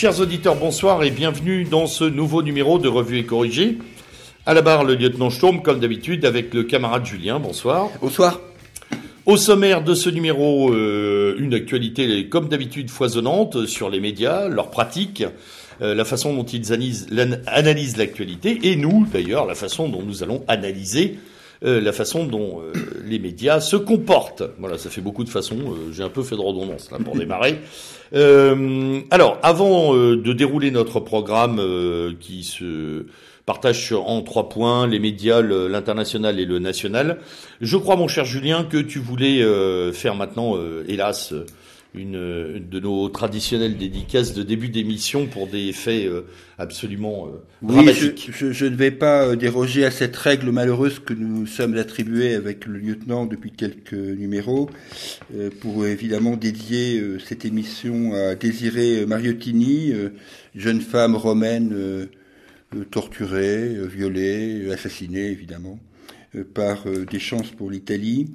Chers auditeurs, bonsoir et bienvenue dans ce nouveau numéro de Revue et Corrigée. À la barre, le lieutenant Sturm, comme d'habitude, avec le camarade Julien. Bonsoir. Bonsoir. Au sommaire de ce numéro, euh, une actualité comme d'habitude foisonnante sur les médias, leurs pratiques, euh, la façon dont ils analysent l'actualité, et nous, d'ailleurs, la façon dont nous allons analyser euh, la façon dont euh, les médias se comportent. Voilà, ça fait beaucoup de façons. Euh, j'ai un peu fait de redondance là pour démarrer. alors, avant de dérouler notre programme qui se partage en trois points, les médias, l'international et le national, je crois, mon cher Julien, que tu voulais faire maintenant, hélas, une de nos traditionnelles dédicaces de début d'émission pour des faits euh, absolument euh, dramatiques. Oui, je, je, ne vais pas euh, déroger à cette règle malheureuse que nous sommes attribués avec le lieutenant depuis quelques numéros, pour évidemment dédier cette émission à Désiré Mariottini, jeune femme romaine torturée, violée, assassinée évidemment par des chances pour l'Italie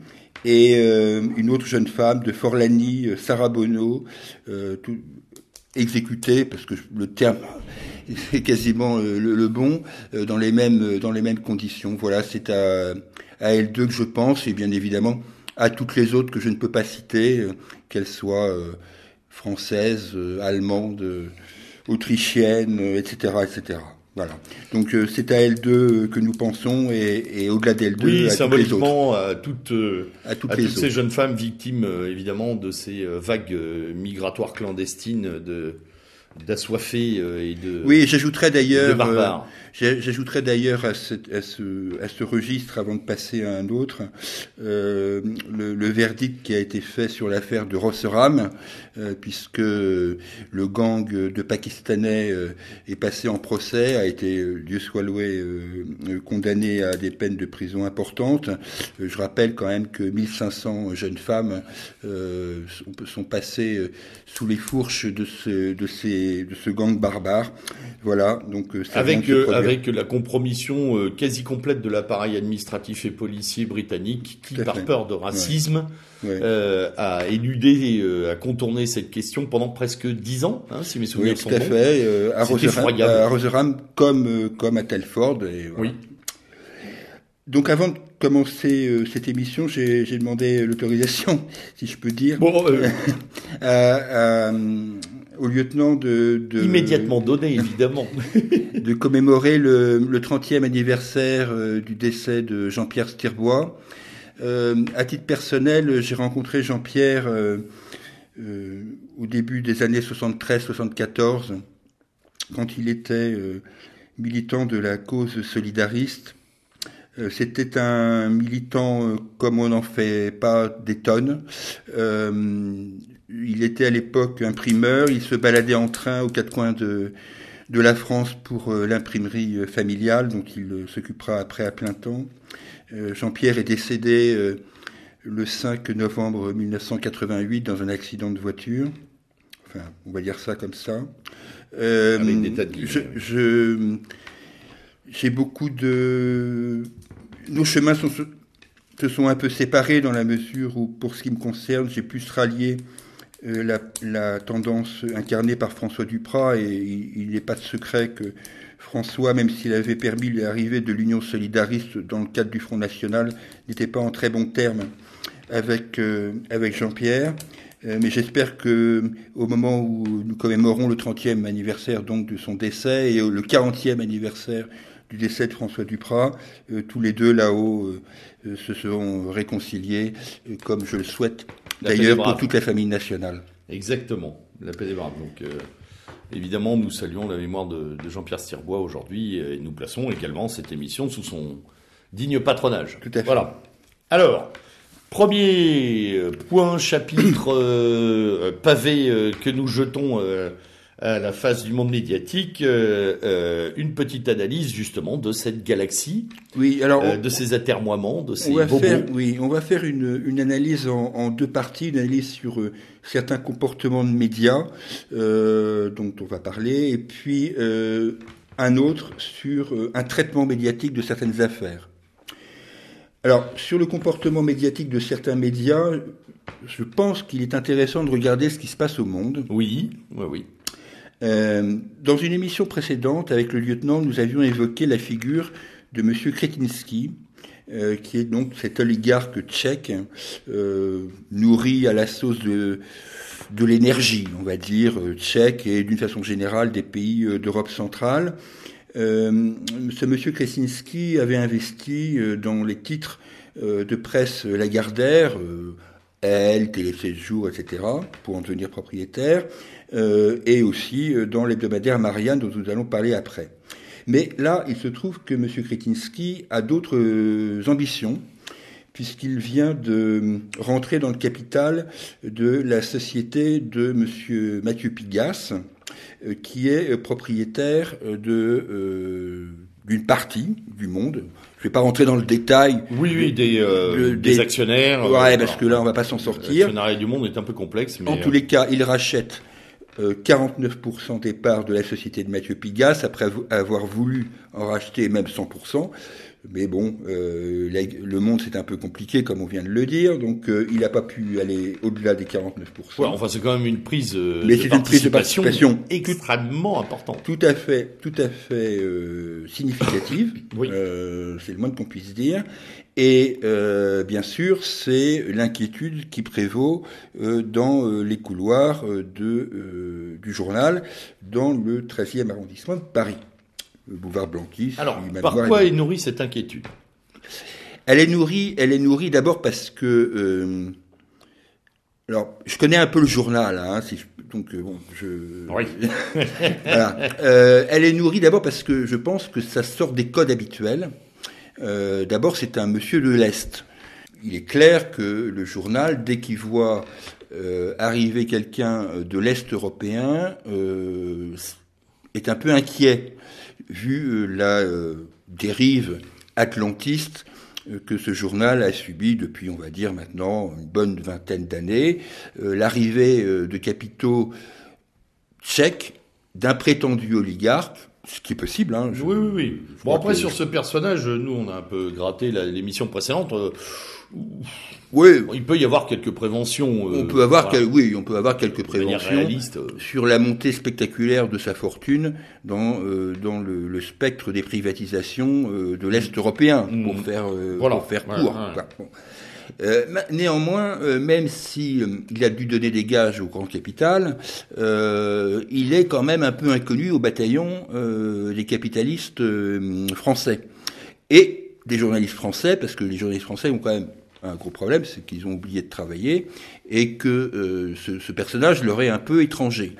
et euh, une autre jeune femme de Forlani, euh, Sarah Bono, euh, tout, exécutée, parce que le terme est quasiment le, bon, dans les mêmes dans les mêmes conditions. Voilà, c'est à, à elle deux que je pense, et bien évidemment à toutes les autres que je ne peux pas citer, qu'elles soient françaises, allemandes, autrichiennes, etc., etc. Voilà. Donc euh, c'est à L2 que nous pensons et, et au-delà d'L2 oui, à toutes les à toutes, euh, à toutes, toutes ces jeunes femmes victimes euh, évidemment de ces vagues migratoires clandestines de d'assoiffés et de oui j'ajouterais d'ailleurs J'ajouterais d'ailleurs à, ce, à, ce, à ce registre, avant de passer à un autre, euh, le, le, verdict qui a été fait sur l'affaire de Rosseram, euh, puisque le gang de Pakistanais euh, est passé en procès, a été, euh, Dieu soit loué, euh, condamné à des peines de prison importantes. je rappelle quand même que 1500 jeunes femmes sont, sont, passées sous les fourches de ce, de ces, de ce gang barbare. Voilà, donc avec avec la compromission euh, quasi complète de l'appareil administratif et policier britannique qui, par peur de racisme, Euh, a éludé, euh, a contourné cette question pendant presque dix ans, hein, si mes souvenirs oui, sont tout à fait. À, Rotherham, comme comme à Telford. Et Oui. Donc avant de commencer euh, cette émission, j'ai demandé l'autorisation, si je peux dire, bon, à, à, au lieutenant de, de immédiatement donné évidemment de commémorer le, le 30e anniversaire euh, du décès de Jean-Pierre Stirbois. Euh, à titre personnel, j'ai rencontré Jean-Pierre euh, euh au début des années 73-74, quand il était militant de la cause solidariste. C'était un militant comme on n'en fait pas des tonnes. Il était à l'époque imprimeur, il se baladait en train aux quatre coins de, de la France pour euh, l'imprimerie euh, familiale, dont il euh, s'occupera après à plein temps. Jean-Pierre est décédé le 5 novembre 1988 dans un accident de voiture. Enfin, on va dire ça comme ça. Avec des tas de je, j'ai beaucoup de... Nos chemins sont, se sont un peu séparés dans la mesure où, pour ce qui me concerne, j'ai pu se rallier la, la, tendance incarnée par François Duprat, et il n'est pas secret que François, même s'il avait permis l'arrivée de l'Union solidariste dans le cadre du Front National, n'était pas en très bons termes avec, euh, avec Jean-Pierre. Euh, mais j'espère que au moment où nous commémorons le 30e anniversaire donc de son décès et le 40e anniversaire du décès de François Duprat, euh, tous les deux là-haut euh, se seront réconciliés, comme je le souhaite D'ailleurs, pour toute la famille nationale. Exactement, la paix des braves. Donc, euh, évidemment, nous saluons la mémoire de, de Jean-Pierre Stirbois aujourd'hui et nous plaçons également cette émission sous son digne patronage. Tout à fait. Voilà. Alors, premier point, chapitre euh, pavé euh, que nous jetons euh, à la face du monde médiatique euh, euh, une petite analyse justement de cette galaxie, oui, alors euh, de ces atermoiements, de ces on va bobos. faire, oui, on va faire une, une analyse en, en, deux parties, une analyse sur certains comportements de médias dont on va parler, et puis un autre sur un traitement médiatique de certaines affaires. Alors, sur le comportement médiatique de certains médias, je pense qu'il est intéressant de regarder ce qui se passe au monde. Oui, oui, oui. Euh, dans une émission précédente, avec le lieutenant, nous avions évoqué la figure de M. Kretinsky, euh, qui est donc cet oligarque tchèque, euh, nourri à la sauce de, de l'énergie, on va dire, tchèque et d'une façon générale des pays d'Europe centrale. Ce monsieur Krasinski avait investi dans les titres de presse Lagardère, Elle, Télé 16 jours, etc., pour en devenir propriétaire, et aussi dans l'hebdomadaire Marianne, dont nous allons parler après. Mais là, il se trouve que M. Kretinsky a d'autres ambitions, puisqu'il vient de rentrer dans le capital de la société de M. Mathieu Pigas, euh, qui est propriétaire de euh, d'une partie du monde. Je ne vais pas rentrer dans le détail. Oui, oui, des, euh, des, actionnaires. Ouais, parce que là, on va pas s'en sortir. L'actionnariat du monde est un peu complexe. Mais en tous les cas, il rachète 49% des parts de la société de Mathieu Pigas après avoir voulu en racheter même 100%. Mais bon, euh, le monde c'est un peu compliqué comme on vient de le dire, donc euh, il n'a pas pu aller au-delà des 49%. Ouais, enfin c'est quand même une prise, euh, Mais de, participation une prise de participation extrêmement importante. Tout à fait, tout à fait euh, significative. oui. Euh, c'est le moins qu'on puisse dire. Et bien sûr, c'est l'inquiétude qui prévaut dans les couloirs de, du journal dans le 13e arrondissement de Paris boulevard Blanquis. Alors, par quoi est nourrie cette inquiétude? Elle est nourrie, elle est nourrie d'abord parce que, euh, alors, je connais un peu le journal, hein, si donc euh, bon, je. Oui. voilà. Euh, elle est nourrie d'abord parce que je pense que ça sort des codes habituels. D'abord, c'est un monsieur de l'Est. Il est clair que le journal, dès qu'il voit arriver quelqu'un de l'Est européen, est un peu inquiet vu euh, la euh, dérive atlantiste euh, que ce journal a subi depuis, on va dire maintenant, une bonne vingtaine d'années, l'arrivée de capitaux tchèques d'un prétendu oligarque, ce qui est possible. Hein, oui, oui, oui. Bon, après, sur ce personnage, nous, on a un peu gratté l'émission précédente. Oui. Il peut y avoir quelques préventions. on peut avoir, oui, on peut avoir quelques préventions sur la montée spectaculaire de sa fortune dans euh, dans le, le, spectre des privatisations euh, de l'est européen, pour mmh. faire euh, pour faire court. Néanmoins, même si il a dû donner des gages au grand capital, il est quand même un peu inconnu au bataillon des capitalistes français et des journalistes français, parce que les journalistes français ont quand même un gros problème, c'est qu'ils ont oublié de travailler et que euh, ce, personnage leur est un peu étranger.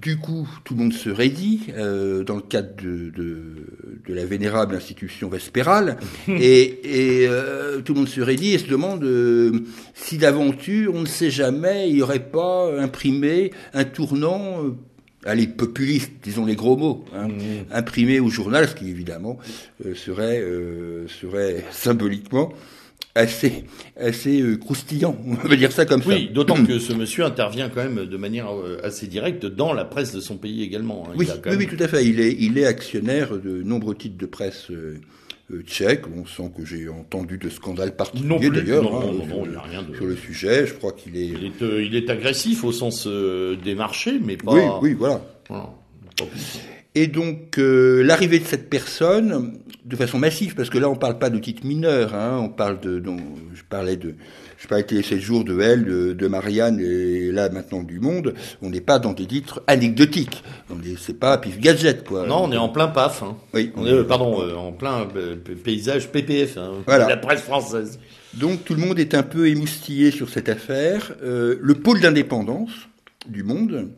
Du coup, tout le monde se raidit euh, dans le cadre de, de, de, la vénérable institution vespérale, et, et euh, tout le monde se raidit et se demande euh, si d'aventure, on ne sait jamais, il n'y aurait pas imprimé un tournant allez, populiste, disons les gros mots, hein, mmh. imprimé au journal, ce qui évidemment euh, serait, euh, serait symboliquement assez, assez euh, croustillant, on va dire ça comme ça. Oui, d'autant que ce monsieur intervient quand même de manière euh, assez directe dans la presse de son pays également. Hein. Oui, oui, tout à fait. Il est, il est actionnaire de nombreux titres de presse euh, tchèques. On sent que j'ai entendu de scandales particuliers d'ailleurs hein, sur, sur, le sujet. Je crois qu'il est... Il est, il est agressif au sens des marchés, mais pas... Oui, oui, voilà. voilà. Et donc euh, l'arrivée de cette personne, de façon massive, parce que là on parle pas de titres mineurs, hein, on parle de, donc, je parlais de, je parlais de ces jours de elle, de, Marianne et là maintenant du Monde, on n'est pas dans des titres anecdotiques, on c'est pas pif gadget quoi. Non, on est en plein paf. Hein. Oui, on est, euh, pardon, euh, en plein paysage PPF, hein, voilà. la presse française. Donc tout le monde est un peu émoustillé sur cette affaire. le pôle d'indépendance du Monde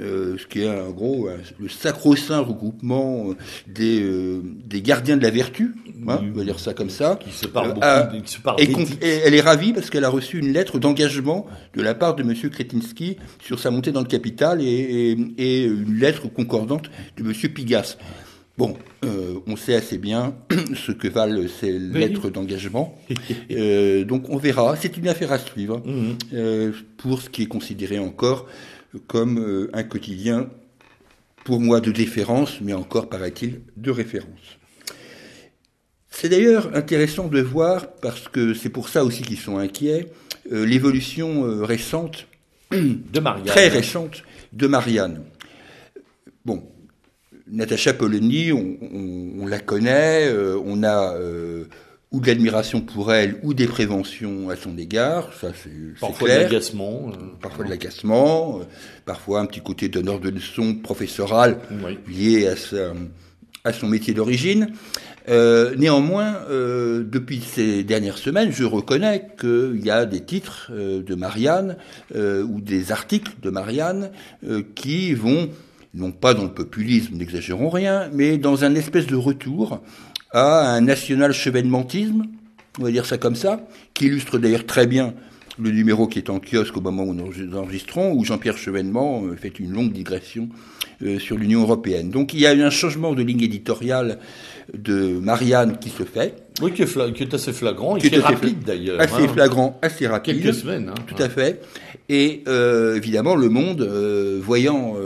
euh, ce qui est un gros le sacro-saint regroupement euh, des, euh, des gardiens de la vertu, hein, on va dire ça comme ça. Qui se parle beaucoup, qui se parle et, elle est ravie parce qu'elle a reçu une lettre d'engagement de la part de Monsieur Kretinsky sur sa montée dans le capital et, et, une lettre concordante de Monsieur Pigas. Bon, euh, on sait assez bien ce que valent ces lettres d'engagement. euh, donc on verra. C'est une affaire à suivre mhm. euh, pour ce qui est considéré encore comme euh, un quotidien, pour moi, de déférence, mais encore, paraît-il, de référence. C'est d'ailleurs intéressant de voir, parce que c'est pour ça aussi qu'ils sont inquiets, euh, l'évolution euh, récente, de Marianne. très récente, de Marianne. bon, Natacha Polony, on, la connaît, euh, on a ou de l'admiration pour elle ou des préventions à son égard, ça c'est Parfois de l'agacement. Euh, parfois de l'agacement, parfois un petit côté d'honneur de leçon professoral lié à, à son métier d'origine. néanmoins, depuis ces dernières semaines, je reconnais qu'il y a des titres de Marianne ou des articles de Marianne qui vont non pas dans le populisme, n'exagérons rien, mais dans un espèce de retour à un national chevènementisme, on va dire ça comme ça, qui illustre d'ailleurs très bien le numéro qui est en kiosque au moment où nous enregistrons, où Jean-Pierre Chevènement euh, fait une longue digression euh, sur l'Union européenne. Donc il y a eu un changement de ligne éditoriale de Marianne qui se fait. Oui, qui est, assez flagrant et qui, est, rapide d'ailleurs. Assez hein. flagrant, assez rapide. Quelques semaines. Hein, tout à fait. Et euh, évidemment, le monde, voyant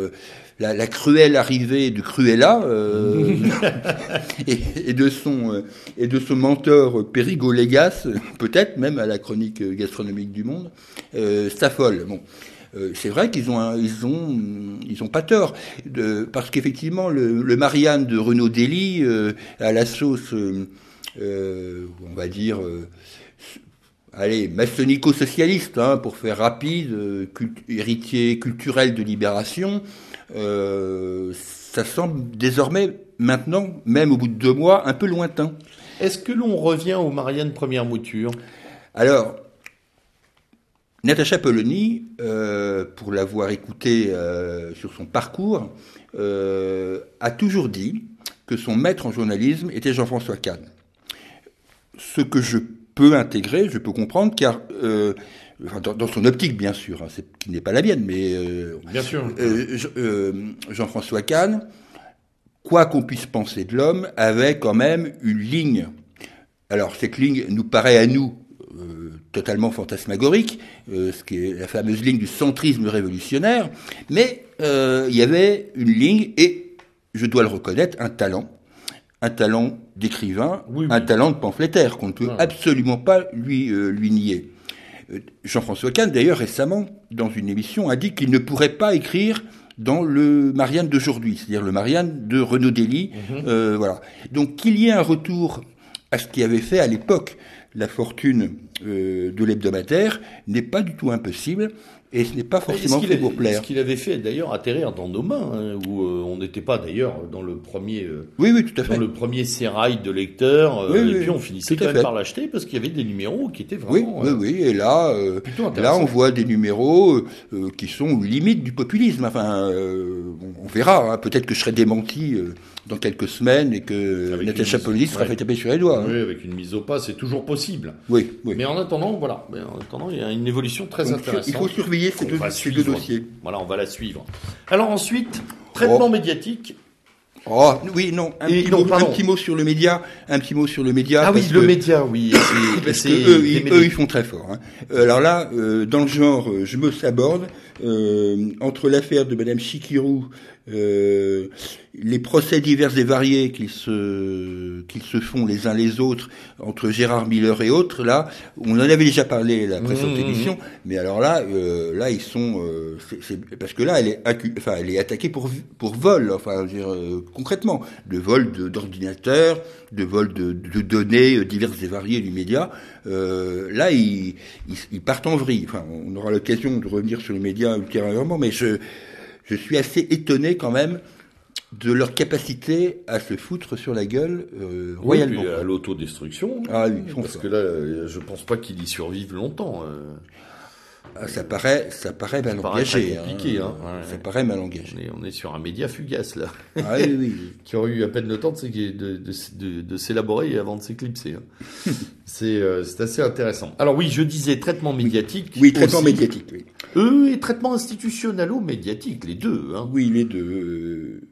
la, cruelle arrivée du Cruella euh, et, de son euh, et de son mentor Perigo Légas, peut-être même à la chronique gastronomique du Monde, euh, s'affole. Bon. Euh, c'est vrai qu'ils ont, ils ont, ils ont pas tort, de, parce qu'effectivement le, le, Marianne de Renaud Dely à la sauce, on va dire, allez, maçonnico-socialiste, hein, pour faire rapide, héritier culturel de libération, euh, ça semble désormais, maintenant, même au bout de deux mois, un peu lointain. Est-ce que l'on revient aux Marianne première mouture? Alors, Natacha Polony, euh, pour l'avoir écouté euh, sur son parcours, a toujours dit que son maître en journalisme était Jean-François Kahn. Ce que je peux intégrer, je peux comprendre, car dans, son optique bien sûr, hein, qui n'est pas la mienne, mais euh, bien sûr. Euh, euh, Jean-François Kahn, quoi qu'on puisse penser de l'homme, avait quand même une ligne. Alors cette ligne nous paraît à nous totalement fantasmagorique, ce qui est la fameuse ligne du centrisme révolutionnaire, mais il y avait une ligne et je dois le reconnaître, un talent un talent d'écrivain, un talent de pamphlétaire qu'on ne peut absolument pas lui, lui nier. Euh, Jean-François Kahn, d'ailleurs, récemment, dans une émission, a dit qu'il ne pourrait pas écrire dans le Marianne d'aujourd'hui, c'est-à-dire le Marianne de Renaud Dely. Mhm. Euh, voilà. Donc qu'il y ait un retour à ce qui avait fait à l'époque la fortune euh, de l'hebdomadaire n'est pas du tout impossible. Et ce n'est pas forcément fait pour plaire. Ce qu'il avait fait d'ailleurs atterrir dans nos mains, hein, où euh, on n'était pas d'ailleurs dans le premier. Euh, oui, oui, tout à fait. Dans le premier sérail de lecteurs. Euh, et puis on finissait quand même par l'acheter parce qu'il y avait des numéros qui étaient vraiment. Oui, oui, oui. Et là, là, on voit des numéros qui sont limite du populisme. Enfin, on verra. Hein. Peut-être que je serai démenti dans quelques semaines et que Natacha Polony sera fait taper sur les doigts. Hein. Oui, avec une mise au pas, c'est toujours possible. Oui, oui. Mais en attendant, voilà. Mais en attendant, il y a une évolution très intéressante. Il faut surveiller ces deux, dossiers. Voilà, on va la suivre. Alors ensuite, traitement oh. médiatique. Oh, oui, non. Un, petit mot, sur le média. Un petit mot sur le média. Ah oui, le média, oui. parce que eux, ils, font très fort. Hein. Alors là, euh, dans le genre, euh, je me saborde euh, entre l'affaire de Madame Chikirou euh, les procès divers et variés qu'ils se, qu'ils se font les uns les autres entre Gérard Miller et autres, là, on en avait déjà parlé la précédente mmh, mmh, émission, mais alors là, euh, là ils sont, euh, parce que là, elle est, enfin, elle est attaquée pour pour vol, enfin, dire, euh, concrètement, de vol d'ordinateurs, de, vol de, de, données diverses et variées du média. là, ils, ils, ils, partent en vrille. Enfin, on aura l'occasion de revenir sur les médias ultérieurement, mais je je suis assez étonné quand même de leur capacité à se foutre sur la gueule euh, royalement. à l'autodestruction. Ah oui, parce que là, je pense pas qu'ils y survivent longtemps. Euh. Ah, ça paraît, ça paraît mal engagé. Hein. compliqué, hein. Ça paraît mal engagé. On est, sur un média fugace là, ah, oui, oui. qui aurait eu à peine le temps de, de, de, de s'élaborer avant de s'éclipser. Hein. Euh, c'est assez intéressant. Alors oui, je disais traitement médiatique. Oui, traitement médiatique. Oui. Eux et traitement institutionnel ou médiatique, les deux. Oui, les deux.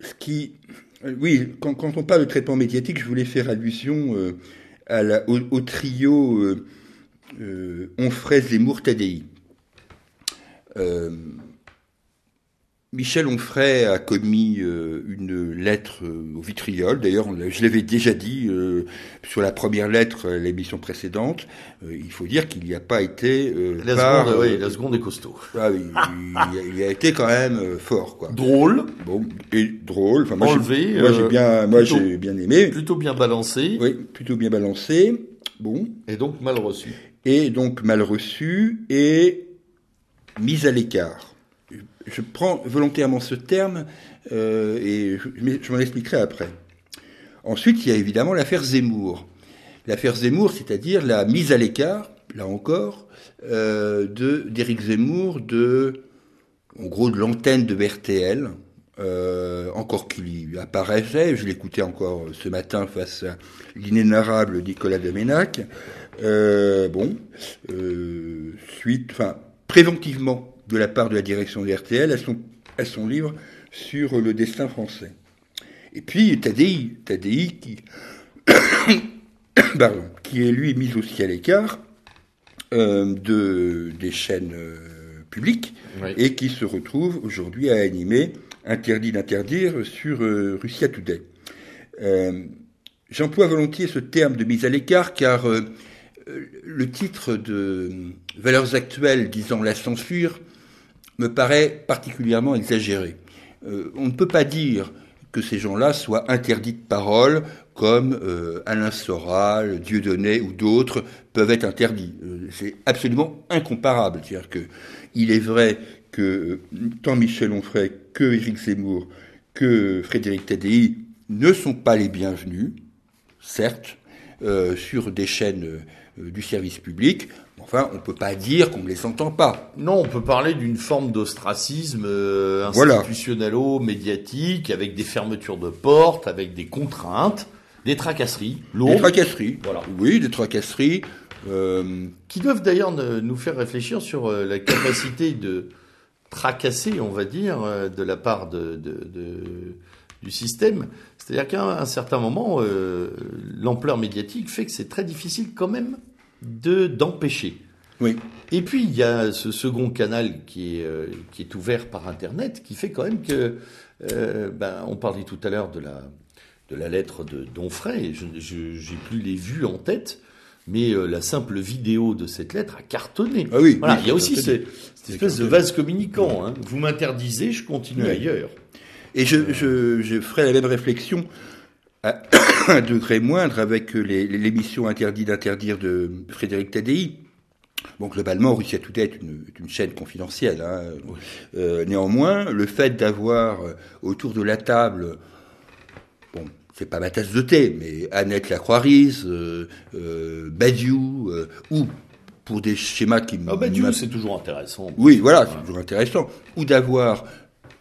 Ce qui, oui, quand, quand, on parle de traitement médiatique, je voulais faire allusion euh, à la, au, trio. Euh, Onfray Zemmour Tadei. Euh, Michel Onfray a commis euh, une lettre euh, au vitriol. D'ailleurs, je l'avais déjà dit euh, sur la première lettre à l'émission précédente. il faut dire qu'il n'y a pas été la seconde, oui, la seconde est costaud. Ah, il, il, a, été quand même fort, quoi. Drôle. Bon, et drôle. Enfin, moi, Enlevé, moi j'ai bien, moi j'ai bien aimé. Plutôt bien balancé. Oui, plutôt bien balancé. Bon. Et donc mal reçu. Et donc mal reçu et mise à l'écart je prends volontairement ce terme euh, et je, m'en expliquerai après. Ensuite, il y a évidemment l'affaire Zemmour. L'affaire Zemmour, c'est-à-dire la mise à l'écart, là encore, euh, d'Éric Zemmour, de, en gros, de l'antenne de RTL, euh, encore qu'il apparaissait, je l'écoutais encore ce matin face à l'inénarrable Nicolas Doménac. Euh, bon, euh, suite, enfin, préventivement, de la part de la direction de RTL à son, livre sur le destin français. Et puis Tadi, Tadi qui, pardon, qui est lui mis aussi à l'écart euh, de, des chaînes euh, publiques et qui se retrouve aujourd'hui à animer Interdit d'interdire sur euh, Russia Today. J'emploie volontiers ce terme de mise à l'écart car le titre de Valeurs actuelles disant la censure me paraît particulièrement exagéré. Euh, on ne peut pas dire que ces gens-là soient interdits de parole comme euh, Alain Soral, Dieudonné ou d'autres peuvent être interdits. Euh, c'est absolument incomparable. C'est-à-dire que il est vrai que tant Michel Onfray que Éric Zemmour que Frédéric Tadei ne sont pas les bienvenus, certes, sur des chaînes du service public. Enfin, on ne peut pas dire qu'on ne les entend pas. Non, on peut parler d'une forme d'ostracisme euh, institutionnelo-médiatique, avec des fermetures de portes, avec des contraintes, des tracasseries. Des tracasseries, voilà. Oui, des tracasseries. Euh... Qui doivent d'ailleurs nous faire réfléchir sur euh, la capacité de tracasser, on va dire, euh, de la part de, de, de du système. C'est-à-dire qu'à un certain moment, euh, l'ampleur médiatique fait que c'est très difficile quand même de d'empêcher. Oui. Et puis il y a ce second canal qui est euh, qui est ouvert par Internet, qui fait quand même que euh, ben, on parlait tout à l'heure de la de la lettre de Donfray. Je j'ai plus les vues en tête, mais euh, la simple vidéo de cette lettre a cartonné. Ah oui. Voilà. il y a aussi cette espèce de vase communicant. Hein. Vous m'interdisez, je continue ailleurs. Et je, je, je ferai la même réflexion à un degré moindre avec l'émission Interdit d'interdire de Frédéric Tadei. Bon, globalement, Russia Today est une, une chaîne confidentielle. Hein. Euh, néanmoins, le fait d'avoir euh, autour de la table, bon, c'est pas ma tasse de thé, mais Annette Lacroix-Rise, euh, euh Badiou, ou pour des schémas qui... Ah, Badiou, c'est toujours intéressant. Oui, voilà, c'est toujours intéressant. Ou d'avoir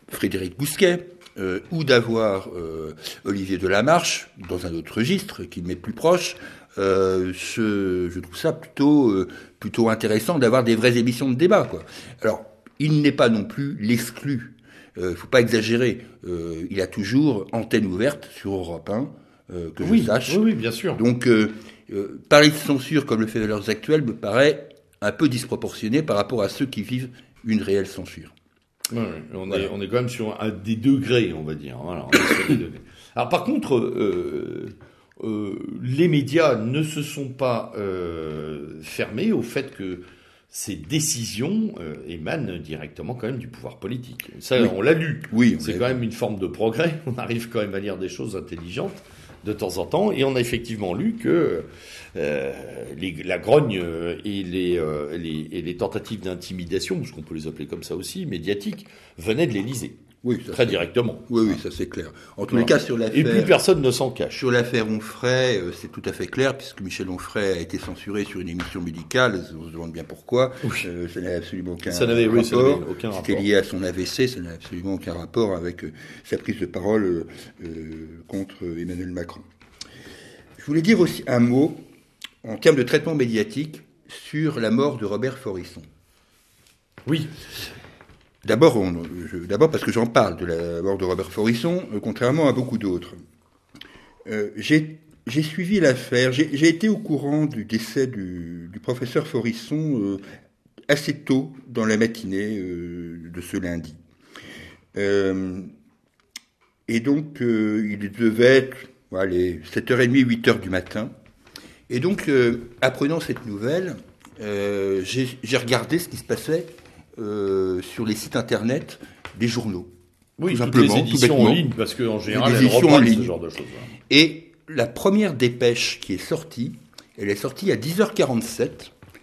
Frédéric Bousquet, euh, ou d'avoir euh, Olivier Delamarche dans un autre registre qui m'est plus proche. Euh, je, je, trouve ça plutôt plutôt intéressant d'avoir des vraies émissions de débat. Quoi. Alors, il n'est pas non plus l'exclu. Il euh, faut pas exagérer. il a toujours antenne ouverte sur Europe 1, que oui, je sache. Oui, oui, bien sûr. Donc, parler de censure comme le fait Valeurs Actuelles me paraît un peu disproportionné par rapport à ceux qui vivent une réelle censure on, est, on est quand même sur un, des degrés, on va dire. Alors par contre, euh, euh, les médias ne se sont pas euh, fermés au fait que ces décisions émanent directement quand même du pouvoir politique. Ça, on l'a lu. Oui, c'est quand même une forme de progrès. On arrive quand même à lire des choses intelligentes de temps en temps, et on a effectivement lu que euh, les, la grogne euh, et les, euh, les, et les tentatives d'intimidation, parce qu'on peut les appeler comme ça aussi, médiatiques, venaient de l'Élysée. Oui, très directement. Oui, oui, ça c'est clair. En tous les cas, sur l'affaire. Et plus personne ne s'en cache. Sur l'affaire Onfray, c'est tout à fait clair, puisque Michel Onfray a été censuré sur une émission médicale. On se demande bien pourquoi. ça n'avait absolument aucun ça n'avait, rapport. Oui, aucun rapport. C'était lié à son AVC. Ça n'avait absolument aucun rapport avec sa prise de parole contre Emmanuel Macron. Je voulais dire aussi un mot en termes de traitement médiatique sur la mort de Robert Forisson. Oui. D'abord, d'abord parce que j'en parle de la mort de Robert Forisson, euh, contrairement à beaucoup d'autres. Euh, j'ai suivi l'affaire, j'ai été au courant du décès du, professeur Forisson euh, assez tôt dans la matinée de ce lundi. Et donc, il devait être voilà, les 7h30, 8h du matin. Et donc, apprenant cette nouvelle, j'ai regardé ce qui se passait sur les sites internet des journaux. Oui, tout simplement, les éditions en ligne, parce qu'en général, les éditions en ligne. ce genre de choses. Et la première dépêche qui est sortie, elle est sortie à 10h47,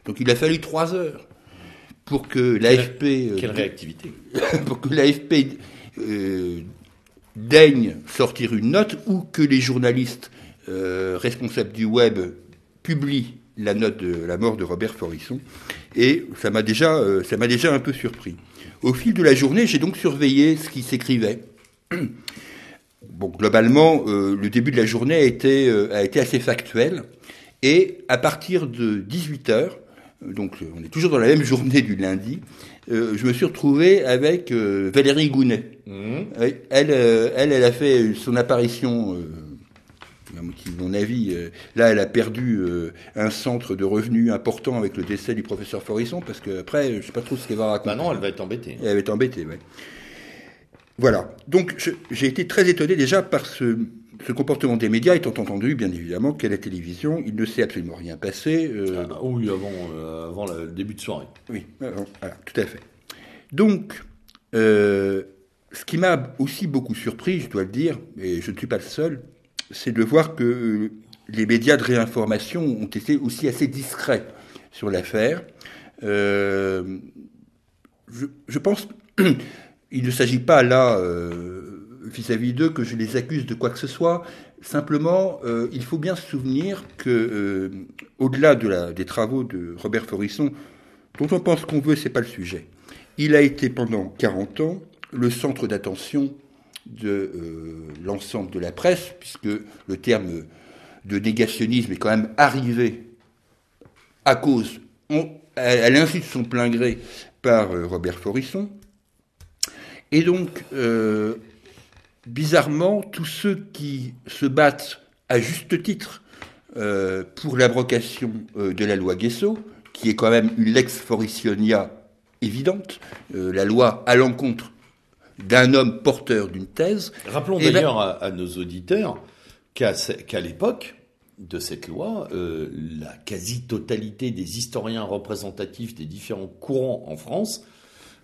donc il a fallu 3 heures pour que l'AFP... Euh, quelle, réactivité Pour que l'AFP euh, daigne sortir une note ou que les journalistes euh, responsables du web publient la note de la mort de Robert Forisson. Et ça m'a déjà, ça m'a déjà un peu surpris. Au fil de la journée, j'ai donc surveillé ce qui s'écrivait. Bon, globalement, euh, le début de la journée a été, euh, a été assez factuel. Et à partir de 18h, donc on est toujours dans la même journée du lundi, euh, je me suis retrouvé avec Valérie Gounet. Mmh. Elle, elle, elle a fait son apparition à mon avis, là, elle a perdu un centre de revenus important avec le décès du professeur Forisson, parce qu'après, je ne sais pas trop ce qu'elle va raconter. Bah non, elle va être embêtée. Elle va être embêtée, oui. Voilà. Donc j'ai été très étonné déjà par ce, comportement des médias, étant entendu, bien évidemment, qu'à la télévision, il ne s'est absolument rien passé. Euh, ah, oui, avant, euh, avant le début de soirée. Oui, voilà, tout à fait. Donc, euh, ce qui m'a aussi beaucoup surpris, je dois le dire, et je ne suis pas le seul, c'est de voir que les médias de réinformation ont été aussi assez discrets sur l'affaire. je, je pense il ne s'agit pas là, euh, vis-à-vis d'eux, que je les accuse de quoi que ce soit. Simplement, euh, il faut bien se souvenir que, euh, au-delà de des travaux de Robert Forisson, dont on pense qu'on veut, c'est pas le sujet. Il a été pendant 40 ans le centre d'attention de l'ensemble de la presse, puisque le terme de négationnisme est quand même arrivé à cause, à l'insu de son plein gré, par Robert Forisson. Et donc, euh, bizarrement, tous ceux qui se battent à juste titre euh, pour l'abrogation euh, de la loi Guesso, qui est quand même une lex forisionia évidente, la loi à l'encontre d'un homme porteur d'une thèse. Rappelons eh ben d'ailleurs à, nos auditeurs qu'à l'époque de cette loi, la quasi-totalité des historiens représentatifs des différents courants en France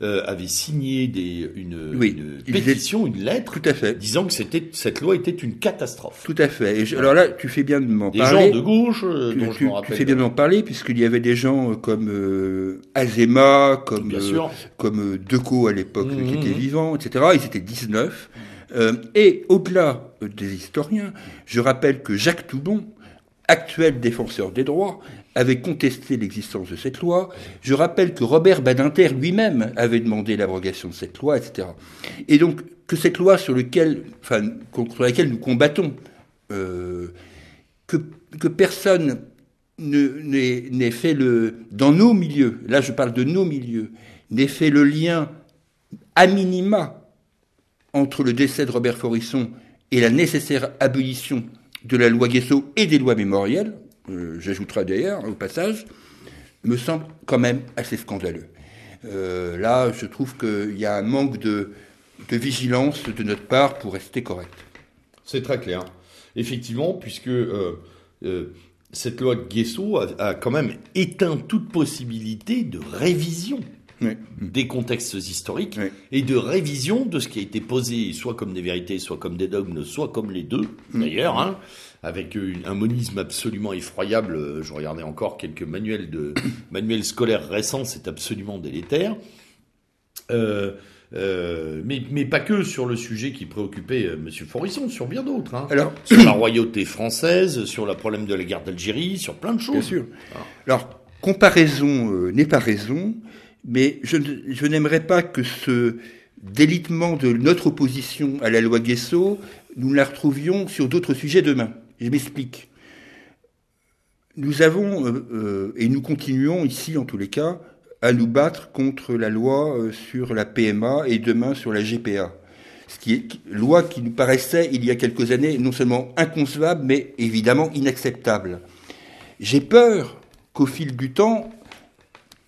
euh, avait signé des, une, pétition, une lettre, tout à fait. disant que c'était cette loi était une catastrophe. Tout à fait. Et alors là, tu fais bien de m'en parler. Des gens de gauche, euh, tu, dont je me rappelle. Tu fais bien de m'en parler, puisqu'il y avait des gens comme euh, Azema, comme euh, comme Decaux à l'époque, qui mmh, était mmh. vivant, etc. Ils étaient 19. et au-delà des historiens, je rappelle que Jacques Toubon, actuel défenseur des droits, avait contesté l'existence de cette loi. Je rappelle que Robert Badinter lui-même avait demandé l'abrogation de cette loi, etc. Et donc que cette loi sur, contre laquelle nous combattons, euh, que, que, personne n'ait fait le, dans nos milieux, là je parle de nos milieux, n'ait fait le lien à minima entre le décès de Robert Forisson et la nécessaire abolition de la loi Guesso et des lois mémorielles, euh, j'ajouterai d'ailleurs au passage, me semble quand même assez scandaleux. Euh, là, je trouve qu'il y a un manque de, vigilance de notre part pour rester correct. C'est très clair. Effectivement, puisque euh, cette loi Guesso a, quand même éteint toute possibilité de révision des contextes historiques et de révision de ce qui a été posé soit comme des vérités, soit comme des dogmes, soit comme les deux, d'ailleurs, hein, avec un monisme absolument effroyable. Je regardais encore quelques manuels, de, manuels scolaires récents, c'est absolument délétère. Euh, euh, mais, mais, pas que sur le sujet qui préoccupait euh, M. Forisson, sur bien d'autres. Hein. Alors, sur la royauté française, sur le problème de la guerre d'Algérie, sur plein de choses. Bien sûr. Ah. Alors, comparaison n'est pas raison. Mais je, n'aimerais pas que ce délitement de notre opposition à la loi Guesso, nous la retrouvions sur d'autres sujets demain. Je m'explique. Nous avons, euh, euh, et nous continuons ici en tous les cas, à nous battre contre la loi euh, sur la PMA et demain sur la GPA. Ce qui est loi qui nous paraissait il y a quelques années non seulement inconcevable, mais évidemment inacceptable. J'ai peur qu'au fil du temps,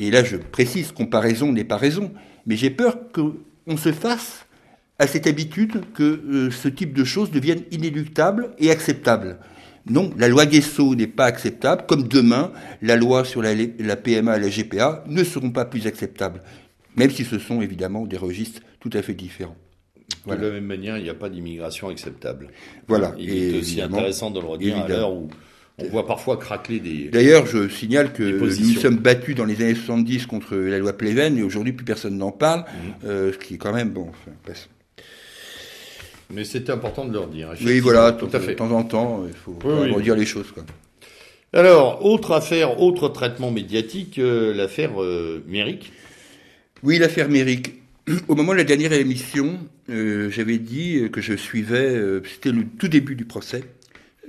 et là je précise, comparaison n'est pas raison, mais j'ai peur qu'on se fasse à cette habitude que ce type de choses deviennent inéluctables et acceptables. Non, la loi Guesso n'est pas acceptable, comme demain, la loi sur la, PMA et la GPA ne seront pas plus acceptables, même si ce sont évidemment des registres tout à fait différents. De la même manière, il n'y a pas d'immigration acceptable. Voilà. Il est aussi intéressant de le redire à l'heure où on voit parfois craquer des. D'ailleurs, je signale que nous sommes battus dans les années 70 contre la loi Pleven et aujourd'hui plus personne n'en parle, mhm. euh, ce qui est quand même bon. Enfin, Mais c'était important de le redire. Oui, voilà, tout à fait. De temps en temps, il faut redire les choses. Quoi. Alors, autre affaire, autre traitement médiatique, euh, l'affaire euh, Méric. Oui, l'affaire Méric. Au moment de la dernière émission, j'avais dit que je suivais, c'était le tout début du procès,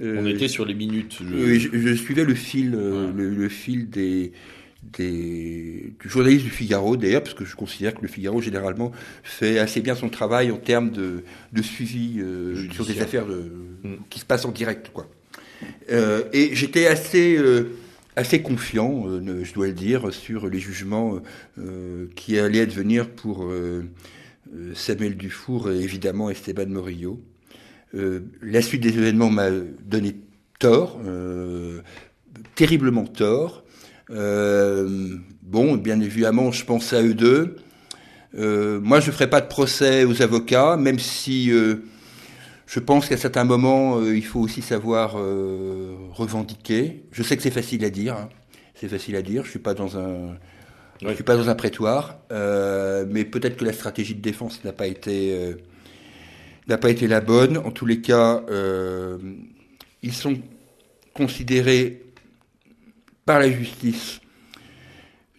On était sur les minutes. Je... suivais le fil, euh, le, fil des, des, du journaliste du Figaro, d'ailleurs, parce que je considère que le Figaro, généralement, fait assez bien son travail en termes de, de suivi euh, sur des affaires de, mm. qui se passent en direct. Quoi. et j'étais assez, assez confiant, je dois le dire, sur les jugements qui allaient advenir pour Samuel Dufour et évidemment Esteban Morillo. Euh, la suite des événements m'a donné tort, euh, terriblement tort. Euh, bon, bien évidemment, je pense à eux deux. moi, je ne ferai pas de procès aux avocats, même si je pense qu'à certains moments, il faut aussi savoir revendiquer. Je sais que c'est facile à dire. Hein. C'est facile à dire. Je suis pas dans un, je suis pas dans un prétoire, mais peut-être que la stratégie de défense n'a pas été n'a pas été la bonne. En tous les cas, euh, ils sont considérés par la justice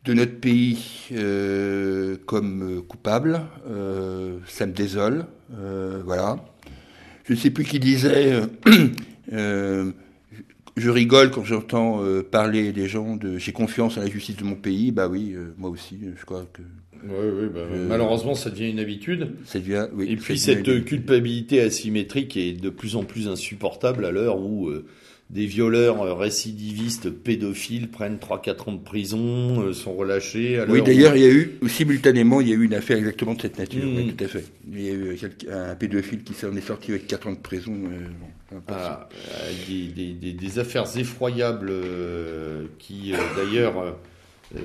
de notre pays euh, comme coupables. Euh, ça me désole. voilà. Je ne sais plus qui disait. je rigole quand j'entends parler des gens de j'ai confiance en la justice de mon pays. Bah oui, moi aussi, je crois que oui, oui, bah, malheureusement, ça devient une habitude. Et puis cette culpabilité asymétrique est de plus en plus insupportable à l'heure où euh, des violeurs euh, récidivistes pédophiles prennent 3-4 ans de prison, euh, sont relâchés. oui, d'ailleurs, il y a eu, simultanément, il y a eu une affaire exactement de cette nature. Oui, mmh. tout à fait. Il y a eu un pédophile qui s'en est sorti avec 4 ans de prison. Ah, des, des, des, affaires effroyables qui, d'ailleurs euh,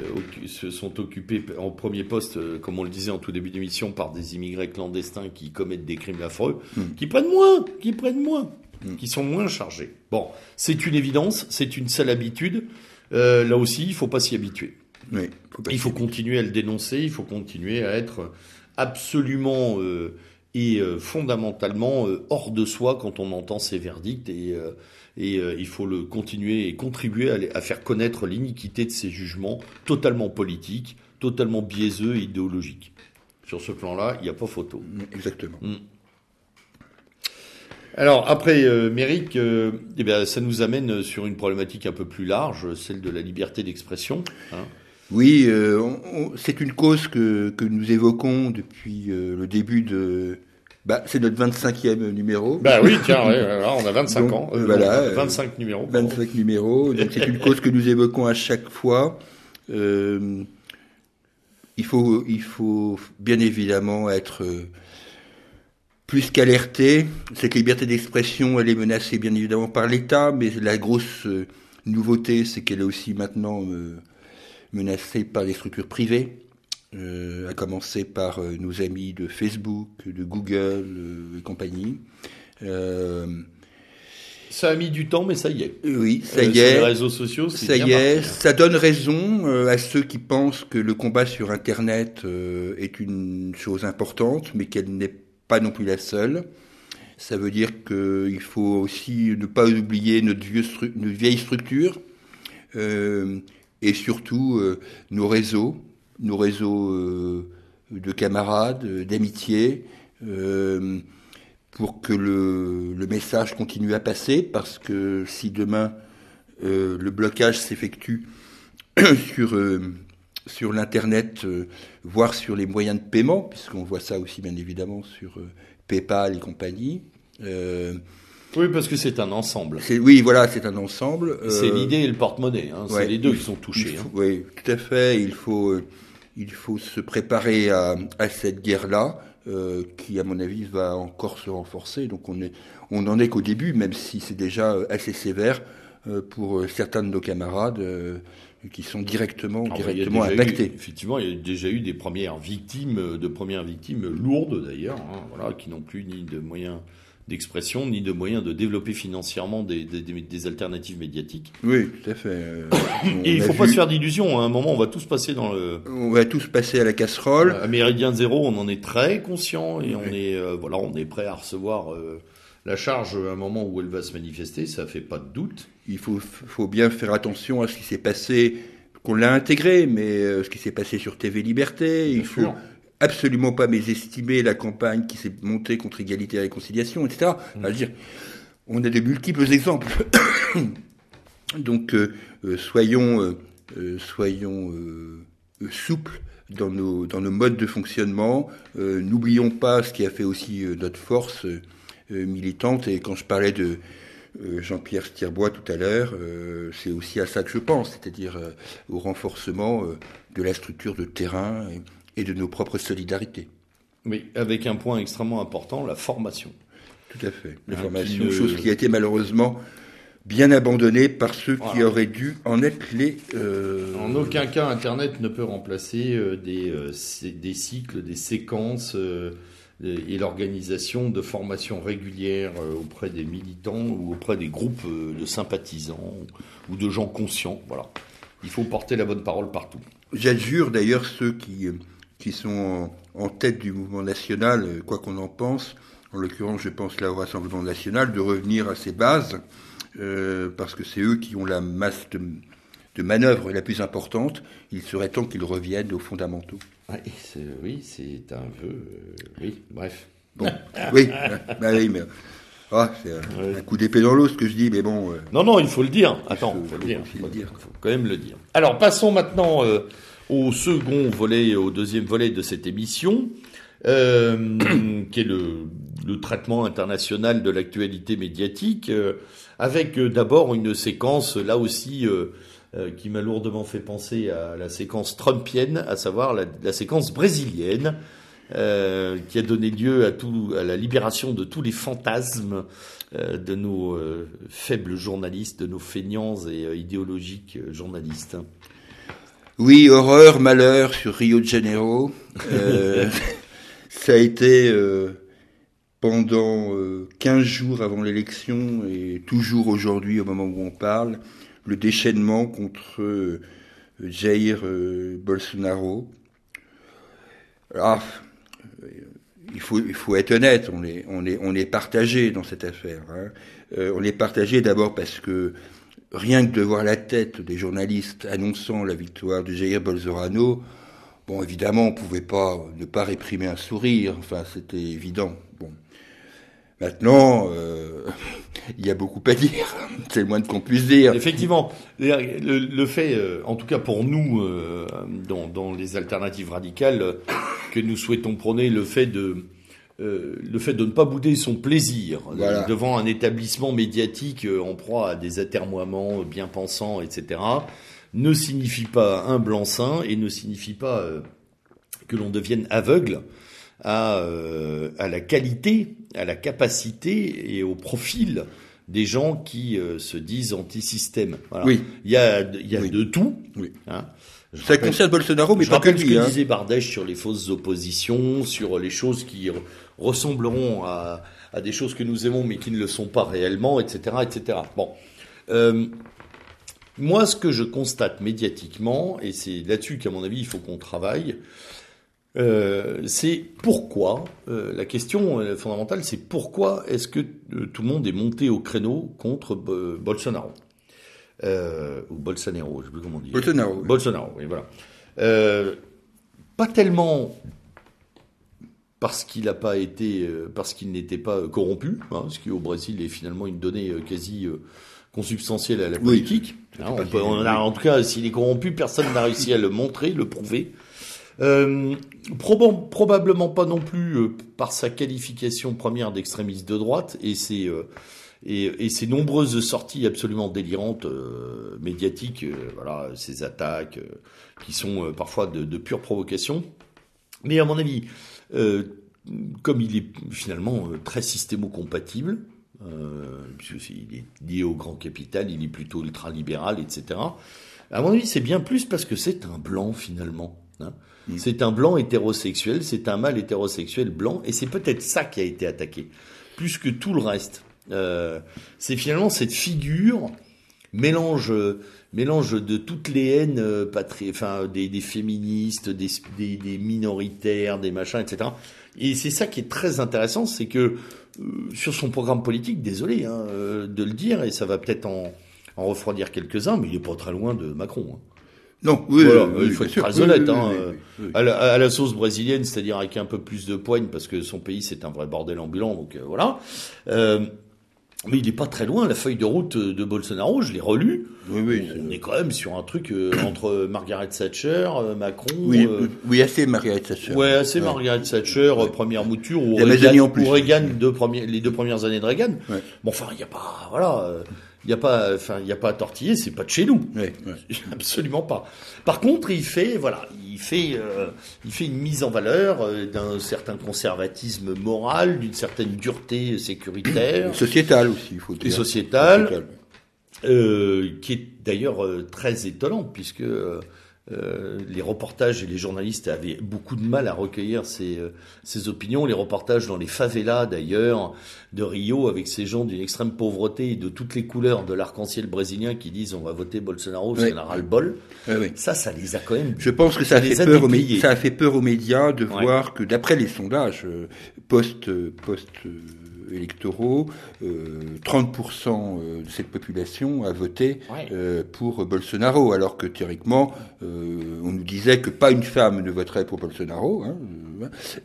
se sont occupés en premier poste, euh, comme on le disait en tout début d'émission, par des immigrés clandestins qui commettent des crimes affreux, hmm. qui prennent moins, qui prennent moins, hmm. qui sont moins chargés. Bon, c'est une évidence, c'est une sale habitude. Euh, là aussi, il faut pas s'y habituer. il faut continuer à le dénoncer, il faut continuer à être absolument et fondamentalement hors de soi quand on entend ces verdicts et et euh, il faut le continuer et contribuer à, faire connaître l'iniquité de ces jugements totalement politiques, totalement biaiseux et idéologiques. Sur ce plan-là, il n'y a pas photo. Mm, exactement. Mm. Alors après euh, Méric, euh, eh bien, ça nous amène sur une problématique un peu plus large, celle de la liberté d'expression. Hein. Oui, c'est une cause que, que, nous évoquons depuis le début de, bah, c'est notre 25e numéro. Bah oui, tiens, on a 25 ans. Euh, voilà, 25 numéros. 25 numéros. Donc c'est une cause que nous évoquons à chaque fois. Euh, il faut, il faut bien évidemment être euh, plus qu'alerté. Cette liberté d'expression, elle est menacée bien évidemment par l'État, mais la grosse euh, nouveauté, c'est qu'elle est aussi maintenant menacée par les structures privées. Euh, à commencer par euh, nos amis de Facebook, de Google euh, et compagnie. ça a mis du temps, mais ça y est. Oui, ça y est. Sur les réseaux sociaux, ça y est. Hein. Ça donne raison à ceux qui pensent que le combat sur Internet est une chose importante, mais qu'elle n'est pas non plus la seule. Ça veut dire qu'il faut aussi ne pas oublier notre, vieux notre vieille structure et surtout nos réseaux nos réseaux euh, de camarades, d'amitié, euh, pour que le, message continue à passer, parce que si demain euh, le blocage s'effectue sur, sur l'Internet, voire sur les moyens de paiement, puisqu'on voit ça aussi bien évidemment sur PayPal et compagnie, oui, parce que c'est un ensemble. Oui, voilà, c'est un ensemble. C'est l'idée et le porte-monnaie. Hein, c'est les deux qui sont touchés. Hein. Oui, tout à fait. Il faut, il faut se préparer à, cette guerre-là. qui, à mon avis, va encore se renforcer. Donc on, est, on en est qu'au début, même si c'est déjà assez sévère pour certains de nos camarades qui sont directement, ah, directement impactés. effectivement, il y a déjà eu des premières victimes, de premières victimes lourdes d'ailleurs, hein, voilà, qui n'ont plus ni de moyens d'expression ni de moyens de développer financièrement des, des, alternatives médiatiques. Oui, tout à fait. Euh, et il ne faut pas se faire d'illusions. Hein. À un moment, on va tous passer dans le. On va tous passer à la casserole. À Méridien Zéro, on en est très conscient et on est euh, voilà, on est prêt à recevoir euh, la charge à un moment où elle va se manifester. Ça fait pas de doute. Il faut, faut bien faire attention à ce qui s'est passé qu'on l'a intégré, mais ce qui s'est passé sur TV Liberté, il faut, absolument pas mésestimer la campagne qui s'est montée contre égalité et réconciliation, etc. Mmh. dire, on a de multiples exemples. Donc, euh, euh, soyons, euh, soyons souples dans nos, dans nos modes de fonctionnement. N'oublions pas ce qui a fait aussi notre force militante. Et quand je parlais de Jean-Pierre Stierbois tout à l'heure, c'est aussi à ça que je pense, c'est-à-dire au renforcement de la structure de terrain et de nos propres solidarités. Oui, avec un point extrêmement important, la formation. Tout à fait. La hein, formation, chose qui a été malheureusement bien abandonnée par ceux qui auraient dû en être les. Euh, en aucun cas, Internet ne peut remplacer euh, des, euh, des cycles, des séquences et l'organisation de formations régulières auprès des militants ou auprès des groupes de sympathisants ou de gens conscients. Voilà. Il faut porter la bonne parole partout. J'adjure d'ailleurs ceux qui qui sont en, tête du mouvement national, euh, quoi qu'on en pense, en l'occurrence je pense là au Rassemblement national, de revenir à ses bases, euh, parce que c'est eux qui ont la masse de, de manœuvre la plus importante. Il serait temps qu'ils reviennent aux fondamentaux. Oui, c'est un vœu. Euh, oui, bref. Bon, oui, bah, oui, mais. Ah, c'est un, coup d'épée dans l'eau ce que je dis, mais bon. non, non, il faut le dire. Attends, il faut, le dire. Il faut, faut, quand même le dire. Alors, passons maintenant au second volet, au deuxième volet de cette émission, euh, qui est le, traitement international de l'actualité médiatique, euh, avec euh, d'abord une séquence, là aussi, qui m'a lourdement fait penser à la séquence trumpienne, à savoir la, séquence brésilienne, qui a donné lieu à, tout, à la libération de tous les fantasmes de nos faibles journalistes, de nos feignants et idéologiques journalistes. Oui, horreur, malheur sur Rio de Janeiro. Euh, ça a été euh, pendant 15 euh, jours avant l'élection et toujours aujourd'hui au moment où on parle, le déchaînement contre Jair Bolsonaro. Ah, il faut, il faut être honnête, on est, on partagé dans cette affaire. Hein. on est partagé d'abord parce que rien que de voir la tête des journalistes annonçant la victoire de Jair Bolsonaro, bon, évidemment, on pouvait pas ne pas réprimer un sourire. Enfin, c'était évident. Maintenant, euh, il y a beaucoup à dire. C'est le moins qu'on puisse dire. Effectivement, le, fait, euh, en tout cas pour nous, euh, dans, dans, les alternatives radicales, que nous souhaitons prôner, le fait de euh, le fait de ne pas bouder son plaisir devant un établissement médiatique en proie à des atermoiements bien pensants, etc., ne signifie pas un blanc-seing et ne signifie pas que l'on devienne aveugle à, à la qualité, à la capacité et au profil des gens qui se disent anti-système. Oui. Il y a, il y a de tout. Oui. Hein. Ça concerne Bolsonaro, mais je pas que lui. ce que hein. disait Bardèche sur les fausses oppositions, sur les choses qui ressembleront à, à, des choses que nous aimons mais qui ne le sont pas réellement, etc., etc. Bon. Euh, moi, ce que je constate médiatiquement, et c'est là-dessus qu'à mon avis il faut qu'on travaille, euh, c'est pourquoi, euh, la question euh, fondamentale, c'est pourquoi est-ce que euh, tout le monde est monté au créneau contre Bolsonaro? Ou Bolsonaro, je sais plus comment dire. Bolsonaro. Bolsonaro, oui, voilà. pas tellement parce qu'il n'a pas été, parce qu'il n'était pas corrompu, hein, ce qui au Brésil est finalement une donnée quasi consubstantielle à la politique. Hein, en tout cas, s'il est corrompu, personne n'a réussi à le montrer, le prouver. Euh, probablement pas non plus par sa qualification première d'extrémiste de droite et ses, et, et, ses nombreuses sorties absolument délirantes médiatiques, voilà, ses attaques qui sont parfois de, de pure provocation. Mais à mon avis, euh, comme il est finalement très systémo-compatible, euh, puisqu'il est lié au grand capital, il est plutôt ultra-libéral, etc. À mon avis, c'est bien plus parce que c'est un blanc finalement. Hein. Mm. C'est un blanc hétérosexuel, c'est un mâle hétérosexuel blanc, et c'est peut-être ça qui a été attaqué, plus que tout le reste. Euh, c'est finalement cette figure mélange mélange de toutes les haines euh, patri enfin des, des féministes, des, des, des, minoritaires, des machins, etc. Et c'est ça qui est très intéressant, c'est que euh, sur son programme politique, désolé hein, euh, de le dire, et ça va peut-être en, en refroidir quelques-uns, mais il est pas très loin de Macron. Hein. Non, oui, il faut être très honnête. hein, à, la, à, la, sauce brésilienne, c'est-à-dire avec un peu plus de poigne, parce que son pays c'est un vrai bordel ambulant, donc euh, voilà. Euh, mais il n'est pas très loin. La feuille de route de Bolsonaro, je l'ai relue. Oui, oui. On est quand même sur un truc euh, entre Margaret Thatcher, Macron. Oui, euh, oui, assez Margaret Thatcher. Ouais, assez ouais. Margaret Thatcher, ouais. première mouture, ou Reagan, ou Reagan deux premiers, les deux premières années de Reagan. Bon, enfin, il n'y a pas, voilà. Il n'y a pas, enfin, il n'y a pas à tortiller, c'est pas de chez nous. Absolument pas. Par contre, il fait, voilà, il fait, euh, il fait une mise en valeur euh, d'un certain conservatisme moral, d'une certaine dureté sécuritaire. Sociétale aussi, il faut dire. Et sociétale. sociétale. Euh, qui est d'ailleurs très étonnante, puisque euh, les reportages et les journalistes avaient beaucoup de mal à recueillir ces, euh, ces opinions. Les reportages dans les favelas d'ailleurs de Rio avec ces gens d'une extrême pauvreté et de toutes les couleurs de l'arc-en-ciel brésilien qui disent on va voter Bolsonaro, c'est oui. un ras-le-bol. Oui, oui. Ça, ça les a quand même. Je pense que ça, a fait, peur aux, ça a fait peur aux médias de ouais. voir que d'après les sondages post post électoraux, euh, 30% de cette population a voté ouais. euh, pour Bolsonaro, alors que théoriquement, euh, on nous disait que pas une femme ne voterait pour Bolsonaro, hein,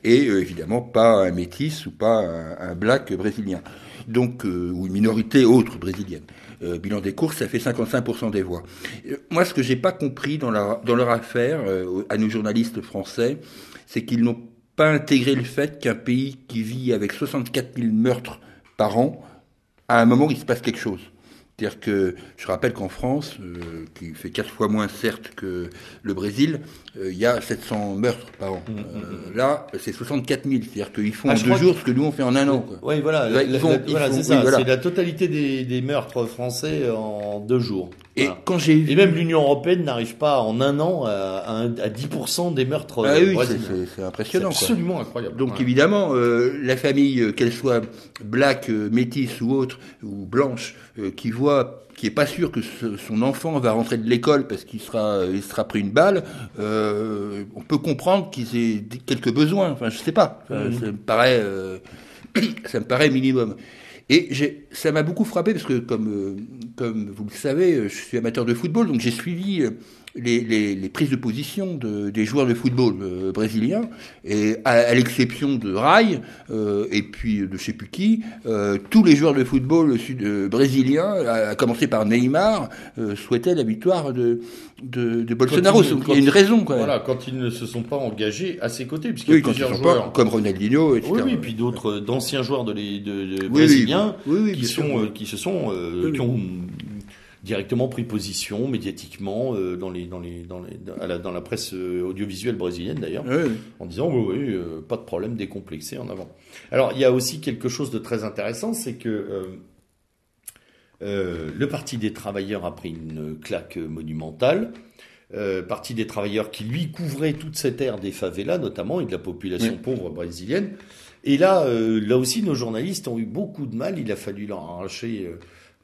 et euh, évidemment pas un métis ou pas un, un black brésilien, donc euh, ou une minorité autre brésilienne. Euh, bilan des courses, ça fait 55% des voix. Euh, moi, ce que j'ai pas compris dans, la, dans leur affaire, euh, à nos journalistes français, c'est qu'ils n'ont pas intégrer le fait qu'un pays qui vit avec 64 000 meurtres par an, à un moment, il se passe quelque chose. C'est-à-dire que je rappelle qu'en France, euh, qui fait quatre fois moins certes que le Brésil, il y a 700 meurtres par an. Mmh, euh, là, c'est 64 000. C'est-à-dire qu'ils font ah, en deux jours que... ce que nous on fait en un an. Quoi. Oui, voilà. Là, ils font, voilà, c'est ça. Oui, voilà. C'est la totalité des, des, meurtres français en deux jours. Et voilà. quand j'ai vu... et même l'Union européenne n'arrive pas en un an à, à, à 10% des meurtres. Ah oui, c'est impressionnant. C'est absolument quoi. incroyable. Donc évidemment, euh, la famille, qu'elle soit black, métisse ou autre, ou blanche, qui voit qui est pas sûr que ce, son enfant va rentrer de l'école parce qu'il sera, il sera pris une balle, euh, on peut comprendre qu'ils aient quelques besoins. Enfin, je sais pas. Enfin, mmh. Ça me paraît, euh, ça me paraît minimum. Et ça m'a beaucoup frappé parce que, comme, euh, comme vous le savez, je suis amateur de football, donc j'ai suivi les, les, les, prises de position de, des joueurs de football euh, brésiliens, et à, à l'exception de Rai, euh, et puis de je sais plus qui, euh, tous les joueurs de football sud, brésiliens, à, à, commencer par Neymar, souhaitaient la victoire de, de, de Bolsonaro. Il, il, y a une raison. Quoi. Voilà, quand ils ne se sont pas engagés à ses côtés, puisqu'il oui, y a plusieurs joueurs. Pas, comme Ronaldinho, etc. Oui, oui, et puis d'autres, d'anciens joueurs de, les, de, de oui, brésiliens oui, qui, sont, qui se sont, qui ont directement pris position médiatiquement euh, dans, les, dans, les, dans, les, dans, la, dans la presse euh, audiovisuelle brésilienne d'ailleurs, oui. en disant oui, oui euh, pas de problème, décomplexé en avant. Alors il y a aussi quelque chose de très intéressant, c'est que euh, le Parti des travailleurs a pris une claque monumentale. Parti des travailleurs qui lui couvrait toute cette ère des favelas notamment et de la population oui. pauvre brésilienne. Et là, là aussi, nos journalistes ont eu beaucoup de mal. Il a fallu leur arracher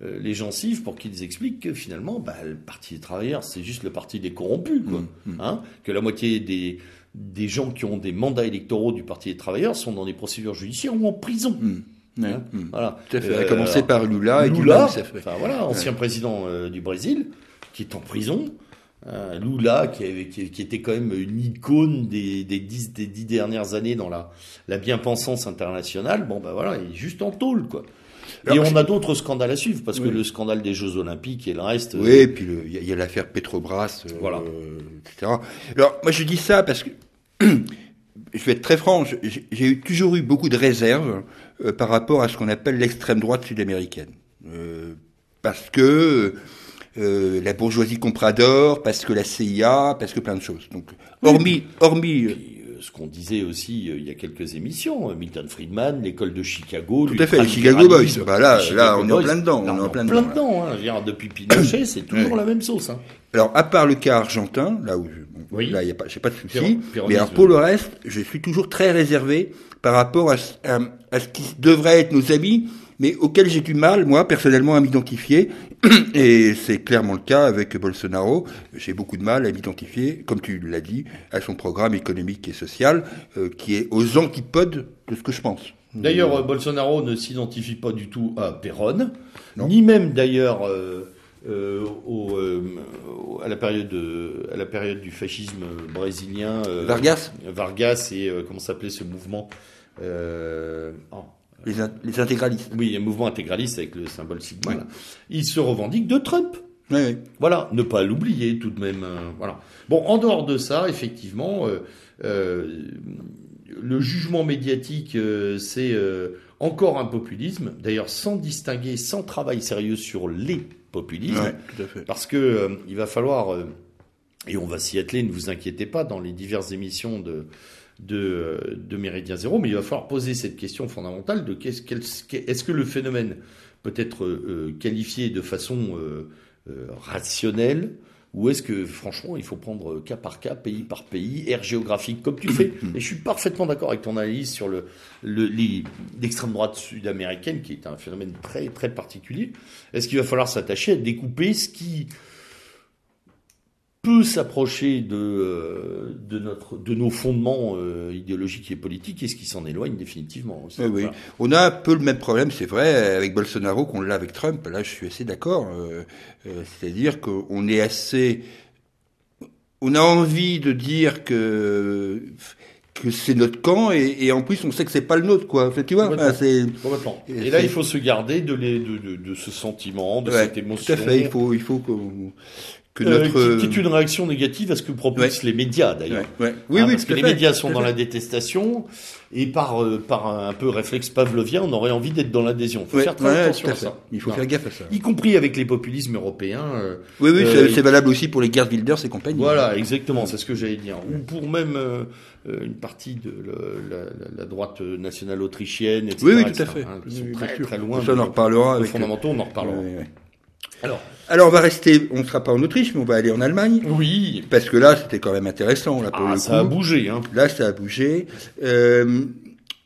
les gencives pour qu'ils expliquent que finalement, bah, le Parti des travailleurs, c'est juste le parti des corrompus, quoi. Mmh, mmh. Hein que la moitié des, des gens qui ont des mandats électoraux du Parti des travailleurs sont dans des procédures judiciaires ou en prison. Mmh. Hein voilà. Tout à fait. Euh, à commencer alors, par Lula. Lula, et enfin, voilà, ancien ouais. président euh, du Brésil, qui est en prison. Euh, Lula, qui, avait, qui, qui, était quand même une icône des, des, dix, des dix dernières années dans la, la bien-pensance internationale, bon ben voilà, il est juste en tôle, quoi. Alors, et on a d'autres scandales à suivre, parce oui. que le scandale des Jeux Olympiques et le reste. Oui, et puis il y, a l'affaire Petrobras, euh, voilà. etc. Alors, moi je dis ça parce que, je vais être très franc, j'ai toujours eu beaucoup de réserves euh, par rapport à ce qu'on appelle l'extrême droite sud-américaine. Euh, parce que euh, la bourgeoisie comprador, parce que la CIA, parce que plein de choses. Donc, hormis, hormis, ce qu'on disait aussi il y a quelques émissions, Milton Friedman, l'école de Chicago. Tout à fait, les Chicago Boys. Bah là, là, on est en plein dedans. on est en plein, dedans. Hein. depuis Pinochet, c'est toujours la même sauce. Hein. Alors, à part le cas argentin, là où oui. là, y a pas, j'ai pas de souci. Mais alors, pour le reste, je suis toujours très réservé par rapport à, à ce qui devrait être nos amis mais auquel j'ai du mal, moi, personnellement, à m'identifier. Et c'est clairement le cas avec Bolsonaro. J'ai beaucoup de mal à m'identifier, comme tu l'as dit, à son programme économique et social, euh, qui est aux antipodes de ce que je pense. D'ailleurs, euh, Bolsonaro ne s'identifie pas du tout à Perón, ni même d'ailleurs euh, au, à la période à la période du fascisme brésilien. Vargas. Vargas et comment s'appelait ce mouvement oh, les, intégralistes. Oui, un mouvement intégraliste avec le symbole sigma. Il se revendique de Trump. Oui, oui. Voilà, ne pas l'oublier tout de même. Euh, voilà. Bon, en dehors de ça, effectivement, euh, euh, le jugement médiatique, c'est encore un populisme. D'ailleurs, sans distinguer, sans travail sérieux sur les populismes, tout à fait. parce que il va falloir, et on va s'y atteler, ne vous inquiétez pas, dans les diverses émissions de de, de Méridien Zéro, mais il va falloir poser cette question fondamentale de qu'est-ce, est-ce que le phénomène peut être euh, qualifié de façon euh, euh, rationnelle ou est-ce que franchement il faut prendre cas par cas, pays par pays, aire géographique comme tu fais Et je suis parfaitement d'accord avec ton analyse sur le, l'extrême droite sud-américaine qui est un phénomène très très particulier. Est-ce qu'il va falloir s'attacher à découper ce qui peut s'approcher de, euh, de, notre, de nos fondements euh, idéologiques et politiques et ce qui s'en éloigne définitivement. Oui, oui. On a un peu le même problème, c'est vrai, avec Bolsonaro qu'on l'a avec Trump. Là, je suis assez d'accord. Euh, c'est-à-dire qu'on est assez... On a envie de dire que que c'est notre camp et, et, en plus on sait que c'est pas le nôtre quoi tu vois c'est et là il faut se garder de, les, de, de, de ce sentiment de cette émotion tout à fait il faut il faut que euh, notre... qui, est une réaction négative à ce que proposent les médias d'ailleurs. Ouais, Oui, hein, oui, parce que les médias sont dans la détestation et par euh, par un peu réflexe pavlovien, on aurait envie d'être dans l'adhésion. Il faut faire très attention à, ça. Il faut faire gaffe à ça. Y compris avec les populismes européens. Euh, oui, oui, c'est valable aussi pour les Gerd Wilders et compagnie. Voilà, exactement, c'est ce que j'allais dire. Ou pour même une partie de la, droite nationale autrichienne, etc. Oui, oui, tout à fait. Hein, sont très, très loin. Ça, on en reparlera. Fondamentaux, on en reparlera. Alors, alors on va rester, on ne sera pas en Autriche, mais on va aller en Allemagne. Oui. Parce que là, c'était quand même intéressant. Là, pour ah, ça a bougé. Hein. Là, ça a bougé. Euh,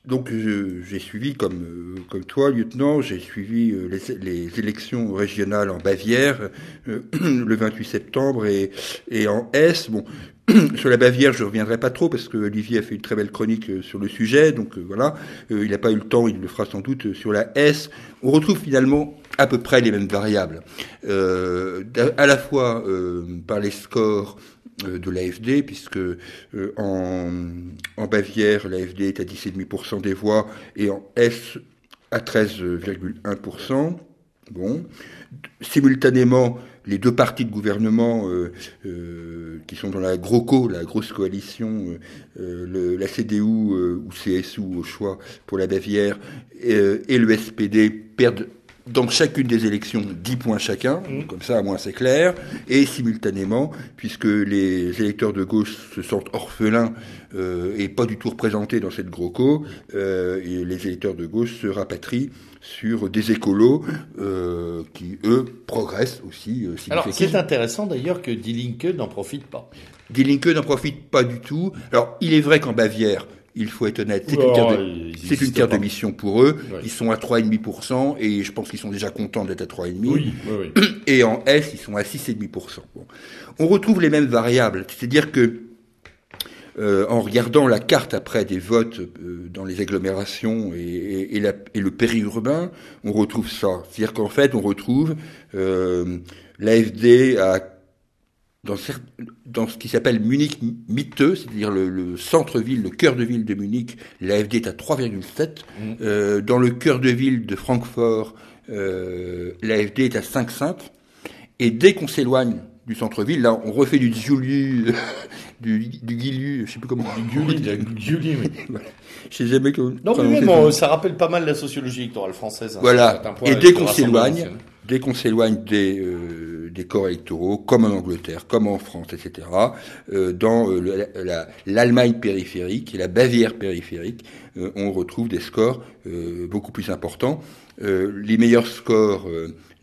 donc j'ai suivi, comme, euh, comme toi, lieutenant, j'ai suivi euh, les, les, élections régionales en Bavière le 28 septembre et, et en Hesse. Bon, sur la Bavière, je reviendrai pas trop parce que Olivier a fait une très belle chronique sur le sujet, donc voilà. il n'a pas eu le temps, il le fera sans doute sur la Hesse. On retrouve finalement à peu près les mêmes variables, euh, à la fois euh, par les scores euh, de l'AFD, puisque en, en, Bavière, l'AFD est à 10,5% des voix et en S à 13,1%. Bon. Simultanément, les deux partis de gouvernement qui sont dans la GROCO, la grosse coalition, la CDU ou CSU au choix pour la Bavière, et le SPD perdent dans chacune des élections 10 points chacun, mmh. comme ça à moins c'est clair, et simultanément, puisque les électeurs de gauche se sentent orphelins euh, et pas du tout représentés dans cette GROCO, euh, et les électeurs de gauche se rapatrient sur des écolos euh, qui, eux, progressent aussi. Euh, Alors, c'est intéressant d'ailleurs que Die Linke n'en profite pas. Die Linke n'en profite pas du tout. Alors, il est vrai qu'en Bavière, il faut être honnête. C'est une, terre de, mission pour eux. Ils sont à 3,5% et je pense qu'ils sont déjà contents d'être à 3,5%. Oui, et en S, ils sont à 6,5%. Bon. On retrouve les mêmes variables. C'est-à-dire que euh, en regardant la carte après des votes euh, dans les agglomérations et, et, et, le périurbain, on retrouve ça. C'est-à-dire qu'en fait, on retrouve euh, l'AFD à dans, dans ce qui s'appelle Munich miteux, c'est-à-dire le, centre-ville, le cœur de ville de Munich, l'AFD est à 3,7. Mmh. Euh, dans le cœur de ville de Francfort, euh, l'AFD est à 5,5. Et dès qu'on s'éloigne du centre-ville, là, on refait du Giulu, du, du Gilu, je sais plus comment. Du Giuli, oui. Je sais jamais Non, mais même, ça rappelle pas mal la sociologie électorale française. Hein, voilà. Et dès qu'on s'éloigne, dès qu'on s'éloigne des, euh, des corps électoraux, comme en Angleterre, comme en France, etc., dans l'Allemagne périphérique et la Bavière périphérique, on retrouve des scores beaucoup plus importants. les meilleurs scores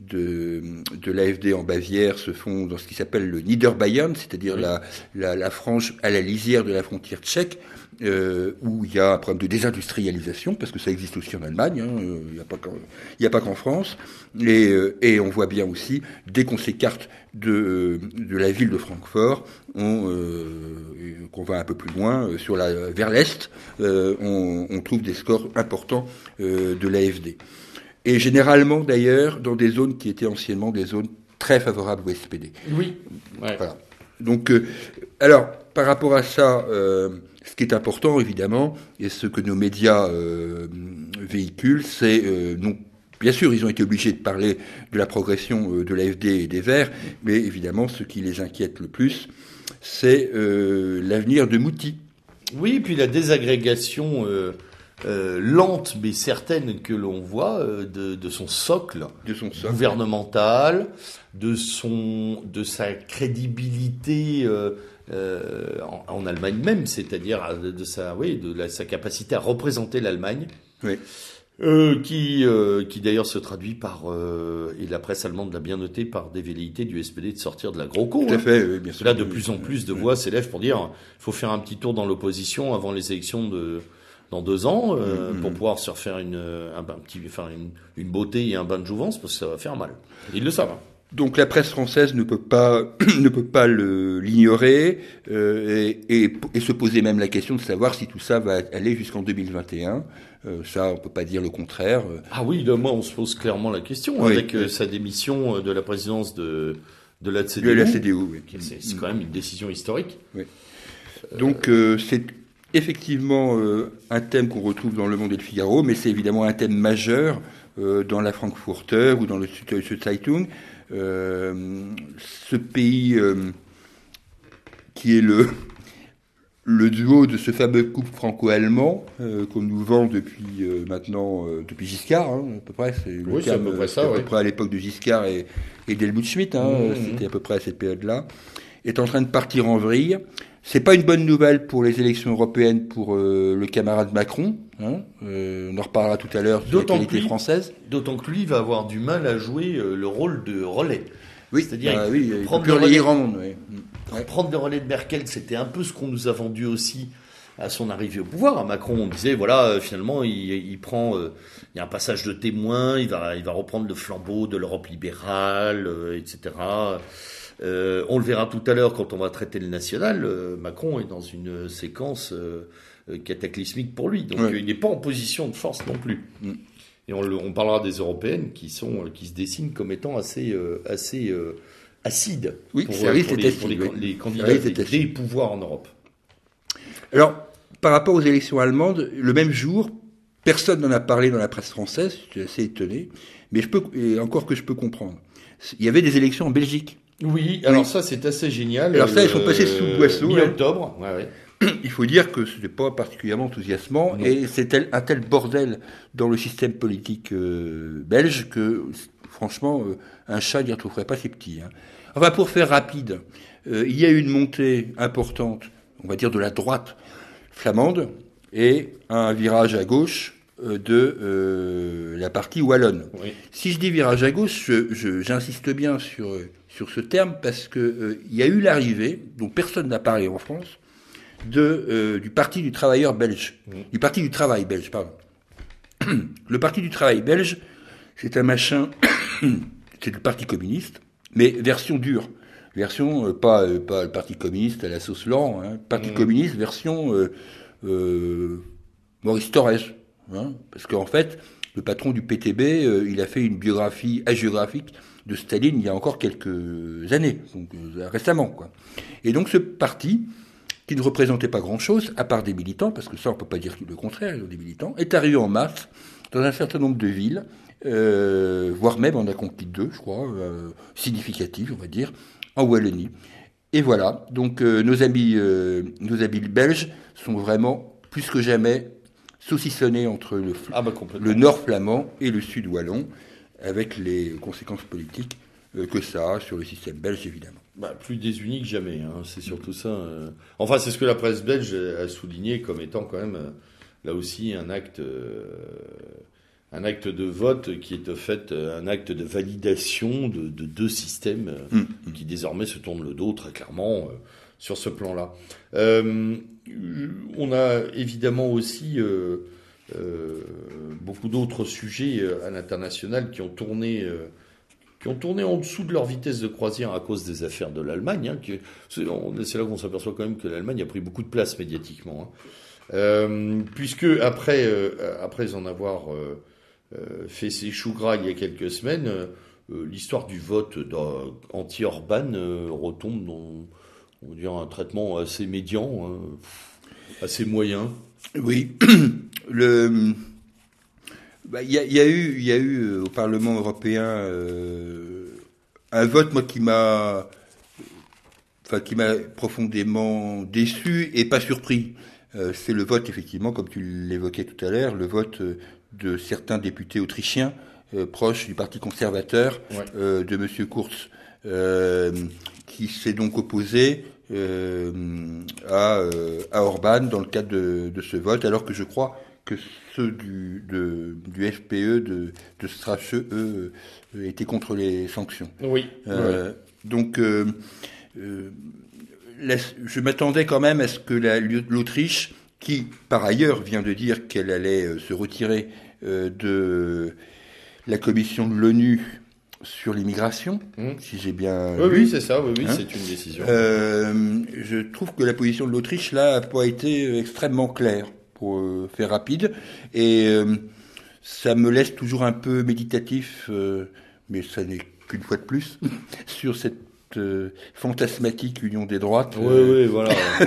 de, de l'AFD en Bavière se font dans ce qui s'appelle le Niederbayern, c'est-à-dire la, la, la, frange à la lisière de la frontière tchèque, euh, où il y a un problème de désindustrialisation, parce que ça existe aussi en Allemagne, hein, euh, il n'y a pas qu'en France, et, euh, et, on voit bien aussi, dès qu'on s'écarte de, de la ville de Francfort, on, euh, qu'on va un peu plus loin, sur la, vers l'Est, on, on, trouve des scores importants de l'AFD. Et généralement, d'ailleurs, dans des zones qui étaient anciennement des zones très favorables au SPD. Oui. Voilà. Donc, alors, par rapport à ça, ce qui est important, évidemment, et ce que nos médias euh, véhiculent, c'est euh. Bien sûr, ils ont été obligés de parler de la progression de l'AFD et des Verts, mais évidemment, ce qui les inquiète le plus, c'est l'avenir de Mouti. Oui, puis la désagrégation euh, lente mais certaine que l'on voit euh, de, de, son socle, de son socle gouvernemental, de son de sa crédibilité euh, euh en, en, Allemagne même, c'est-à-dire de sa oui de la, sa capacité à représenter l'Allemagne. Oui. Euh, qui, euh, qui d'ailleurs se traduit par, euh, et la presse allemande l'a bien noté, par des velléités du SPD de sortir de la GroKo. Tout à fait, oui, bien sûr. Là, de plus en plus de voix s'élèvent pour dire, il faut faire un petit tour dans l'opposition avant les élections de, dans deux ans euh, mm-hmm. pour pouvoir se refaire une, un, un petit, enfin une, une, beauté et un bain de jouvence parce que ça va faire mal. Ils le savent. Hein. Donc la presse française ne peut pas ne peut pas l'ignorer euh, et, et, et, se poser même la question de savoir si tout ça va aller jusqu'en 2021. Euh, ça, on peut pas dire le contraire. Ah oui, là, moi, on se pose clairement la question oui, avec sa démission de la présidence de de la CDU. De la CDU, oui. C'est quand même une décision historique. Oui. Donc euh, c'est effectivement euh, un thème qu'on retrouve dans Le Monde et le Figaro, mais c'est évidemment un thème majeur euh, dans la Frankfurter ou dans le Süddeutsche Zeitung. Euh, ce pays euh, qui est le, le duo de ce fameux couple franco-allemand euh, qu'on nous vend depuis maintenant, depuis Giscard, hein, à peu près. C'est le oui, terme, à peu près ça. À peu près à l'époque de Giscard et, et d'Helmut Schmidt, hein, mmh, c'était à peu près à cette période-là, est en train de partir en vrille. C'est pas une bonne nouvelle pour les élections européennes pour euh, le camarade Macron. Hein euh, on en reparlera tout à l'heure sur la qualité lui, française. D'autant que lui va avoir du mal à jouer euh, le rôle de relais. Oui, c'est-à-dire bah, oui, prendre, le relais, oui. ouais. prendre le relais de Merkel, c'était un peu ce qu'on nous a vendu aussi à son arrivée au pouvoir. À Macron, on disait voilà, finalement, il, il prend, il y a un passage de témoin, il va, il va reprendre le flambeau de l'Europe libérale, etc. Euh, on le verra tout à l'heure quand on va traiter le national. Euh, Macron est dans une séquence euh, cataclysmique pour lui, donc ouais. il n'est pas en position de force non plus. Mm. Et on, on, parlera des européennes qui sont qui se dessinent comme étant assez assez acides oui, pour, pour, les, acide, pour les, oui. les, candidats des, des pouvoirs en Europe. Alors, par rapport aux élections allemandes, le même jour, personne n'en a parlé dans la presse française. Je suis assez étonné, mais je peux et encore que je peux comprendre. Il y avait des élections en Belgique. Oui, alors oui. ça c'est assez génial. Alors ça, ils sont passés sous boisseau. Mi-octobre, ouais, ouais. Il faut dire que ce n'est pas particulièrement enthousiasmant non. et c'est un tel bordel dans le système politique euh, belge que franchement, euh, un chat n'y retrouverait pas ses petits. Hein. Enfin, pour faire rapide, euh, il y a eu une montée importante, on va dire de la droite flamande, et un virage à gauche euh, de euh, la partie wallonne. Oui. Si je dis virage à gauche, j'insiste bien sur sur ce terme parce que euh, il y a eu l'arrivée, dont personne n'a parlé en France, de euh, du Parti du travailleur belge, mmh. du Parti du travail belge, pardon. le Parti du travail belge, c'est un machin, c'est le Parti communiste, mais version dure, version euh, pas pas le Parti communiste à la sauce lent, hein, Parti mmh. communiste version Maurice Torres, hein, parce qu'en fait, le patron du PTB, il a fait une biographie hagiographique de Staline il y a encore quelques années, donc euh, récemment. Quoi. Et donc ce parti, qui ne représentait pas grand-chose, à part des militants, parce que ça on peut pas dire le contraire, des militants, est arrivé en masse dans un certain nombre de villes, euh, voire même en a conquis deux, je crois, euh, significatives, on va dire, en Wallonie. Et voilà, donc euh, nos amis, nos amis belges sont vraiment plus que jamais saucissonnés entre le, ah bah le nord flamand et le sud wallon avec les conséquences politiques que ça sur le système belge, évidemment. Bah, plus désunis que jamais, hein, c'est surtout ça. Enfin, c'est ce que la presse belge a souligné comme étant quand même, là aussi, un acte un acte de vote qui est au fait un acte de validation de, deux systèmes mm. qui désormais se tournent le dos très clairement euh, sur ce plan-là. Euh, on a évidemment aussi euh, beaucoup d'autres sujets à l'international qui ont tourné. qui ont tourné en dessous de leur vitesse de croisière à cause des affaires de l'Allemagne. Hein, c'est là qu'on s'aperçoit quand même que l'Allemagne a pris beaucoup de place médiatiquement. Hein. puisque après, après en avoir euh, fait ses choux gras il y a quelques semaines, euh, l'histoire du vote anti-Orban euh, retombe dans on un traitement assez médian, hein, assez moyen. Oui, le. Bah, il y, a, eu, il y a eu au Parlement européen un vote moi qui m'a, enfin qui m'a profondément déçu et pas surpris. c'est le vote effectivement, comme tu l'évoquais tout à l'heure, le vote de certains députés autrichiens euh, proches du Parti conservateur euh, de M. Kurz, euh, qui s'est donc opposé à, à, Orban dans le cadre de, ce vote, alors que je crois que ceux du, du FPE, de, de Strache, eux, étaient contre les sanctions. Oui. Donc, je m'attendais quand même à ce que l'Autriche, qui par ailleurs vient de dire qu'elle allait se retirer euh, de la commission de l'ONU sur l'immigration, mmh. si j'ai bien. Oui, oui c'est ça, oui, oui hein c'est une décision. Euh, je trouve que la position de l'Autriche, là, n'a pas été extrêmement claire, euh, faire rapide. Et ça me laisse toujours un peu méditatif, mais ça n'est qu'une fois de plus, sur cette fantasmatique union des droites. Oui, oui, voilà.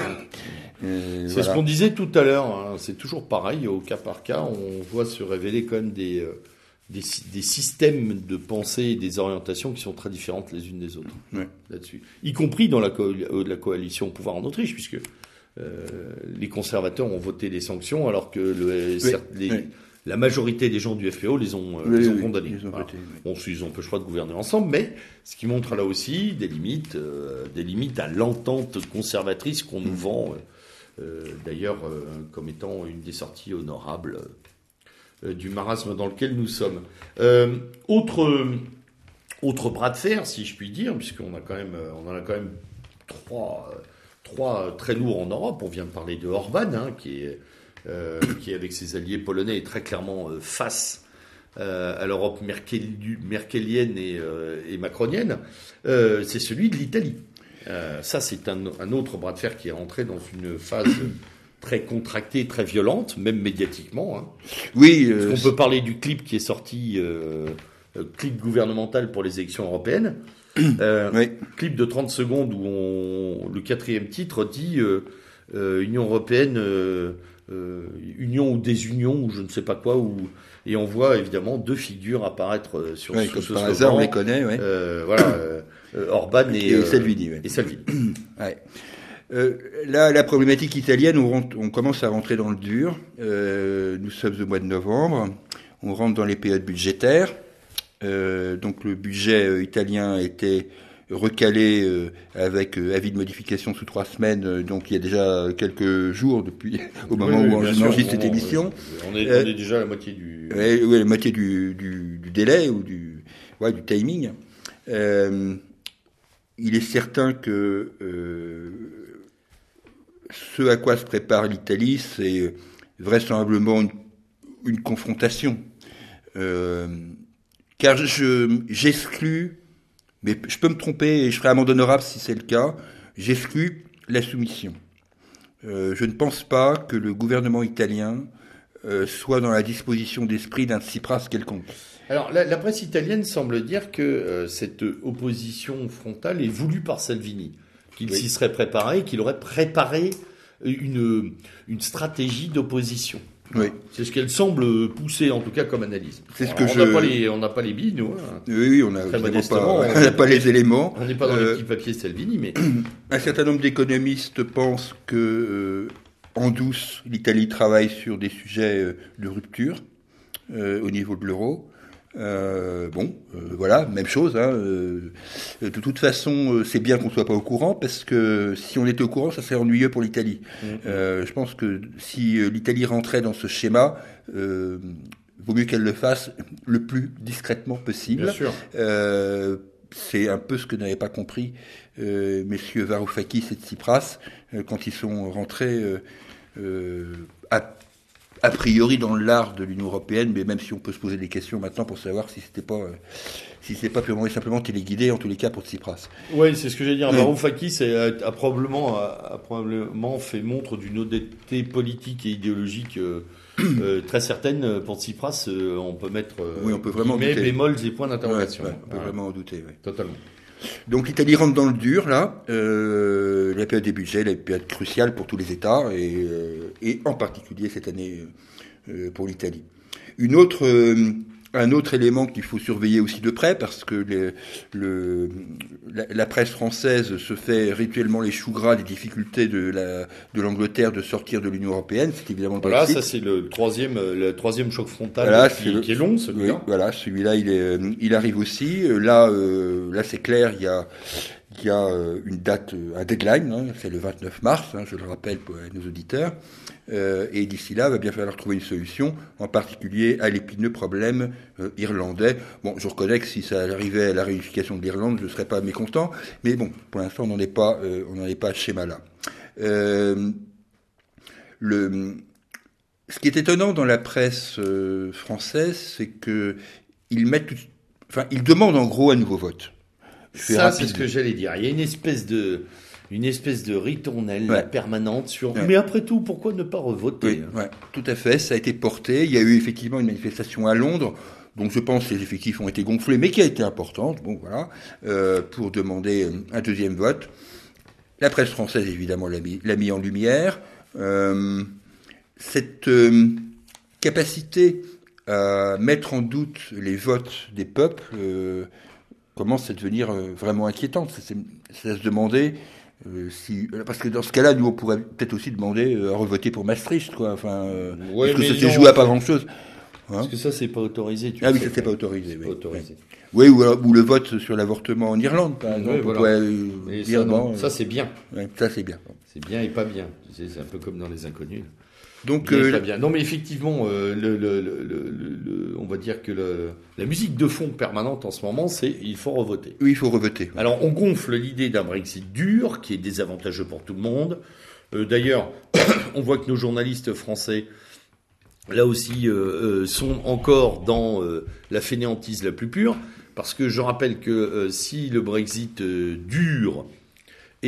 c'est ce qu'on disait tout à l'heure. Hein. C'est toujours pareil, au cas par cas, on voit se révéler quand même des, euh, des, systèmes de pensée et des orientations qui sont très différentes les unes des autres là-dessus. Y compris dans la, euh, la, coalition au pouvoir en Autriche, puisque euh, les conservateurs ont voté des sanctions alors que le, la majorité des gens du FPO les ont, les ont condamnés. Ils ont, bon, ils ont peu le choix de gouverner ensemble, mais ce qui montre là aussi des limites, des limites à l'entente conservatrice qu'on nous vend euh, d'ailleurs euh, comme étant une des sorties honorables euh, du marasme dans lequel nous sommes. autre, autre bras de fer, si je puis dire, puisqu'on a quand même, on en a quand même trois, trois très lourds en Europe. On vient de parler de Orban, hein, qui, est, qui avec ses alliés polonais est très clairement face à l'Europe merkelienne et, et macronienne. C'est celui de l'Italie. Euh, ça, c'est un, autre bras de fer qui est entré dans une phase très contractée, très violente, même médiatiquement. Hein. Oui. Euh, on peut parler du clip qui est sorti, euh, clip gouvernemental pour les élections européennes. oui. Clip de 30 secondes où on, le quatrième titre dit Union européenne, union ou désunion ou je ne sais pas quoi, ou, et on voit évidemment deux figures apparaître sur, oui, ce par hasard, on les connaît. Voilà. Euh, Orban et, et Salvini. Et Salvini. ouais. Euh, là, la problématique italienne, on, on, commence à rentrer dans le dur. Euh, nous sommes au mois de novembre. On rentre dans les périodes budgétaires. Euh, donc le budget euh, italien était recalé euh, avec avis de modification sous trois semaines. donc il y a déjà quelques jours depuis au moment où on enregistre cette émission. On est, on est, déjà à la moitié du. Oui, la moitié du, du, du, délai ou du, ouais, du timing. Il est certain que ce à quoi se prépare l'Italie, c'est vraisemblablement une, confrontation. Euh, car j'exclus, mais je peux me tromper et je serai amende honorable si c'est le cas, j'exclus la soumission. Euh, je ne pense pas que le gouvernement italien soit dans la disposition d'esprit d'un Tsipras quelconque. Alors, la, presse italienne semble dire que euh, cette opposition frontale est voulue par Salvini, qu'il s'y serait préparé, qu'il aurait préparé une, une stratégie d'opposition. Oui. C'est ce qu'elle semble pousser, en tout cas, comme analyse. C'est ce que on je... n'a pas les, on n'a pas les billes, nous. Hein. Oui, oui, on n'a pas, pas, les éléments. On n'est pas dans les euh, petits papiers Salvini, mais un certain nombre d'économistes pensent que, euh, en douce, l'Italie travaille sur des sujets de rupture au niveau de l'euro. Euh, bon, euh, voilà, même chose. Hein, euh, de toute façon, c'est bien qu'on soit pas au courant parce que si on était au courant, ça serait ennuyeux pour l'Italie. Mm-hmm. je pense que si l'Italie rentrait dans ce schéma, vaut mieux qu'elle le fasse le plus discrètement possible. Bien sûr. c'est un peu ce que n'avaient pas compris messieurs Varoufakis et Tsipras quand ils sont rentrés à a priori dans l'art de l'Union européenne, mais même si on peut se poser des questions maintenant pour savoir si c'était pas euh, si c'est pas purement et simplement téléguidé, en tous les cas pour Tsipras. Oui, c'est ce que j'allais dire. Oui. Varoufakis a, a, probablement a, probablement fait montre d'une honnêteté politique et idéologique euh, euh, très certaine pour Tsipras. Euh, on peut mettre oui, on peut vraiment bémols et points d'interrogation. Ouais, ouais, on peut vraiment en douter. Totalement. Donc l'Italie rentre dans le dur là. Euh, la période des budgets, la période cruciale pour tous les États et, euh, en particulier cette année euh, pour l'Italie. Une autre un autre élément qu'il faut surveiller aussi de près, parce que le, la, la, presse française se fait rituellement les choux gras des difficultés de l'Angleterre de, de sortir de l'Union européenne. C'est évidemment le Voilà, Brexit. ça c'est le troisième, le troisième choc frontal Voilà, qui, le, qui, est long, celui-là. Oui, voilà, celui-là, il, est, il arrive aussi. Là, euh, là c'est clair, il y a, il y a une date, un deadline, hein, c'est le 29 mars, hein, je le rappelle pour nos auditeurs. Euh, et d'ici là, il va bien falloir trouver une solution, en particulier à l'épineux problème euh, irlandais. Bon, je reconnais que si ça arrivait à la réunification de l'Irlande, je ne serais pas mécontent, mais bon, pour l'instant, on n'en est pas, euh, on n'en est pas à ce schéma-là. ce qui est étonnant dans la presse française, c'est que ils mettent, enfin, ils demandent en gros un nouveau vote. Ça, c'est ce que j'allais dire. Il y a une espèce de, une espèce de ritournelle Ouais. permanente sur. Ouais. Mais après tout, pourquoi ne pas revoter Oui, ouais, tout à fait. Ça a été porté. Il y a eu effectivement une manifestation à Londres. Donc je pense que les effectifs ont été gonflés, mais qui a été importante, bon voilà, euh, pour demander un deuxième vote. La presse française évidemment l'a mis, mis en lumière. Euh, cette euh, capacité à mettre en doute les votes des peuples euh, commence à devenir euh, vraiment inquiétante. C'est, à se demander euh, si, parce que dans ce cas-là, nous on pourrait peut-être aussi demander euh, à revoter pour Maastricht, quoi. Enfin, euh, Ouais, parce que ça s'est joué à pas grand-chose. Hein Parce que ça, c'est pas autorisé. Tu ah oui, ça c'est pas autorisé. Oui, pas autorisé. oui ou, alors- ou le vote sur l'avortement en Irlande, par exemple. Voilà. pourrait, euh, ça, non. bon, ça, c'est bien. euh, ouais, ça c'est bien. C'est bien et pas bien. Tu sais, c'est un peu comme dans les inconnus. Donc, Bien euh, bien. Non, mais effectivement, euh, le, le, le, le- le- on va dire que le- la musique de fond permanente en ce moment, c'est il faut revoter. oui, il faut revoter. Alors, on gonfle l'idée d'un Brexit dur, qui est désavantageux pour tout le monde. Euh, D'ailleurs, on voit que nos journalistes français, là aussi, euh, euh, sont encore dans euh, la fainéantise la plus pure, parce que je rappelle que euh, si le Brexit euh, dure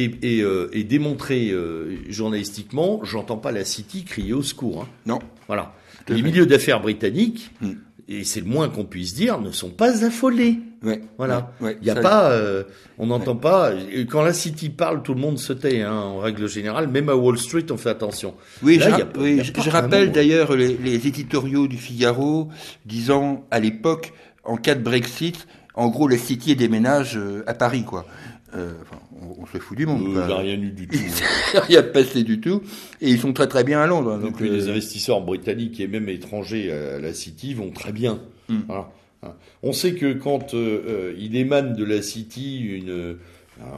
est, est, euh, démontré euh, journalistiquement, j'entends pas la City crier au secours. hein. Non. Voilà. Les fait. milieux d'affaires britanniques, Hmm. et c'est le moins qu'on puisse dire, ne sont pas affolés. Ouais. Voilà. Ouais, ouais, Il n'y a pas, euh, on n'entend pas. et Quand la City parle, tout le monde se tait. Hein, en règle générale, même à Wall Street, on fait attention. Oui, Là, je, a oui, rappelle d'ailleurs les, les éditoriaux du Figaro disant à l'époque, en cas de Brexit, en gros, la City déménage à Paris, quoi. Euh, enfin, on, on se fout du monde. Il n'y a rien eu du tout. Il s'est rien passé du tout. Et ils sont très très bien à Londres. Donc, Donc, les euh, investisseurs britanniques et même étrangers à la City vont très bien. Hmm. Voilà. Hein. On sait que quand euh, euh, il émane de la City une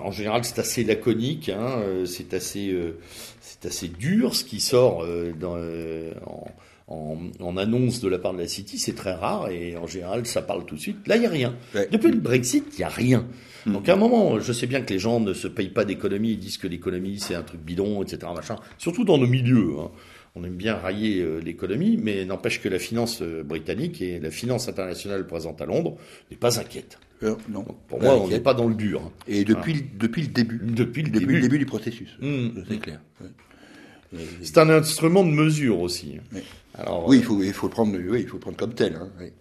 en général, c'est assez laconique, hein, c'est assez, euh, c'est assez dur ce qui sort euh, dans, euh, en, en, en annonce de la part de la City, c'est très rare et en général, ça parle tout de suite. Là, il y a rien. Ouais. Depuis le Brexit, il y a rien. Mm. Donc à un moment, je sais bien que les gens ne se payent pas d'économie, ils disent que l'économie c'est un truc bidon, etc. Machin. Surtout dans nos milieux. hein. On aime bien railler euh, l'économie, mais n'empêche que la finance euh, britannique et la finance internationale présente à Londres n'est pas inquiète. euh, non. Donc, pour Pas moi, on n'est pas dans le dur. hein. Et depuis, le- depuis le début. Depuis le Depuis début. le début du processus. Mm. C'est clair. ouais. Et- C'est un instrument de mesure aussi. Alors, oui, il faut, il faut le prendre, oui, il faut le prendre comme tel. Hein, oui.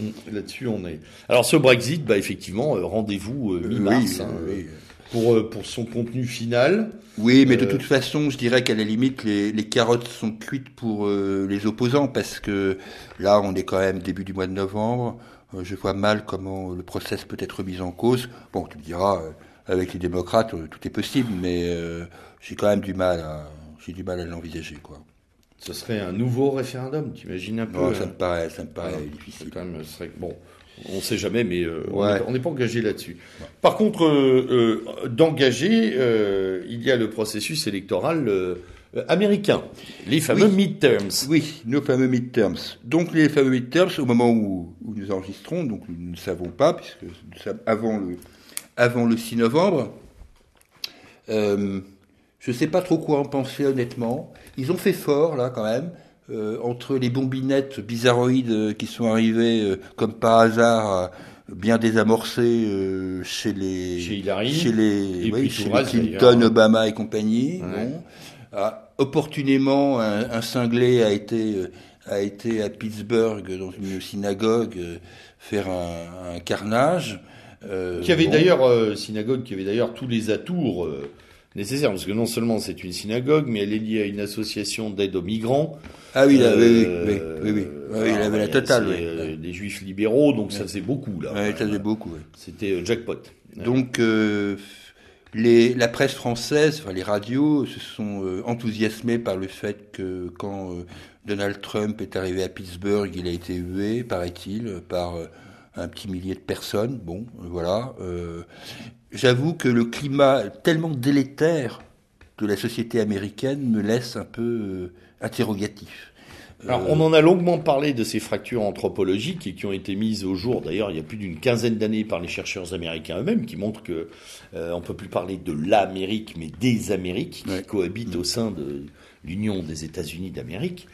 euh, là-dessus, on est. Alors, ce Brexit, bah, effectivement, euh, rendez-vous euh, Euh, mi-mars oui, hein, oui. pour, euh, pour son contenu final. Oui, mais de Euh, toute façon, je dirais qu'à la limite, les, les carottes sont cuites pour euh, les opposants, parce que là, on est quand même début du mois de novembre. Euh, je vois mal comment le process peut être mis en cause. Bon, tu me diras, euh, avec les démocrates, euh, tout est possible, mais euh, j'ai quand même du mal à, j'ai du mal à l'envisager, quoi. Ce serait un nouveau référendum, tu imagines un peu Non, ça euh, me paraît, ça me paraît difficile. Quand même, serait, bon, on ne sait jamais, mais euh, on Ouais. n'est- on n'est pas engagé là-dessus. Par contre, euh, euh, d'engagé, euh, il y a le processus électoral américain, les fameux Oui. midterms. Oui, nos fameux midterms. Donc les fameux midterms, au moment où, où nous enregistrons, donc nous ne savons pas, puisque nous sommes avant le, avant le 6 novembre. Je ne sais pas trop quoi en penser honnêtement. Ils ont fait fort là quand même. euh, entre les bombinettes bizarroïdes euh, qui sont arrivées euh, comme par hasard, bien désamorcées euh, chez les Chez Hillary. chez les, puis chez les Clinton. Obama et compagnie. Ouais. bon. Ah, opportunément, un, un cinglé a été, a été à Pittsburgh dans une synagogue faire un, un carnage. Qui avait bon. d'ailleurs, synagogue qui avait d'ailleurs tous les atours euh, nécessaires, parce que non seulement c'est une synagogue, mais elle est liée à une association d'aide aux migrants. Ah oui, là, oui, Euh, oui, oui, oui. Oui, il alors, avait la ouais, totale. oui. euh, des juifs libéraux, donc ça faisait beaucoup là. Ça faisait beaucoup. C'était euh, jackpot. Donc, euh, les, la presse française, enfin les radios, se sont euh, enthousiasmés par le fait que quand euh, Donald Trump est arrivé à Pittsburgh, il a été hué, paraît-il, par euh, un petit millier de personnes. Bon, euh, voilà. Euh, J'avoue que le climat tellement délétère de la société américaine me laisse un peu euh, interrogatif. Alors, Euh, on en a longuement parlé de ces fractures anthropologiques et qui ont été mises au jour, d'ailleurs, il y a plus d'une quinzaine d'années par les chercheurs américains eux-mêmes, qui montrent que euh, on peut plus parler de l'Amérique, mais des Amériques qui Ouais. cohabitent au sein de l'Union des États-Unis d'Amérique.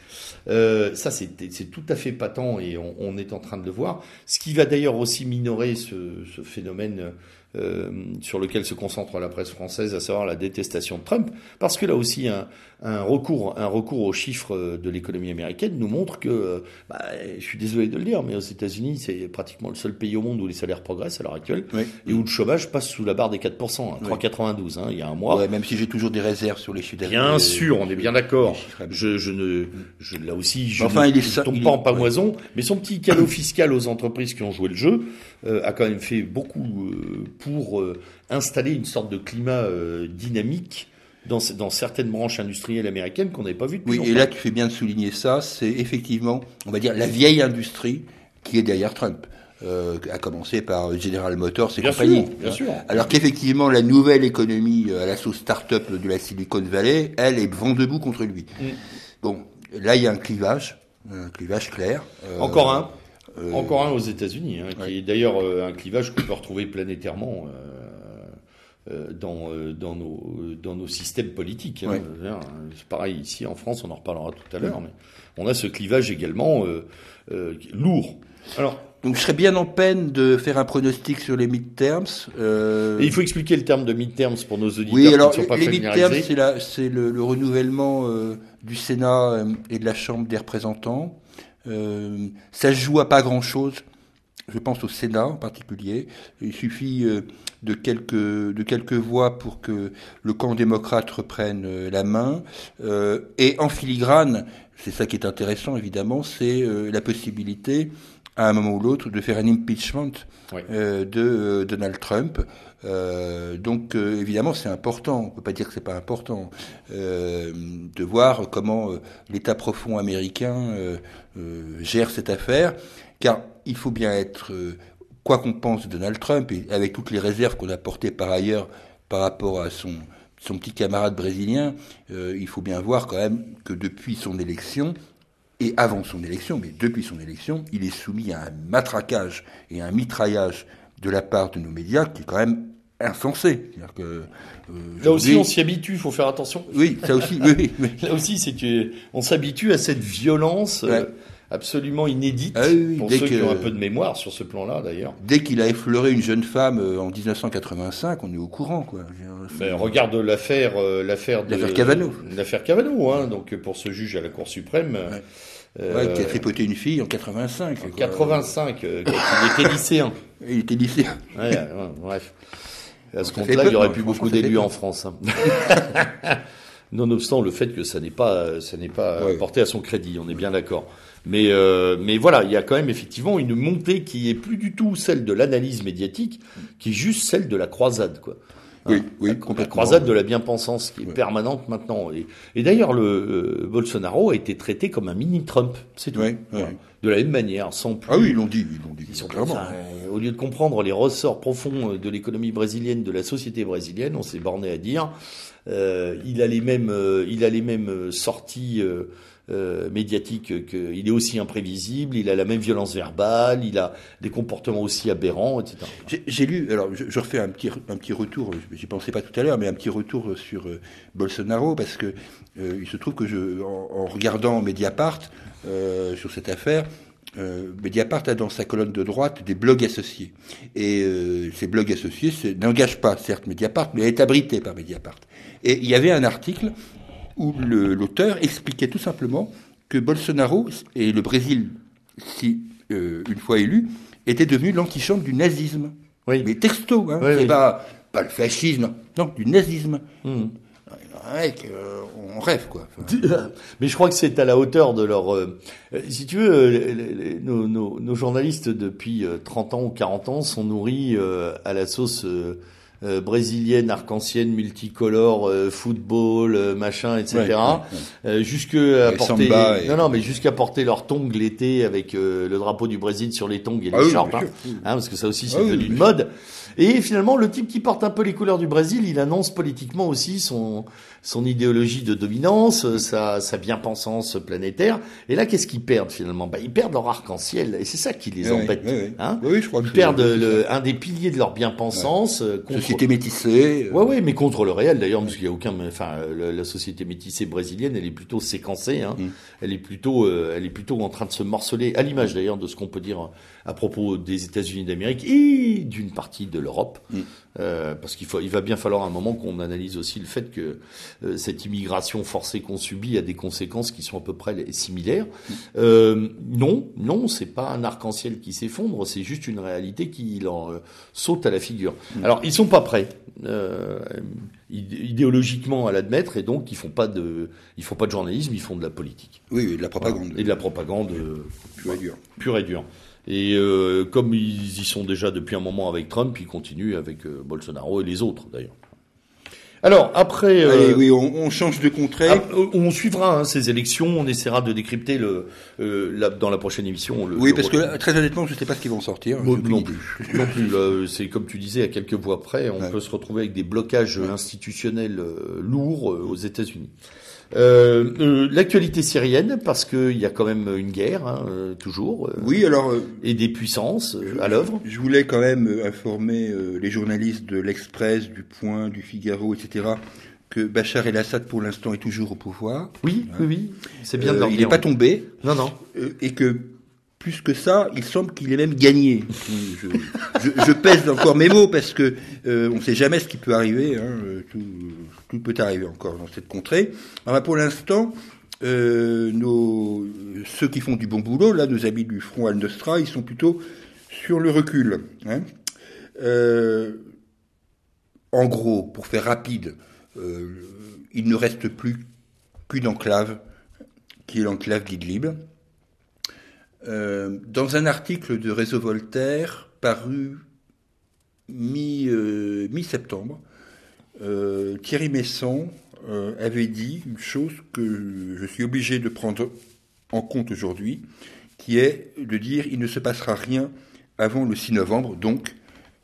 Euh, ça, c'est tout à fait patent et on, on est en train de le voir. Ce qui va d'ailleurs aussi minorer ce, ce phénomène euh, sur lequel se concentre la presse française, à savoir la détestation de Trump, parce que là aussi un, un recours, un recours aux chiffres de l'économie américaine nous montre que, euh, bah, je suis désolé de le dire, mais aux États-Unis, c'est pratiquement le seul pays au monde où les salaires progressent à l'heure actuelle oui. et où le chômage passe sous la barre des 4%, hein, Oui. 3,92 hein, il y a un mois. Ouais, même si j'ai toujours des réserves sur les chiffres Bien sûr, on est bien d'accord. Je, je ne, je, là aussi, je Enfin, ne il est tombe il pas est- en pamoison, mais son petit cadeau fiscal aux entreprises qui ont joué le jeu euh, a quand même fait beaucoup euh, pour euh, installer une sorte de climat dynamique dans, ce- dans certaines branches industrielles américaines qu'on n'avait pas vu depuis Oui, longtemps. et là tu fais bien de souligner ça, c'est effectivement, on va dire, la vieille industrie qui est derrière Trump, euh, à commencer par General Motors et bien compagnie. sûr, bien sûr. Alors qu'effectivement, la nouvelle économie à la sauce start-up de la Silicon Valley, elle est vent debout contre lui. Mm. Bon, là il y a un clivage, un clivage clair. Euh, Encore un. euh, Encore un aux États-Unis, hein, qui ouais. est d'ailleurs euh, un clivage qu'on peut retrouver planétairement dans, dans, nos, dans nos systèmes politiques. hein. Ouais. Pareil ici en France, on en reparlera tout à l'heure, mais on a ce clivage également euh, euh, lourd. Alors, Donc je serais bien en peine de faire un pronostic sur les midterms. Euh, et il faut expliquer le terme de midterms pour nos auditeurs Oui, alors qui ne sont pas les midterms, c'est la- c'est le, le renouvellement euh, du Sénat euh, et de la Chambre des représentants. Euh, ça se joue à pas grand-chose. Je pense au Sénat en particulier. Il suffit de quelques de quelques voix pour que le camp démocrate reprenne la main. Et en filigrane, c'est ça qui est intéressant évidemment, c'est la possibilité à un moment ou l'autre de faire un impeachment Oui. euh, de euh, Donald Trump. Euh, donc euh, évidemment c'est important, on peut pas dire que c'est pas important, euh, de voir comment l'État profond américain gère cette affaire, car il faut bien être, quoi qu'on pense de Donald Trump, et avec toutes les réserves qu'on a portées par ailleurs par rapport à son, son petit camarade brésilien, euh, il faut bien voir quand même que depuis son élection, et avant son élection, mais depuis son élection, il est soumis à un matraquage et un mitraillage de la part de nos médias qui est quand même insensé. C'est-à-dire que, euh, Là aussi, on s'y habitue, il faut faire attention. Oui, ça aussi, oui, oui. Là aussi, c'est que on s'habitue à cette violence euh, Ouais. Absolument inédite Ah oui, pour dès ceux qui ont un peu de mémoire sur ce plan-là, d'ailleurs. Dès qu'il a effleuré une jeune femme euh, en 1985, on est au courant, quoi. Ben, regarde l'affaire, euh, l'affaire de L'affaire Cavano. l'affaire Cavano, hein, donc pour ce juge à la Cour suprême, Ouais. euh, Ouais, qui a tripoté une fille en 85. en quoi. 85, euh, quand il était lycéen. Il était lycéen. Ouais, bref. À ce compte-là, il y aurait hein, plus beaucoup d'élus en France. hein. Nonobstant le fait que ça n'est pas, ça n'est pas Ouais. porté à son crédit, on est bien d'accord. Mais, euh, mais voilà, il y a quand même effectivement une montée qui est plus du tout celle de l'analyse médiatique, qui est juste celle de la croisade, quoi. Oui, oui, la, complètement. croisade de la bien-pensance qui est Ouais. permanente maintenant. Et, et d'ailleurs, le euh, Bolsonaro a été traité comme un mini-Trump, c'est tout. Ouais, ouais. Voilà. De la même manière, sans plus. Ah oui, ils l'ont dit, ils l'ont dit. Ils sont clairement. euh, au lieu de comprendre les ressorts profonds euh, de l'économie brésilienne, de la société brésilienne, on s'est borné à dire, euh, il a les mêmes, euh, il a les mêmes euh, sorties euh, euh, médiatiques que, il est aussi imprévisible, il a la même violence verbale, il a des comportements aussi aberrants, etc. J'ai- lu, alors je, refais un petit, un petit retour, j'y pensais pas tout à l'heure, mais un petit retour sur euh, Bolsonaro, parce que euh, il se trouve que en, regardant Mediapart sur cette affaire, Mediapart a dans sa colonne de droite des blogs associés. Et ces blogs associés n'engagent pas, certes, Mediapart, mais est abrité par Mediapart. Et il y avait un article où l'auteur expliquait tout simplement que Bolsonaro et le Brésil, si euh, une fois élu, était devenu l'antichambre du nazisme. Oui. Mais texto, hein, Oui, c'est oui. pas, pas le fascisme, non, du nazisme. Mhm. Ouais, euh, on rêve, quoi. Enfin, Mais je crois que c'est à la hauteur de leur... euh, euh, si tu veux, euh, les- les- nos, nos- nos journalistes depuis euh, 30 ans ou 40 ans sont nourris euh, à la sauce euh, brésilienne, arc-en-ciel, multicolore, euh, football, euh, machin, etc. ouais, ouais, ouais. Euh, jusque à Et porter et- non non mais jusqu'à porter leurs tongs l'été avec euh, le drapeau du Brésil sur les tongs et les Ah oui, shorts hein. Hein, parce que ça aussi c'est Ah oui, devenu une sûr. Et finalement le type qui porte un peu les couleurs du Brésil il annonce politiquement aussi son son idéologie de dominance euh, sa sa bien-pensance planétaire et là qu'est-ce qu'ils perdent finalement? Bah ils perdent leur arc-en-ciel et c'est ça qui les Ouais, embête ouais, ouais. hein Oui, oui, je crois que ils perdent le, un des piliers de leur bien-pensance euh, contre Société métissée. euh, Ouais, ouais, mais contre le réel d'ailleurs, parce qu'il y a aucun, enfin, euh, la, la société métissée brésilienne, elle est plutôt séquencée, hein. Mm. Elle est plutôt, euh, elle est plutôt en train de se morceler, à l'image d'ailleurs de ce qu'on peut dire à propos des États-Unis d'Amérique et d'une partie de l'Europe, Mm. Euh, parce qu'il faut, il va bien falloir un moment qu'on analyse aussi le fait que euh, cette immigration forcée qu'on subit a des conséquences qui sont à peu près les- similaires. Euh, non, non, c'est pas un arc-en-ciel qui s'effondre, c'est juste une réalité qui leur euh, saute à la figure. Alors, ils sont pas prêts. Euh, idé- idéologiquement à l'admettre et donc ils font pas de ils font pas de journalisme ils font de la politique Oui, oui, de la propagande. et de la propagande euh, pure et dure. pure et dure et euh, comme ils y sont déjà depuis un moment avec Trump ils continuent avec euh, Bolsonaro et les autres d'ailleurs alors après euh, Allez, oui, on, on change de contrée. ah, euh, on suivra hein, ces élections on essaiera de décrypter le euh, la- dans la prochaine émission le, oui, le parce que retour. très honnêtement, je ne sais pas ce qu'ils vont sortir. Non plus. Non plus. C'est comme tu disais, à quelques voix près, on Ouais. peut se retrouver avec des blocages institutionnels lourds aux États-Unis. Euh, euh, L'actualité syrienne, parce qu'il y a quand même une guerre, hein, euh, toujours, Oui, alors, et des puissances à l'œuvre. je voulais quand même informer les journalistes de l'Express, du Point, du Figaro, etc., que Bachar el-Assad, pour l'instant, est toujours au pouvoir. Oui, oui, oui. C'est bien de leur il n'est pas tombé. Non, non. Et que plus que ça, il semble qu'il ait même gagné. je, pèse encore mes mots parce que euh, on ne sait jamais ce qui peut arriver. Hein, euh, tout, peut arriver encore dans cette contrée. Alors, pour l'instant, euh, ceux qui font du bon boulot, là, nos amis du Front Al-Nostra, ils sont plutôt sur le recul. Hein. En gros, pour faire rapide, il ne reste plus qu'une enclave, qui est l'enclave d'Idlib. Euh, dans un article de Réseau Voltaire paru euh, mi-septembre, euh, Thierry Messon avait dit une chose que je suis obligé de prendre en compte aujourd'hui, qui est de dire il ne se passera rien avant le 6 novembre, donc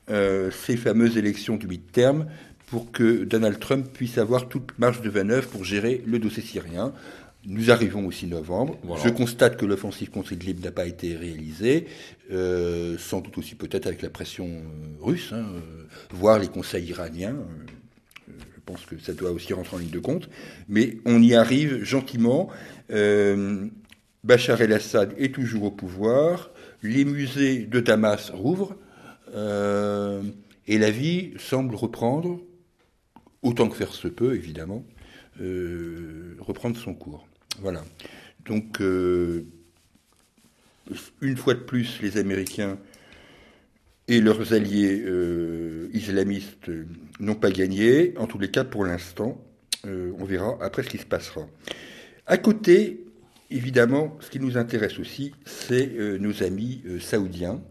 ces fameuses élections du mid-term, pour que Donald Trump puisse avoir toute marge de manœuvre pour gérer le dossier syrien. Nous arrivons au 6 novembre. Voilà. Je constate que l'offensive contre Idlib n'a pas été réalisée, euh, sans doute aussi peut-être avec la pression euh, russe, hein, euh, voire les conseils iraniens. je pense que ça doit aussi rentrer en ligne de compte. Mais on y arrive gentiment. Bachar el-Assad est toujours au pouvoir. Les musées de Damas rouvrent. et la vie semble reprendre, autant que faire se peut, évidemment, reprendre son cours. Voilà. Donc, euh, une fois de plus, les Américains et leurs alliés euh, islamistes euh, n'ont pas gagné. En tous les cas, pour l'instant, on verra après ce qui se passera. À côté, évidemment, ce qui nous intéresse aussi, c'est nos amis saoudiens.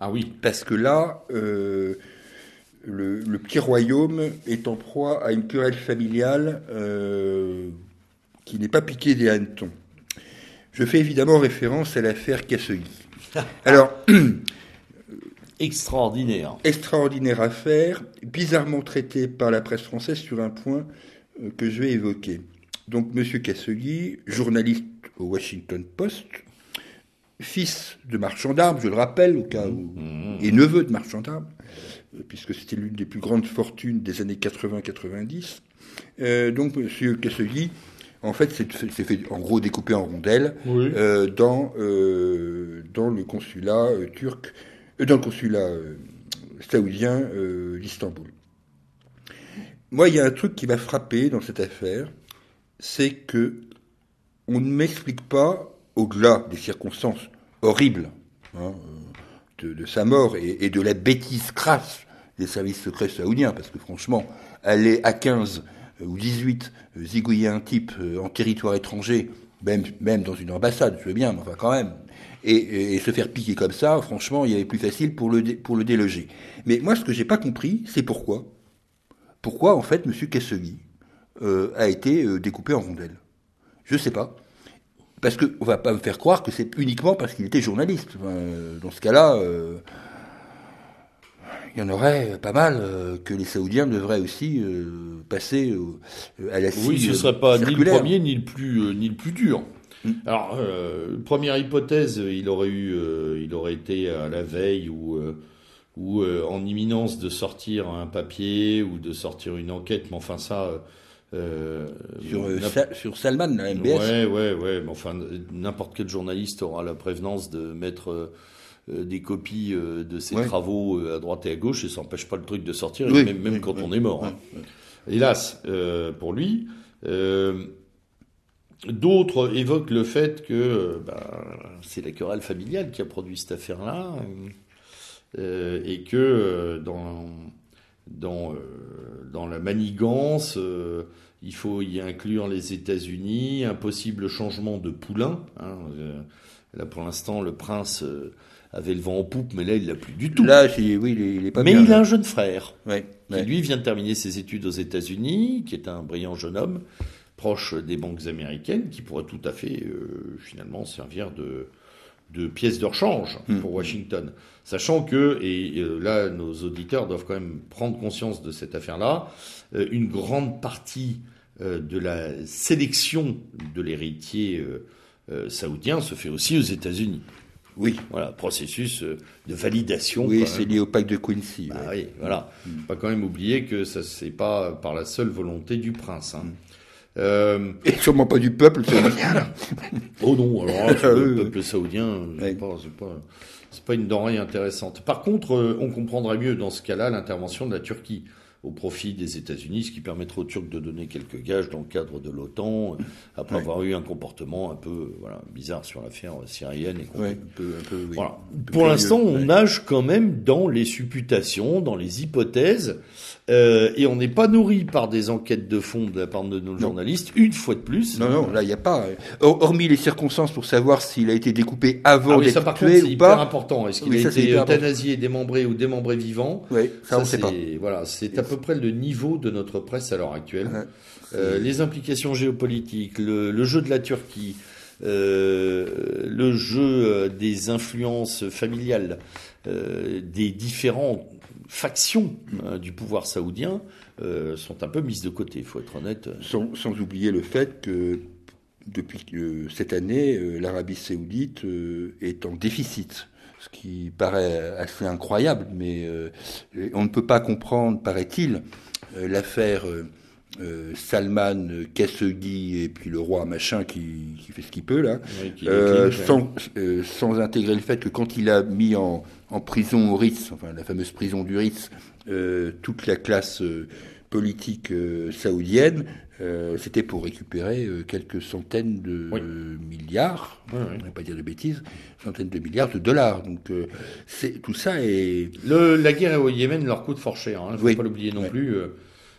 Ah oui. Parce que là, le, petit royaume est en proie à une querelle familiale qui n'est pas piquée des hannetons. Je fais évidemment référence à l'affaire Cassegui. Alors, extraordinaire. Extraordinaire affaire, bizarrement traitée par la presse française sur un point euh, que je vais évoquer. Donc, M. Cassegui, journaliste au Washington Post, fils de marchand d'armes, je le rappelle, au cas où, mmh. et neveu de marchand d'armes, euh, puisque c'était l'une des plus grandes fortunes des années 80-90. Euh, donc, M. Cassegui en fait, c'est fait en gros découpé en rondelles euh, dans, euh, dans le consulat euh, turc, dans le consulat saoudien d'Istanbul. Moi, il y a un truc qui m'a frappé dans cette affaire, c'est que on ne m'explique pas, au-delà des circonstances horribles hein, de, sa mort et, et, de la bêtise crasse des services secrets saoudiens, parce que franchement, aller à 15 ou 18 euh, zigouiller un type euh, en territoire étranger, même, même dans une ambassade, je veux bien, mais enfin quand même, et, se faire piquer comme ça, franchement, il y avait plus facile pour le, pour le déloger. Mais moi, ce que j'ai pas compris, c'est pourquoi. Pourquoi, en fait, M. Kassegui euh, a été découpé en rondelles Je sais pas. Parce qu'on ne va pas me faire croire que c'est uniquement parce qu'il était journaliste. dans ce cas-là, il y en aurait pas mal euh, que les Saoudiens devraient aussi euh, passer euh, à la Oui, ce ne serait pas ni le premier ni le plus, ni le plus dur. Mm. Alors, première hypothèse, il aurait eu, il aurait été à la veille ou, ou en imminence de sortir un papier ou de sortir une enquête, mais enfin ça. sur, sur Salman, la MBS. Ouais, ouais, ouais. Mais enfin, n'importe quel journaliste aura la prévenance de mettre euh, des copies euh, de ses travaux euh, à droite et à gauche et ça n'empêche pas le truc de sortir, même, quand on est mort. Hein. Hélas, pour lui. D'autres évoquent le fait que ben, c'est la querelle familiale qui a produit cette affaire-là et que dans, dans, dans la manigance, il faut y inclure les États-Unis, un possible changement de poulain. Hein, là, pour l'instant, le prince avait le vent en poupe, mais là, il l'a plus du tout. Là, oui, il est, pas Mais il a un jeune frère, ouais, qui lui vient de terminer ses études aux États-Unis, qui est un brillant jeune homme, proche des banques américaines, qui pourrait tout à fait, euh, finalement, servir de, de pièce de rechange hmm. pour Washington. Sachant que, et euh, là, nos auditeurs doivent quand même prendre conscience de cette affaire-là, euh, une grande partie de la sélection de l'héritier saoudien se fait aussi aux États-Unis. Oui. Voilà, processus euh, de validation. Oui, c'est lié au pacte de Quincy. Ah, oui, voilà. Mm. Pas quand même oublier que ça c'est pas par la seule volonté du prince. Hein. Mm. Euh... Et sûrement pas du peuple saoudien. oh non, alors le peuple saoudien, c'est pas, pas, une denrée intéressante. Par contre, euh, on comprendrait mieux dans ce cas-là l'intervention de la Turquie au profit des États-Unis, ce qui permettra aux Turcs de donner quelques gages dans le cadre de l'OTAN, euh, après avoir eu un comportement un peu voilà, bizarre sur l'affaire syrienne. Et un peu, un peu, voilà. Pour l'instant, on nage quand même dans les supputations, dans les hypothèses, euh, et on n'est pas nourri par des enquêtes de fond de la part de nos journalistes, une fois de plus. Non, non, là, il n'y a pas. Hormis les circonstances pour savoir s'il a été découpé avant ah d'être tué c'est hyper important. Est-ce qu'il a été euthanasié, démembré ou démembré vivant? Oui, ça, on ne sait pas. Voilà, c'est à peu près le niveau de notre presse à l'heure actuelle. Euh, les implications géopolitiques, le, jeu de la Turquie, euh, le jeu des influences familiales, des différents factions euh, du pouvoir saoudien euh, sont un peu mises de côté, il faut être honnête. Sans, oublier le fait que depuis cette année, euh, l'Arabie saoudite est en déficit ce qui paraît assez incroyable, mais on ne peut pas comprendre, paraît-il, l'affaire Salman, Khashoggi et puis le roi machin qui, fait ce qu'il peut là, sans, sans, intégrer le fait que quand il a mis en, en prison au Ritz, enfin la fameuse prison du Ritz, euh, toute la classe euh, politique euh, saoudienne, c'était pour récupérer quelques centaines de milliards, on ne va pas dire de bêtises, centaines de milliards de dollars. Donc c'est tout ça est... Le, la guerre au Yémen leur coûte fort cher, il hein, ne faut pas l'oublier non plus.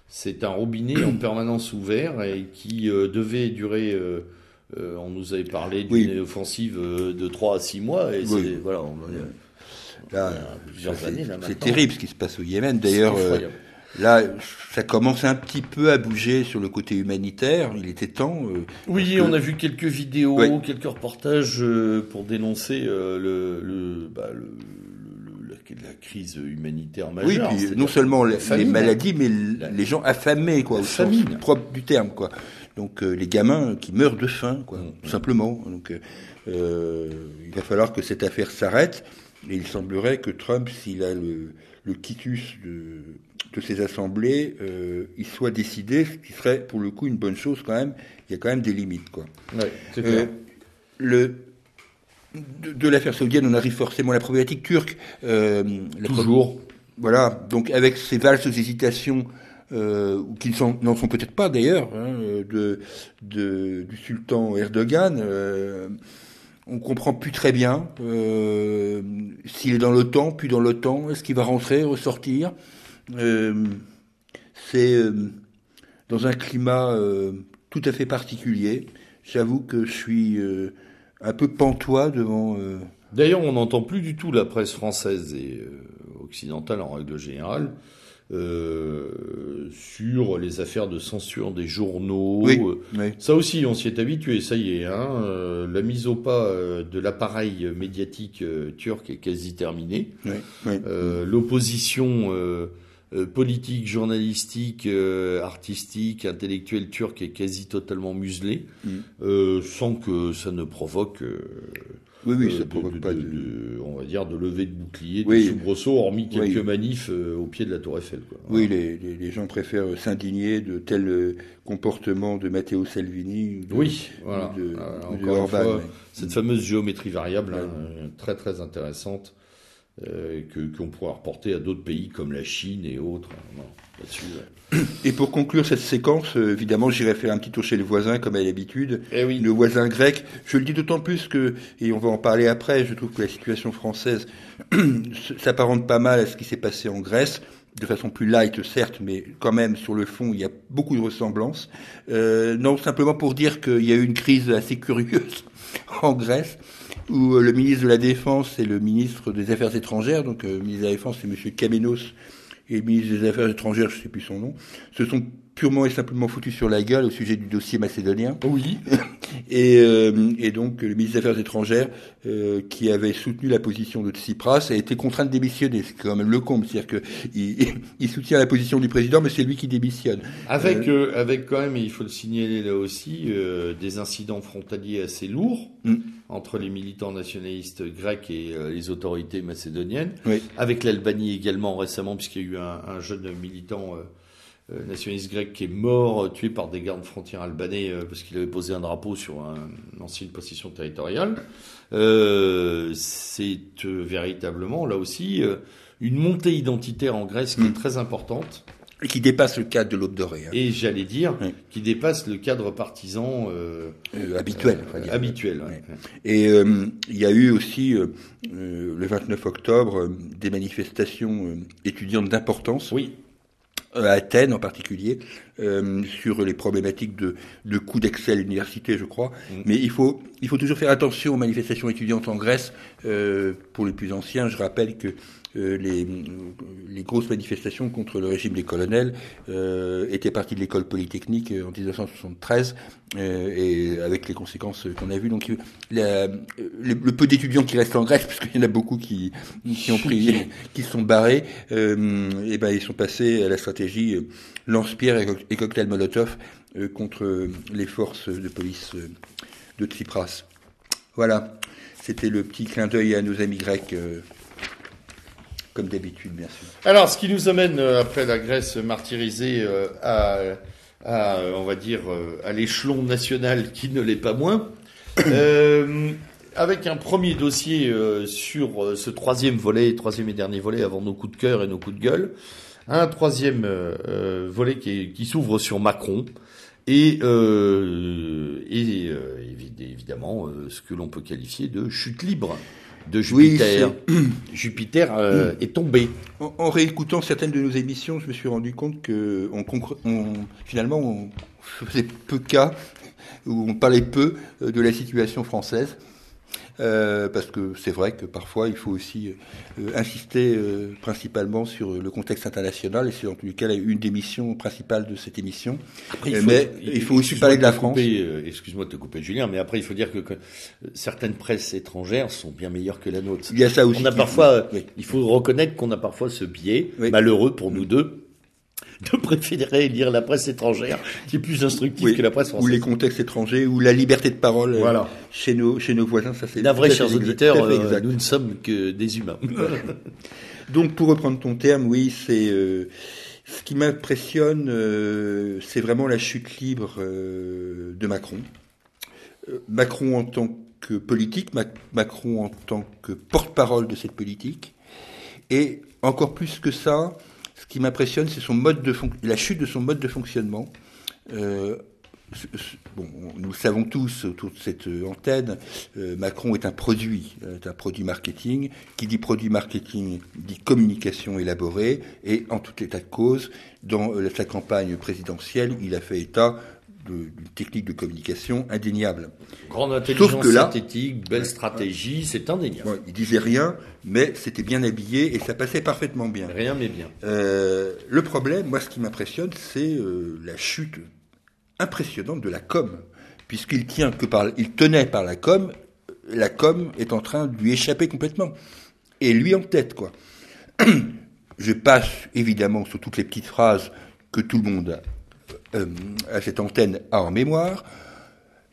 C'est un robinet en permanence ouvert et qui devait durer... on nous avait parlé d'une offensive de 3 à 6 mois et voilà, Là, c'est terrible ce qui se passe au Yémen. D'ailleurs, euh, là, ça commence un petit peu à bouger sur le côté humanitaire. Il était temps. Euh, oui, on a vu quelques vidéos, quelques reportages euh, pour dénoncer le, le, bah, le la crise humanitaire majeure. Oui, puis non seulement les maladies, mais les gens affamés, quoi, au sens propre du terme, quoi. Donc les gamins qui meurent de faim, quoi, mm. tout simplement. Donc euh, il va falloir que cette affaire s'arrête. Et il semblerait que Trump, s'il a le, le quitus de, de ces assemblées, euh, il soit décidé, ce qui serait pour le coup une bonne chose quand même. Il y a quand même des limites, quoi. Euh, le, de, l'affaire saoudienne, on arrive forcément à la problématique turque. Euh, Toujours. Voilà. Donc avec ces valses hésitations. Euh, qui n'en sont peut-être pas d'ailleurs, hein, de, de, du sultan Erdogan. Euh, on comprend plus très bien euh, s'il est dans l'OTAN, plus dans l'OTAN, est-ce qu'il va rentrer, ressortir. Euh, c'est dans un climat tout à fait particulier. J'avoue que je suis un peu pantois devant. D'ailleurs, on n'entend plus du tout la presse française et occidentale en règle générale euh, sur les affaires de censure des journaux. Euh, ça aussi, on s'y est habitué, ça y est. Hein, euh, la mise au pas de l'appareil médiatique turc est quasi terminée. L'opposition politique, journalistique, artistique, intellectuelle turque est quasi totalement muselée, mm. sans que ça ne provoque oui, oui, ça provoque de, pas de, on va dire, de lever de bouclier, de soubresaut, hormis quelques manifs euh, au pied de la Tour Eiffel. Quoi. Oui, les, les, gens préfèrent s'indigner de tel euh, comportement de Matteo Salvini. Ou de, oui, voilà. Encore fois, cette fameuse géométrie variable, hein, très très intéressante, euh, qu'on pourra reporter à d'autres pays comme la Chine et autres. Et pour conclure cette séquence, euh, évidemment, j'irai faire un petit tour chez les voisins, comme à l'habitude. Eh oui. Le voisin grec. Je le dis d'autant plus que, et on va en parler après, je trouve que la situation française s'apparente pas mal à ce qui s'est passé en Grèce de façon plus light, certes, mais quand même, sur le fond, il y a beaucoup de ressemblances. Euh, non, simplement pour dire qu'il y a eu une crise assez curieuse en Grèce, où euh, le ministre de la Défense et le ministre des Affaires étrangères, donc le ministre de la Défense, c'est M. Kamenos, et le ministre des Affaires étrangères, je ne sais plus son nom, se sont purement et simplement foutus sur la gueule au sujet du dossier macédonien. Oui. et, euh, et donc le ministre des Affaires étrangères, euh, qui avait soutenu la position de Tsipras, a été contraint de démissionner. C'est quand même le comble, c'est-à-dire qu'il il soutient la position du président, mais c'est lui qui démissionne. Avec, euh, avec quand même, il faut le signaler là aussi, des incidents frontaliers assez lourds. Mm entre les militants nationalistes grecs et les autorités macédoniennes, avec l'Albanie également récemment, puisqu'il y a eu un, jeune militant nationaliste grec qui est mort, tué par des gardes frontières albanais parce qu'il avait posé un drapeau sur un, une ancienne possession territoriale. C'est véritablement, là aussi, une montée identitaire en Grèce qui est mm. très importante. Et qui dépasse le cadre de l'aube dorée. Hein. Et j'allais dire, qui dépasse le cadre partisan euh, euh, habituel. Euh, habituel. Et il y a eu aussi le 29 octobre des manifestations étudiantes d'importance. Oui. À Athènes en particulier, sur les problématiques de, de coût d'accès à l'université, je crois. Mm. Mais il faut, il faut toujours faire attention aux manifestations étudiantes en Grèce. pour les plus anciens, je rappelle que euh, les, les, grosses manifestations contre le régime des colonels euh, étaient parties de l'école polytechnique euh, en 1973 euh, et avec les conséquences qu'on a vues. Donc la, le, peu d'étudiants qui restent en Grèce, parce qu'il y en a beaucoup qui, qui ont pris, qui sont barrés, et ben ils sont passés à la stratégie lance-pierre et, cocktail Molotov contre les forces de police de Tsipras. Voilà, c'était le petit clin d'œil à nos amis grecs comme d'habitude, bien sûr. Alors, ce qui nous amène, euh, après la Grèce martyrisée, euh, à, on va dire, euh, à l'échelon national qui ne l'est pas moins, avec un premier dossier sur ce troisième volet, troisième et dernier volet avant nos coups de cœur et nos coups de gueule, un troisième volet qui, qui s'ouvre sur Macron. Et, et évidemment ce que l'on peut qualifier de chute libre de Jupiter. Jupiter euh, est tombé. En, réécoutant certaines de nos émissions, je me suis rendu compte que on, finalement, on faisait peu cas, ou on parlait peu euh, de la situation française. Euh, parce que c'est vrai que parfois il faut aussi euh, insister euh, principalement sur le contexte international, et c'est en les cas une des missions principales de cette émission. Après, il faut- mais il faut aussi parler de la France. Excuse-moi de te couper, Julien, mais après, il faut dire que, que, certaines presses étrangères sont bien meilleures que la nôtre. Il y a ça aussi. On a parfois, Oui. il faut reconnaître qu'on a parfois ce biais, Oui. malheureux pour nous deux, de préférer lire la presse étrangère, qui est plus instructive Oui, que la presse ou française. les contextes étrangers, ou la liberté de parole euh, Voilà. chez nos chez nos voisins, ça c'est La vraie, chers auditeurs, euh, nous ne sommes que des humains. Donc pour reprendre ton terme, oui, c'est euh, ce qui m'impressionne, euh, c'est vraiment la chute libre de Macron. Macron en tant que politique, Mac- Macron en tant que porte-parole de cette politique, et encore plus que ça, qui m'impressionne, c'est son mode de la chute de son mode de fonctionnement. Euh, ce- ce- bon, nous le savons tous autour de cette euh, antenne, euh, Macron est un produit, un produit marketing. Qui dit produit marketing dit communication élaborée. Et en tout état de cause, dans sa campagne présidentielle, il a fait état d'une technique de communication indéniable. Grande intelligence que là- synthétique, belle stratégie, c'est indéniable. Bon, il disait rien, mais c'était bien habillé et ça passait parfaitement bien. Rien mais bien. Euh, le problème, moi, ce qui m'impressionne, c'est euh, la chute impressionnante de la com, puisqu'il tient que par, il tenait par la com, la com est en train de lui échapper complètement, et lui en tête, quoi. Je passe évidemment sur toutes les petites phrases que tout le monde a, euh, à cette antenne a en mémoire.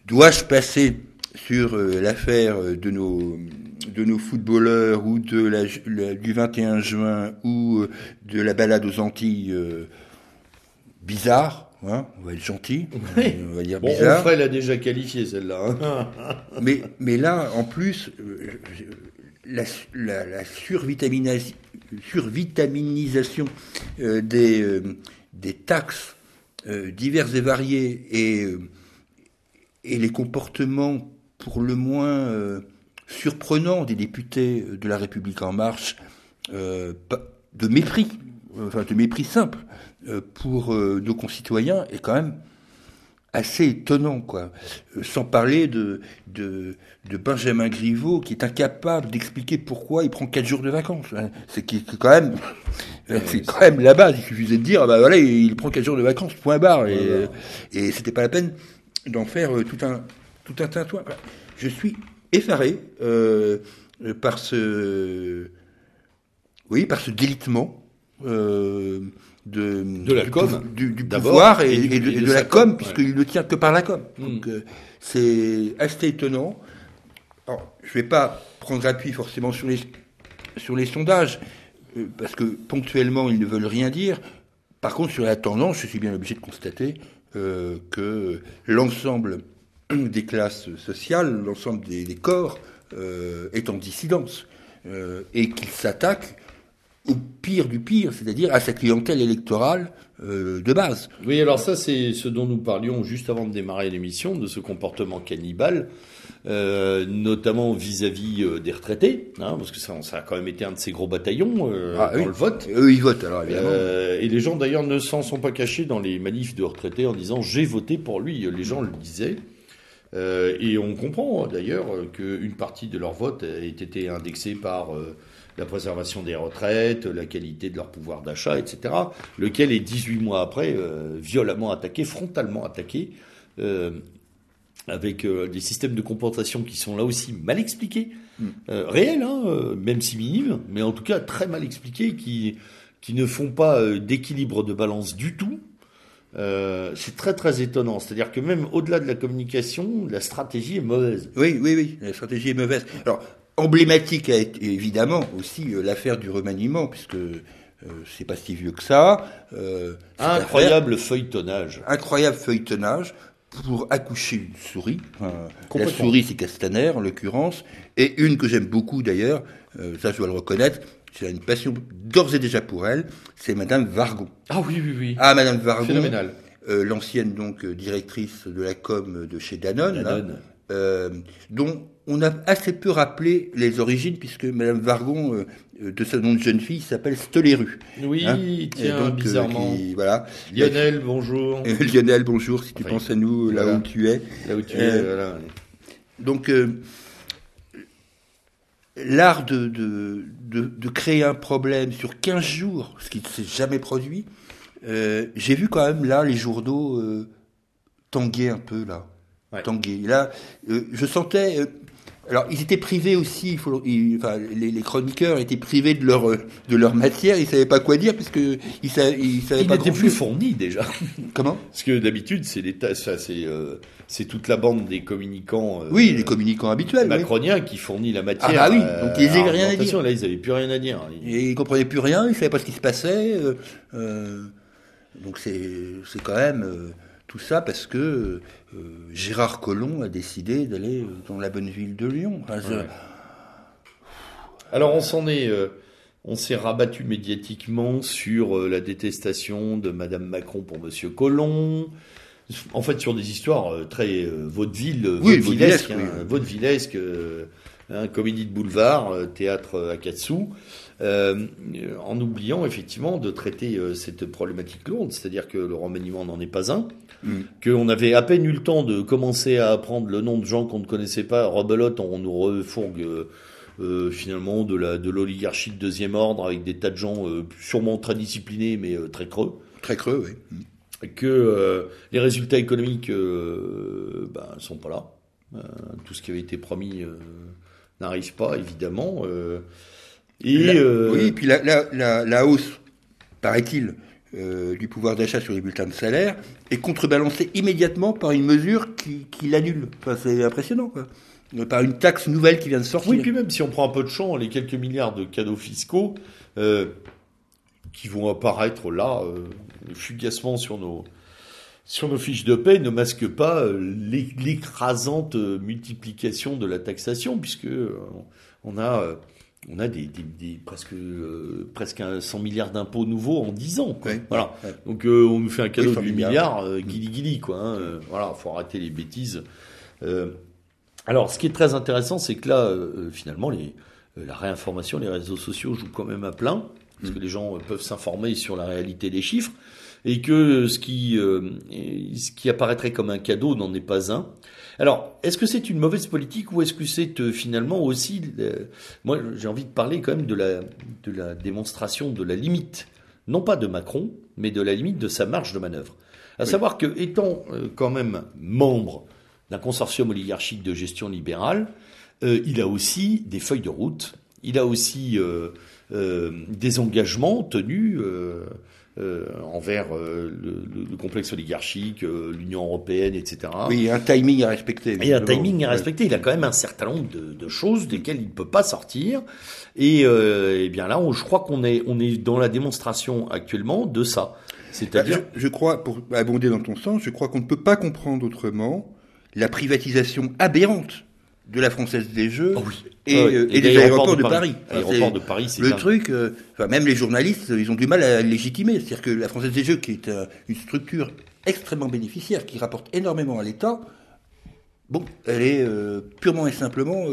Dois-je passer sur euh, l'affaire de nos de nos footballeurs ou de la, la- du 21 juin ou euh, de la balade aux Antilles euh, bizarre, hein, on va être gentil, on va dire Bon, bizarre. Onfray l'a déjà qualifié celle-là. hein. Mais, mais là, en plus, euh, la, la, la survitamina- survitaminisation euh, des, euh, des taxes euh, diverses et variées et, euh, et les comportements pour le moins euh, surprenants des députés de la République en marche, de mépris, enfin de mépris simple pour nos concitoyens est quand même assez étonnant, quoi. Euh, Sans parler de, de, de Benjamin Griveaux, qui est incapable d'expliquer pourquoi il prend quatre jours de vacances. hein. C'est quand même, euh, c'est quand même la base. Il suffisait de dire, ah bah voilà, il prend quatre jours de vacances, point barre. Et, Voilà. et c'était pas la peine d'en faire euh, tout un, tout un tintouin. Je suis effaré euh, euh, par ce, oui, par ce délitement. euh, de, De la com, du, pouvoir et, et du- et de, et et de de sa la com, com, ouais. puisqu'il ne tient que par la com. Mm. Donc euh, c'est assez étonnant. Alors, je ne vais pas prendre appui forcément sur les, sur les sondages, euh, parce que ponctuellement, ils ne veulent rien dire. Par contre, sur la tendance, je suis bien obligé de constater euh, que l'ensemble des classes sociales, l'ensemble des, des corps est en dissidence et qu'il s'attaque au pire du pire, c'est-à-dire à sa clientèle électorale euh, de base. Oui, alors ça, c'est ce dont nous parlions juste avant de démarrer l'émission, de ce comportement cannibale, euh, notamment vis-à-vis euh, des retraités, hein, parce que ça, ça a quand même été un de ces gros bataillons euh, Ah, dans oui. le vote. Eux, ils votent, alors évidemment. Et les gens d'ailleurs ne s'en sont pas cachés dans les manifs de retraités en disant j'ai voté pour lui. Les gens le disaient. Et on comprend d'ailleurs qu'une partie de leur vote ait été indexée par la préservation des retraites, la qualité de leur pouvoir d'achat, etc. Lequel est 18 mois après euh, violemment attaqué, frontalement attaqué, euh, avec euh, des systèmes de compensation qui sont là aussi mal expliqués, Mm. euh, réels, hein, même si minimes, mais en tout cas très mal expliqués, qui qui ne font pas d'équilibre de balance du tout. Euh, c'est très très étonnant. C'est-à-dire que même au-delà de la communication, la stratégie est mauvaise. Oui, oui, oui, la stratégie est mauvaise. Alors, emblématique a été évidemment aussi euh, l'affaire du remaniement, puisque euh, c'est pas si vieux que ça. Euh, affaire- Incroyable feuilletonnage. incroyable feuilletonnage pour accoucher une souris. Enfin, la souris, c'est Castaner, en l'occurrence, et une que j'aime beaucoup d'ailleurs, euh, ça je dois le reconnaître, j'ai une passion d'ores et déjà pour elle, c'est Madame Vargon. Ah oui, oui, oui. Ah, Madame Vargon, Phénoménal. euh, l'ancienne donc directrice de la com de chez Danone, là, Danone. euh, dont on a assez peu rappelé les origines, puisque Madame Vargon, euh, euh, de son nom de jeune fille, s'appelle Stoléru. Oui, Hein tiens, donc, euh, bizarrement. qui- voilà. Lionel, bonjour. Lionel, bonjour, si tu Enfin, penses à nous, là voilà. où tu es. Là où tu es, voilà. Donc, l'art de, de, de, créer un problème sur 15 jours, ce qui ne s'est jamais produit, j'ai vu quand même là les journaux tanguer un peu là. Tanguer. Là, euh, je sentais. Euh, alors, ils étaient privés aussi. Il faut, enfin, les, les, chroniqueurs étaient privés de leur de leur matière. Ils savaient pas quoi dire parce que ils, savaient, ils savaient ils pas. n'étaient plus fournis déjà. Comment? Parce que d'habitude, c'est l'état, c'est c'est toute la bande des communicants. oui, les communicants habituels. Macroniens qui fournit la matière. Ah bah oui. Donc ils n'avaient rien à dire. Là, ils avaient plus rien à dire. Et ils comprenaient plus rien. Ils savaient pas ce qui se passait. Donc c'est quand même euh, tout ça parce que euh, Gérard Collomb a décidé d'aller dans la bonne ville de Lyon. Alors on s'en est, euh, on s'est rabattu médiatiquement sur la détestation de Madame Macron pour Monsieur Collomb. En fait, sur des histoires très vaudeville, oui, vaudevillesques, vaudevillesques, hein, comédie de boulevard, théâtre à quatre sous. Euh, en oubliant effectivement de traiter euh, cette problématique lourde, c'est-à-dire que le remaniement n'en est pas un, mm. qu'on avait à peine eu le temps de commencer à apprendre le nom de gens qu'on ne connaissait pas, rebelote, on nous refourgue euh, finalement de la de l'oligarchie de deuxième ordre avec des tas de gens sûrement très disciplinés mais très creux. Très creux, oui. Mm. Que les résultats économiques ne ben, sont pas là. tout ce qui avait été promis n'arrive pas, évidemment. Et euh, Oui, puis la, la, la, hausse, paraît-il, euh, du pouvoir d'achat sur les bulletins de salaire est contrebalancée immédiatement par une mesure qui, qui l'annule. Enfin, c'est impressionnant, quoi. Par une taxe nouvelle qui vient de sortir. Oui, puis même si on prend un peu de champ, les quelques milliards de cadeaux fiscaux euh, qui vont apparaître là, euh, fugacement sur nos, sur nos fiches de paie, ne masquent pas l'écrasante multiplication de la taxation, puisque on a on a des, presque euh, presque 100 milliards d'impôts nouveaux en 10 ans. voilà. Donc euh, on nous fait un cadeau de 8 milliards, euh, guili guili quoi. Hein, voilà, faut arrêter les bêtises. alors, ce qui est très intéressant, c'est que là, finalement, les, la réinformation, les réseaux sociaux jouent quand même à plein, parce que mm. les gens peuvent s'informer sur la réalité des chiffres, et que ce qui ce qui apparaîtrait comme un cadeau n'en est pas un. Alors, est-ce que c'est une mauvaise politique ou est-ce que c'est euh, finalement aussi... moi, j'ai envie de parler quand même de la, de la démonstration de la limite, non pas de Macron, mais de la limite de sa marge de manœuvre. À savoir que, étant euh, quand même membre d'un consortium oligarchique de gestion libérale, euh, il a aussi des feuilles de route, il a aussi des engagements tenus euh, envers euh, le, complexe oligarchique, euh, l'Union européenne, etc. Oui, il y a un timing à respecter. Il y a un timing à respecter. Il a quand même un certain nombre de, de choses desquelles il ne peut pas sortir. Et, et bien là, on, je crois qu'on est, on est dans la démonstration actuellement de ça. C'est-à-dire, je, je, crois, pour abonder dans ton sens, je crois qu'on ne peut pas comprendre autrement la privatisation aberrante de la Française des Jeux oh et, euh, des aéroports de, Paris. de Paris, le truc. Euh, enfin, même les journalistes, ils ont du mal à légitimer. C'est-à-dire que la Française des Jeux, qui est euh, une structure extrêmement bénéficiaire, qui rapporte énormément à l'État, bon, elle est purement et simplement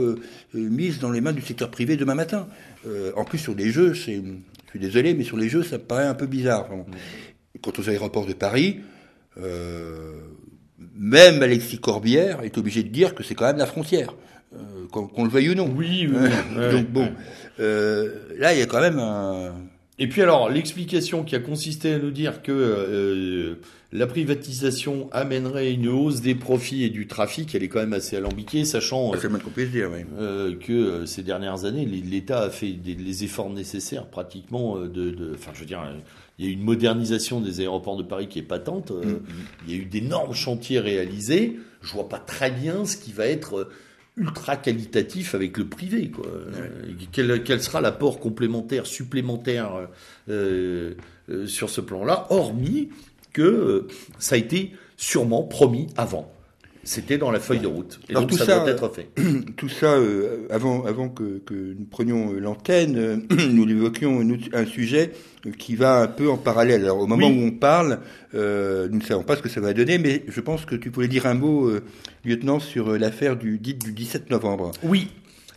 mise dans les mains du secteur privé demain matin. en plus, sur les Jeux, c'est, je suis désolé, mais sur les Jeux, ça me paraît un peu bizarre. Quant aux aéroports de Paris. Même Alexis Corbière est obligé de dire que c'est quand même la frontière. Euh, qu'on le veuille ou non. Oui, oui. Donc bon, euh, là il y a quand même un. Et puis alors l'explication qui a consisté à nous dire que euh, la privatisation amènerait une hausse des profits et du trafic, elle est quand même assez alambiquée, sachant ah, qu'on puisse dire, oui. que ces dernières années l'État a fait des, les efforts nécessaires pratiquement de, enfin je veux dire. Il y a eu une modernisation des aéroports de Paris qui est patente. Mm-hmm. Il y a eu d'énormes chantiers réalisés. Je vois pas très bien ce qui va être ultra qualitatif avec le privé. Quoi. Quel, quel, sera l'apport complémentaire, supplémentaire euh, euh, sur ce plan-là, hormis que euh, ça a été sûrement promis avant. C'était dans la feuille de route. Et donc ça, doit être fait. Tout ça, euh, avant, avant que, que, nous prenions l'antenne, euh, nous évoquions un sujet qui va un peu en parallèle. Alors au moment où on parle, euh, nous ne savons pas ce que ça va donner, mais je pense que tu pouvais dire un mot, lieutenant, sur l'affaire du, du 17 novembre. Oui.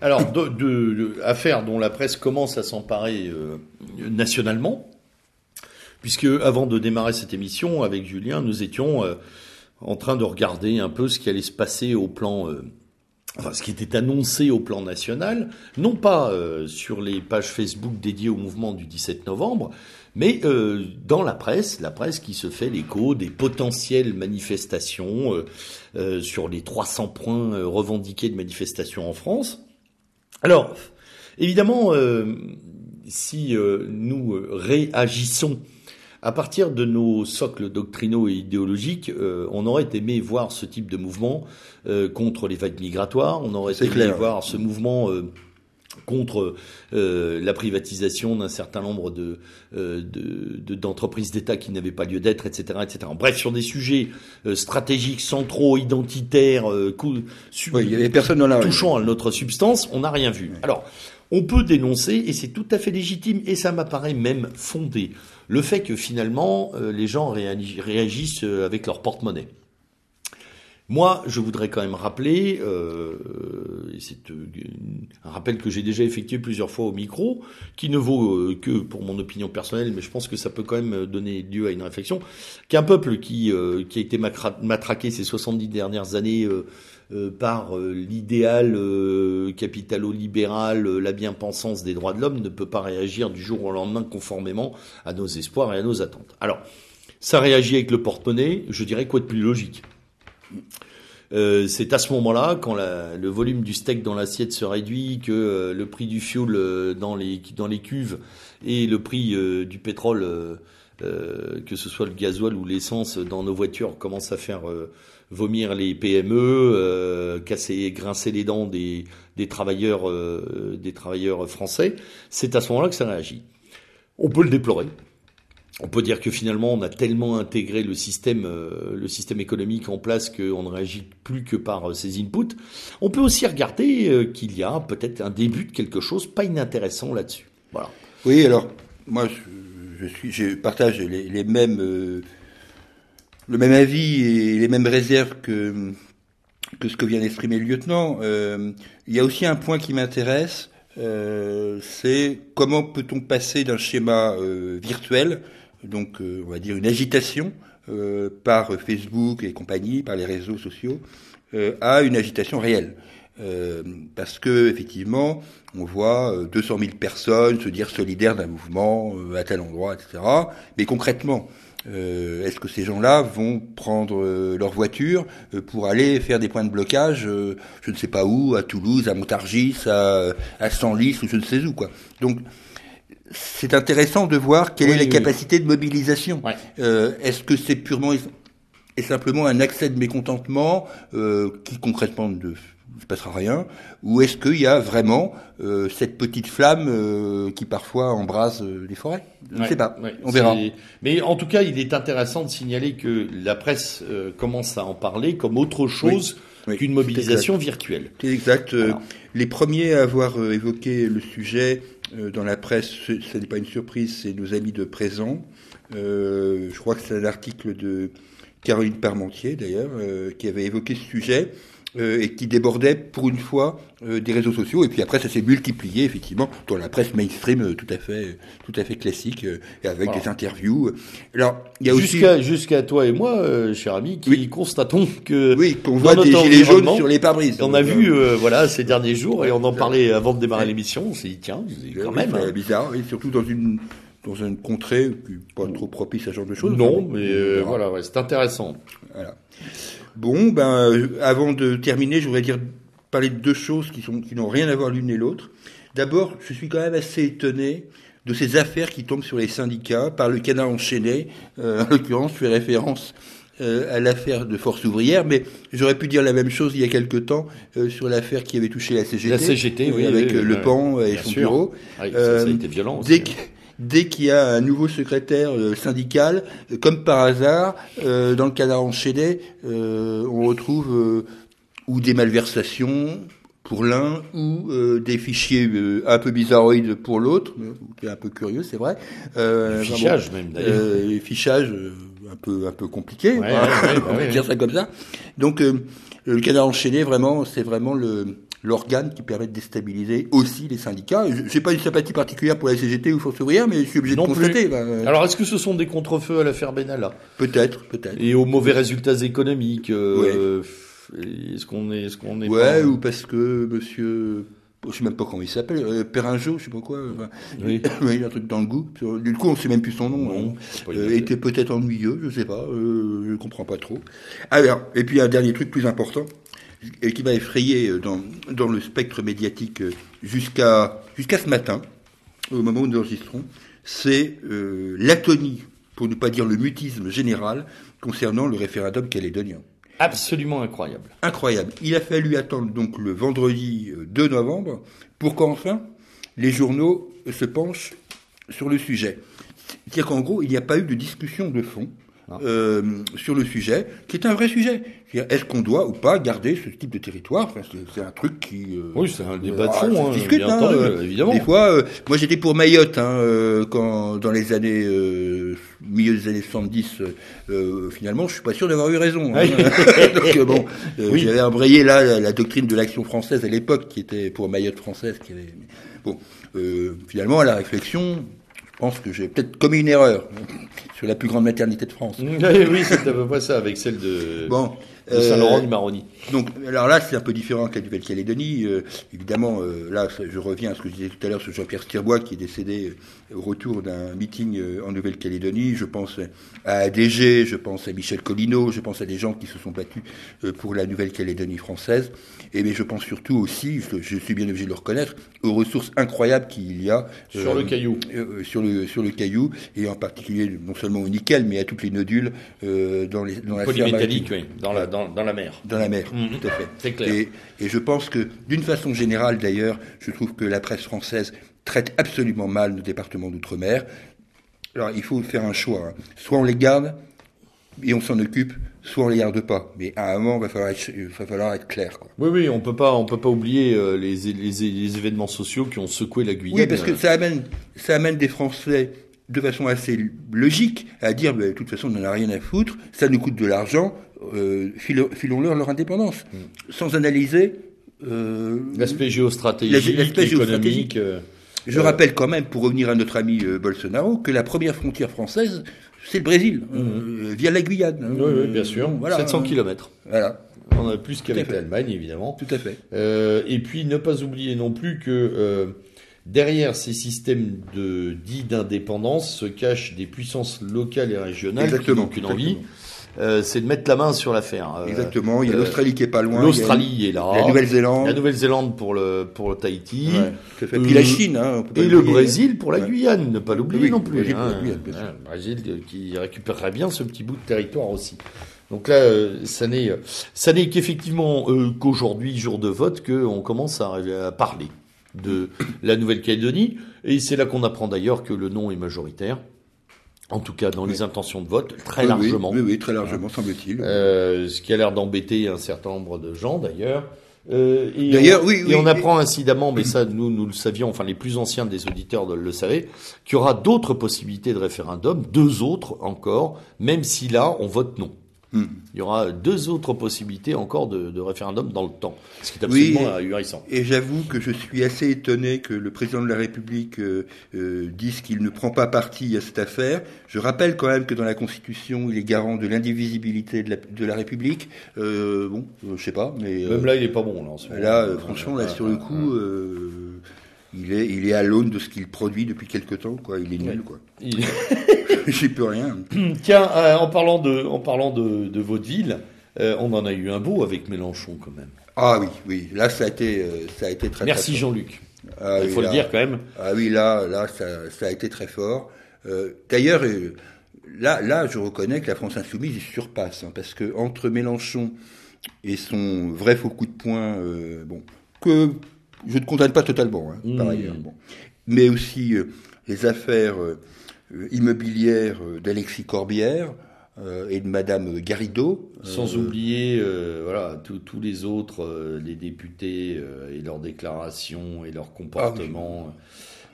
Alors, de, de, affaire dont la presse commence à s'emparer nationalement, puisque avant de démarrer cette émission avec Julien, nous étions en train de regarder un peu ce qui allait se passer au plan, euh, enfin, ce qui était annoncé au plan national, non pas euh, sur les pages Facebook dédiées au mouvement du 17 novembre, mais euh, dans la presse, la presse qui se fait l'écho des potentielles manifestations sur les 300 points revendiqués de manifestations en France. Alors, évidemment, si nous réagissons à partir de nos socles doctrinaux et idéologiques, euh, on aurait aimé voir ce type de mouvement euh, contre les vagues migratoires, on aurait aimé clair. voir ce mouvement euh, contre euh, la privatisation d'un certain nombre de euh, de- de- d'entreprises d'État qui n'avaient pas lieu d'être, etc., etc. Bref, sur des sujets euh, stratégiques, centraux, identitaires, cou- su- Oui, il y avait personne dans la rue. touchant à notre substance, on n'a rien vu. Alors, on peut dénoncer, et c'est tout à fait légitime, et ça m'apparaît même fondé, le fait que finalement, euh, les gens réagi- réagissent euh, avec leur porte-monnaie. Moi, je voudrais quand même rappeler, euh, c'est euh, un rappel que j'ai déjà effectué plusieurs fois au micro, qui ne vaut que pour mon opinion personnelle, mais je pense que ça peut quand même donner lieu à une réflexion, qu'un peuple qui, qui a été matraqué ces 70 dernières années par euh, l'idéal euh, capitalo-libéral, euh, la bien-pensance des droits de l'homme, ne peut pas réagir du jour au lendemain conformément à nos espoirs et à nos attentes. Alors, ça réagit avec le porte-monnaie, je dirais quoi de plus logique? Euh, c'est à ce moment-là, quand le volume du steak dans l'assiette se réduit, que euh, le prix du fioul euh, dans les dans les cuves et le prix euh, du pétrole, euh, euh, que ce soit le gasoil ou l'essence dans nos voitures, commence à faire euh, vomir les PME, euh, casser, grincer les dents des des travailleurs euh, des travailleurs français. C'est à ce moment-là que ça réagit. On peut le déplorer. On peut dire que finalement, on a tellement intégré le système, euh, le système économique en place qu'on ne réagit plus que par ces inputs. On peut aussi regarder qu'il y a peut-être un début de quelque chose pas inintéressant là-dessus. Voilà. Oui, alors moi je, partage les, mêmes, le même avis et les mêmes réserves que que ce que vient d'exprimer le lieutenant. Euh, il y a aussi un point qui m'intéresse, euh, c'est comment peut-on passer d'un schéma euh, virtuel, donc euh, on va dire une agitation euh, par Facebook et compagnie, par les réseaux sociaux, euh, à une agitation réelle. Euh, parce que effectivement, on voit euh, 200 000 personnes se dire solidaires d'un mouvement euh, à tel endroit, etc. Mais concrètement, est-ce que ces gens-là vont prendre euh, leur voiture euh, pour aller faire des points de blocage, euh, je ne sais pas où, à Toulouse, à Montargis, à, à Senlis ou je ne sais où, quoi. Donc c'est intéressant de voir quelle Oui, est la oui. capacité de mobilisation. Ouais. Euh, est-ce que c'est purement et, et simplement un accès de mécontentement euh, qui concrètement ne ne se passera rien, ou est-ce qu'il y a vraiment euh, cette petite flamme euh, qui parfois embrase euh, les forêts? Je ne Ouais, sais pas, ouais, on verra. Mais en tout cas, il est intéressant de signaler que la presse euh, commence à en parler comme autre chose Oui, qu'une mobilisation virtuelle. C'est exact. Euh, les premiers à avoir euh, évoqué le sujet euh, dans la presse, ce ce n'est pas une surprise, c'est nos amis de présent. Euh, je crois que c'est un article de Caroline Parmentier, d'ailleurs, euh, qui avait évoqué ce sujet euh, et qui débordait pour une fois euh, des réseaux sociaux. Et puis après, ça s'est multiplié effectivement dans la presse mainstream, euh, tout à fait, tout à fait classique, et avec Voilà. des interviews. Alors, il y a aussi, Jusqu'à toi et moi, cher ami, qui Oui. constatons que oui, qu'on voit des gilets jaunes sur les pare-brises. On a vu, voilà, ces derniers jours, et on en parlait avant de démarrer l'émission. On s'est dit, tiens, quand Oui, même. hein. bizarre, et surtout dans une dans une contrée qui n'est pas trop propice à ce genre de choses. Non, mais voilà, ouais, c'est intéressant. Voilà. Bon, ben, euh, avant de terminer, je voudrais dire parler de deux choses qui sont qui n'ont rien à voir l'une et l'autre. D'abord, je suis quand même assez étonné de ces affaires qui tombent sur les syndicats par le canard enchaîné. Euh, en l'occurrence, je fais référence euh, à l'affaire de Force ouvrière, mais j'aurais pu dire la même chose il y a quelque temps euh, sur l'affaire qui avait touché la CGT, La CGT, oui, avec oui, euh, Le Pen et son sûr. bureau. Ça, Euh, ça a été violent. aussi. Dès que- Dès qu'il y a un nouveau secrétaire euh, syndical, euh, comme par hasard, euh, dans le canard enchaîné, euh, on retrouve euh, ou des malversations pour l'un ou euh, des fichiers euh, un peu bizarroïdes pour l'autre. Un peu curieux, c'est vrai. Euh, fichage bon, même, d'ailleurs. euh, euh, un peu un peu compliqués. Ouais, hein, ouais, ouais, on va ouais, dire ouais. ça comme ça. Donc euh, le canard enchaîné, vraiment, c'est vraiment le l'organe qui permet de déstabiliser aussi les syndicats. Je n'ai pas une sympathie particulière pour la CGT ou Force ouvrière, mais je suis obligé Non de constater. ben, euh, Alors, est-ce que ce sont des contrefeux à l'affaire Benalla peut-être, peut-être. et aux mauvais résultats économiques euh, Est-ce qu'on est, est-ce qu'on est Ouais, pas- ou parce que monsieur, je sais même pas comment il s'appelle, euh, Perringeau, je sais pas quoi. enfin, Oui. il a un truc dans le goût. Du coup, on sait même plus son nom. Non, hein. Euh, était peut-être ennuyeux, je sais pas, euh, je comprends pas trop. Alors, et puis un dernier truc plus important, et qui m'a effrayé euh, dans, dans le spectre médiatique euh, jusqu'à jusqu'à ce matin, au moment où nous enregistrons, c'est euh, l'atonie, pour ne pas dire le mutisme général, concernant le référendum calédonien. Absolument incroyable. Incroyable. Il a fallu attendre donc le vendredi euh, 2 novembre pour qu'enfin les journaux se penchent sur le sujet. C'est-à-dire qu'en gros, il n'y a pas eu de discussion de fond. Euh, sur le sujet, qui est un vrai sujet. Est-ce qu'on doit ou pas garder ce type de territoire? Enfin, c'est, un truc qui... euh, Oui, c'est un débat de ah, fond, hein, discute, hein, entendu, euh, évidemment. Des fois, euh, moi j'étais pour Mayotte, hein, euh, quand dans les années euh, milieu des années 70. euh, finalement, je suis pas sûr d'avoir eu raison. hein. Donc bon, Oui. j'avais embrayé là la, la doctrine de l'action française à l'époque, qui était pour Mayotte française. Qui avait... Bon, euh, finalement, à la réflexion, je pense que j'ai peut-être commis une erreur sur la plus grande maternité de France. oui, c'est à peu près ça, avec celle de, Bon, de Saint-Laurent euh, du Maroni. donc, alors là, c'est un peu différent que la Nouvelle-Calédonie. Euh, évidemment, euh, là, je reviens à ce que je disais tout à l'heure sur Jean-Pierre Stirbois, qui est décédé au retour d'un meeting en Nouvelle-Calédonie. Je pense à ADG, je pense à Michel Collineau, je pense à des gens qui se sont battus pour la Nouvelle-Calédonie française. Et mais je pense surtout aussi, je, je suis bien obligé de le reconnaître, aux ressources incroyables qu'il y a Sur le caillou. euh, sur le sur le caillou et en particulier non seulement au nickel, mais à toutes les nodules euh, dans les dans la Polymétallique, oui, dans la, dans, dans la mer. dans la mer, Mhm. tout à fait. C'est clair. Et, et je pense que, d'une façon générale d'ailleurs, je trouve que la presse française traite absolument mal nos départements d'outre-mer. Alors il faut faire un choix. hein. Soit on les garde et on s'en occupe, soit on les garde pas. Mais à un moment, il va falloir être, il va falloir être clair. Quoi. Oui, oui, on peut pas, on peut pas oublier euh, les, les, les événements sociaux qui ont secoué la Guyane. Oui, parce que ça amène, ça amène des Français de façon assez logique à dire, bah, de toute façon, on n'en a rien à foutre, ça nous coûte de l'argent, euh, filo- filons-leur leur indépendance, sans analyser. euh, L'aspect géostratégique, L'aspect économique. géostratégique. euh, Je rappelle quand même, pour revenir à notre ami euh, Bolsonaro, que la première frontière française, c'est le Brésil, euh, via la Guyane. Mhm. oui, oui, bien sûr. Voilà. 700 km. Voilà, On a plus qu'avec l'Allemagne, évidemment. tout à fait. Euh, et puis ne pas oublier non plus que euh, derrière ces systèmes de dits d'indépendance se cachent des puissances locales et régionales Exactement, qui n'ont qu'une envie, exactement. Euh, c'est de mettre la main sur l'affaire. Euh, Exactement. Il y a euh, l'Australie qui est pas loin. L'Australie est là. La Nouvelle-Zélande. La Nouvelle-Zélande pour le pour le Tahiti. Ouais, Puis la Chine, hein, Et le oublier. Brésil pour la Ouais. Guyane, ne pas l'oublier Oui, non le plus. Brésil pour la hein. Le Brésil euh, qui récupérerait bien ce petit bout de territoire aussi. Donc là, ça n'est, ça n'est qu'effectivement qu'aujourd'hui, jour de vote, qu'on commence à, à parler de la Nouvelle-Calédonie. Et c'est là qu'on apprend d'ailleurs que le non est majoritaire. En tout cas, dans les intentions de vote, très Oui, largement. Oui, oui, très largement, semble-t-il. Euh, ce qui a l'air d'embêter un certain nombre de gens d'ailleurs. Euh, et D'ailleurs, on, oui, et on apprend incidemment, mais ça nous nous le savions, enfin les plus anciens des auditeurs le savaient, qu'il y aura d'autres possibilités de référendum, deux autres encore, même si là on vote non. Hmm. Il y aura deux autres possibilités encore de, de référendum dans le temps, ce qui est Oui, absolument et- ahurissant. Et j'avoue que je suis assez étonné que le président de la République euh, euh, dise qu'il ne prend pas parti à cette affaire. Je rappelle quand même que dans la Constitution, il est garant de l'indivisibilité de la, de la République. Euh, bon, je sais pas, mais Même là, il est pas bon là. En ce moment. là, franchement, là, sur le coup, il est, il est à l'aune de ce qu'il produit depuis quelque temps. Quoi, il est nul, quoi. Il- J'y peux rien. Tiens, euh, en parlant de, en parlant de, de vaudeville, euh, on en a eu un beau avec Mélenchon quand même. Ah oui, oui. Là, ça a été, euh, ça a été très. Merci très. Jean-Luc. Ah Il oui, faut là. le dire quand même. Ah oui, là, là, ça, ça a été très fort. Euh, D'ailleurs, là, là, je reconnais que la France insoumise il surpasse, hein, parce que entre Mélenchon et son vrai faux coup de poing, bon, que je ne condamne pas totalement, hein, par Mmh. ailleurs, bon. mais aussi euh, les affaires euh, immobilières euh, d'Alexis Corbière et de Madame Garrido. Sans oublier voilà tous les autres, les députés et leurs déclarations et leurs comportements.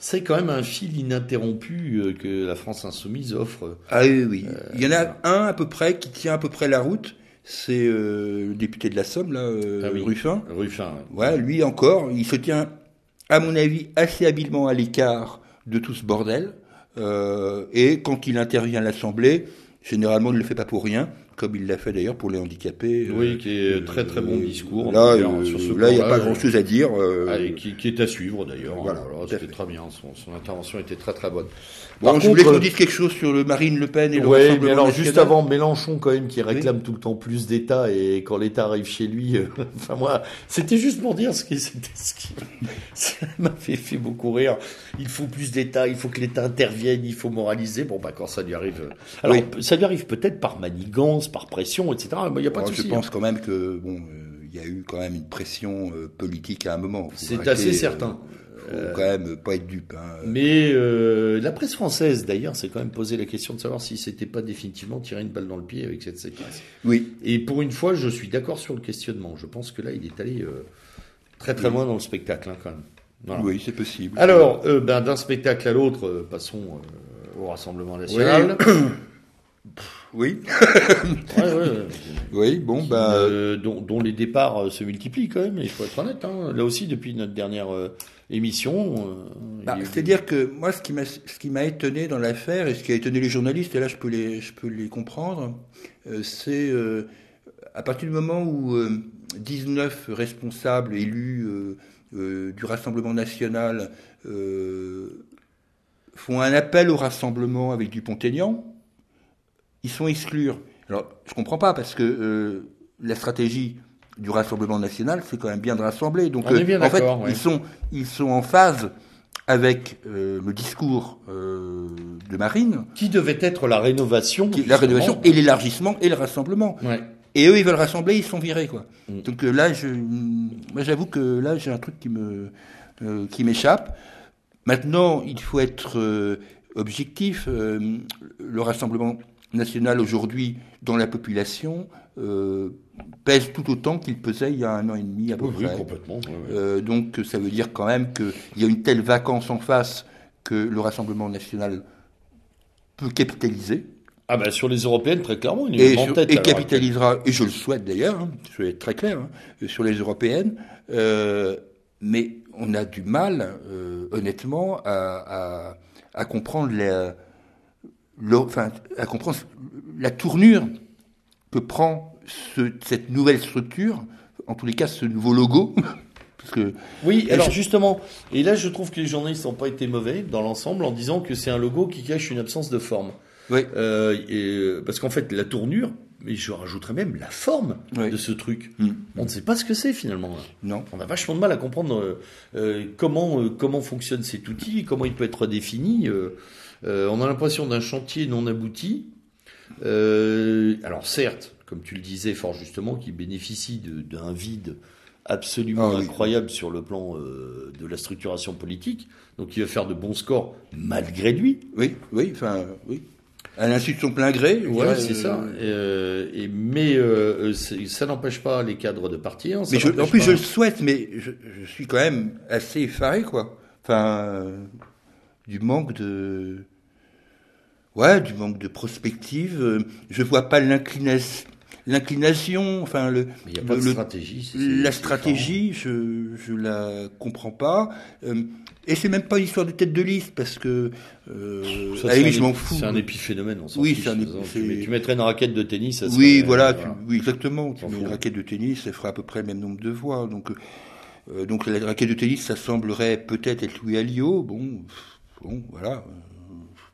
C'est quand même un fil ininterrompu que la France insoumise offre. Ah oui, oui. Il y en a un à peu près qui tient à peu près la route. C'est euh, le député de la Somme, là, euh, Ah oui. Ruffin. Ruffin. Ouais, lui encore, il se tient, à mon avis, assez habilement à l'écart de tout ce bordel. Euh, et quand il intervient à l'Assemblée, généralement, il ne le fait pas pour rien. comme il l'a fait d'ailleurs pour les handicapés. Oui, qui est très très bon discours. Là, là, il n'y a pas grand-chose à dire. Ah, qui, qui, est à suivre d'ailleurs. Voilà, c'était très bien. Son, son, intervention était très très bonne. Bon, je voulais qu'on dise quelque chose sur le Marine Le Pen et le ouais, mais alors juste avant Mélenchon quand même qui réclame tout le temps plus d'État et quand l'État arrive chez lui, euh, enfin moi, c'était juste pour dire ce qui, ce qui, ça m'a fait, fait beaucoup rire. Il faut plus d'État, il faut que l'État intervienne, il faut moraliser. Bon bah quand ça lui arrive, euh, alors ça lui arrive peut-être par manigance, par pression, etc. Il a pas de Je pense hein. quand même que bon. Euh, il y a eu quand même une pression politique à un moment. C'est assez certain faut euh, quand même pas être dupe. Hein. Mais euh, la presse française, d'ailleurs, s'est quand même posé la question de savoir si c'était pas définitivement tirer une balle dans le pied avec cette séquence. Oui. Et pour une fois, je suis d'accord sur le questionnement. Je pense que là, il est allé euh, très très loin dans le spectacle, hein, quand même. Oui, c'est possible. Alors, ben, d'un spectacle à l'autre, passons au Rassemblement national. Oui. ouais, ouais, oui, bon, bah. dont, les départs se multiplient quand même, il faut être honnête. Hein. Là aussi, depuis notre dernière émission. Euh, bah, c'est-à-dire que moi, ce qui m'a étonné dans l'affaire et ce qui a étonné les journalistes, et là je peux les je peux les comprendre, euh, c'est euh, à partir du moment où 19 responsables élus du Rassemblement national font un appel au rassemblement avec Dupont-Aignan, ils sont exclus. Alors, je comprends pas parce que la stratégie du Rassemblement national, c'est quand même bien de rassembler. Donc, euh, en fait, ils, sont, ils sont en phase avec euh, le discours euh, de Marine. Qui devait être la rénovation. la rénovation et l'élargissement et le rassemblement. Et eux, ils veulent rassembler, ils sont virés, quoi. Mm. Donc là, je, moi, j'avoue que là, j'ai un truc qui me, qui m'échappe. Maintenant, il faut être objectif. le Rassemblement national aujourd'hui dans la population pèse tout autant qu'il pesait il y a un an et demi à peu près. complètement. Euh, donc ça veut dire quand même qu'il y a une telle vacance en face que le Rassemblement national peut capitaliser. Ah ben sur les européennes, très clairement, il et, et capitalisera, et je le souhaite d'ailleurs, hein, je vais être très clair, hein, sur les européennes, euh, mais on a du mal, honnêtement, à, à, comprendre la, enfin, à comprendre la tournure que prend cette nouvelle structure, en tous les cas ce nouveau logo. Parce que, oui, alors justement, et là je trouve que les journalistes n'ont pas été mauvais dans l'ensemble en disant que c'est un logo qui cache une absence de forme. Oui. Euh, euh parce qu'en fait, la tournure, mais je rajouterais même la forme de ce truc. Mm. On ne sait pas ce que c'est finalement. Non. On a vachement de mal à comprendre euh, comment euh, comment fonctionne cet outil, comment il peut être défini. on a l'impression d'un chantier non abouti alors certes, comme tu le disais fort justement, qui bénéficie d'un vide absolument ah incroyable sur le plan euh, de la structuration politique, donc il va faire de bons scores malgré lui. Oui, oui, enfin, oui. À l'insu de son plein gré. Ouais, c'est ça. Euh, et, mais ça n'empêche pas les cadres de partir. mais en plus, je le souhaite, mais je, je, suis quand même assez effaré, quoi. Enfin, du manque de ouais, du manque de prospective. Euh, je vois pas l'inclination, l'inclination, enfin le. il n'y a pas de stratégie. La stratégie, je je la comprends pas. Euh, et c'est même pas une histoire de tête de liste parce que euh, je m'en fous. C'est un épiphénomène, on s'en oui, fiche. Un tu, mettrais une raquette de tennis, ça serait, Oui, voilà, oui, exactement. Tu mets une raquette de tennis, ça ferait à peu près le même nombre de voix. Donc, euh, donc la raquette de tennis, ça semblerait peut-être être Louis Alliot. Bon, bon, voilà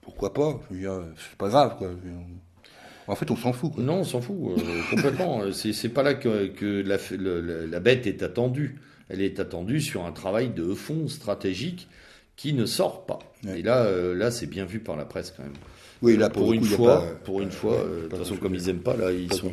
pourquoi pas? C'est pas grave, quoi. En fait, on s'en fout. Non, on s'en fout euh, complètement. C'est pas là que, la, bête est attendue. Elle est attendue sur un travail de fond stratégique qui ne sort pas. Et là, euh, là, c'est bien vu par la presse quand même. Oui, là pour, une fois, pour une fois, de toute façon comme ils aiment pas là, ils sont,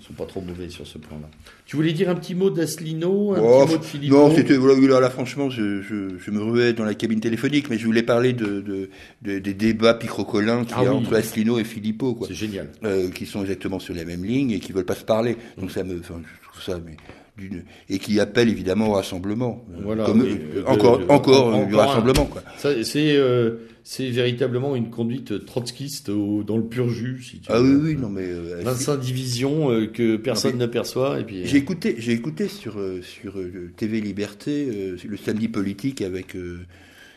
sont pas trop mauvais sur ce plan-là. Tu voulais dire un petit mot d'Aslino, un oh, petit mot de Philippe Non, c'était voilà, là, franchement, je, je, je, me ruais dans la cabine téléphonique, mais je voulais parler de, de, de des débats picrocolins qu'il y a ah entre Asselineau et Philippot, quoi. C'est génial. Euh, qui sont exactement sur la même ligne et qui veulent pas se parler. Donc ça me, enfin, je trouve ça, mais et qui appelle évidemment au rassemblement. Voilà, euh, encore, encore, du rassemblement. C'est euh, c'est véritablement une conduite trotskiste dans le pur jus. Si tu ah oui, oui, non mais euh, 25 divisions euh, que personne n'aperçoit. Et puis j'ai écouté, j'ai écouté sur sur TV Liberté le samedi politique avec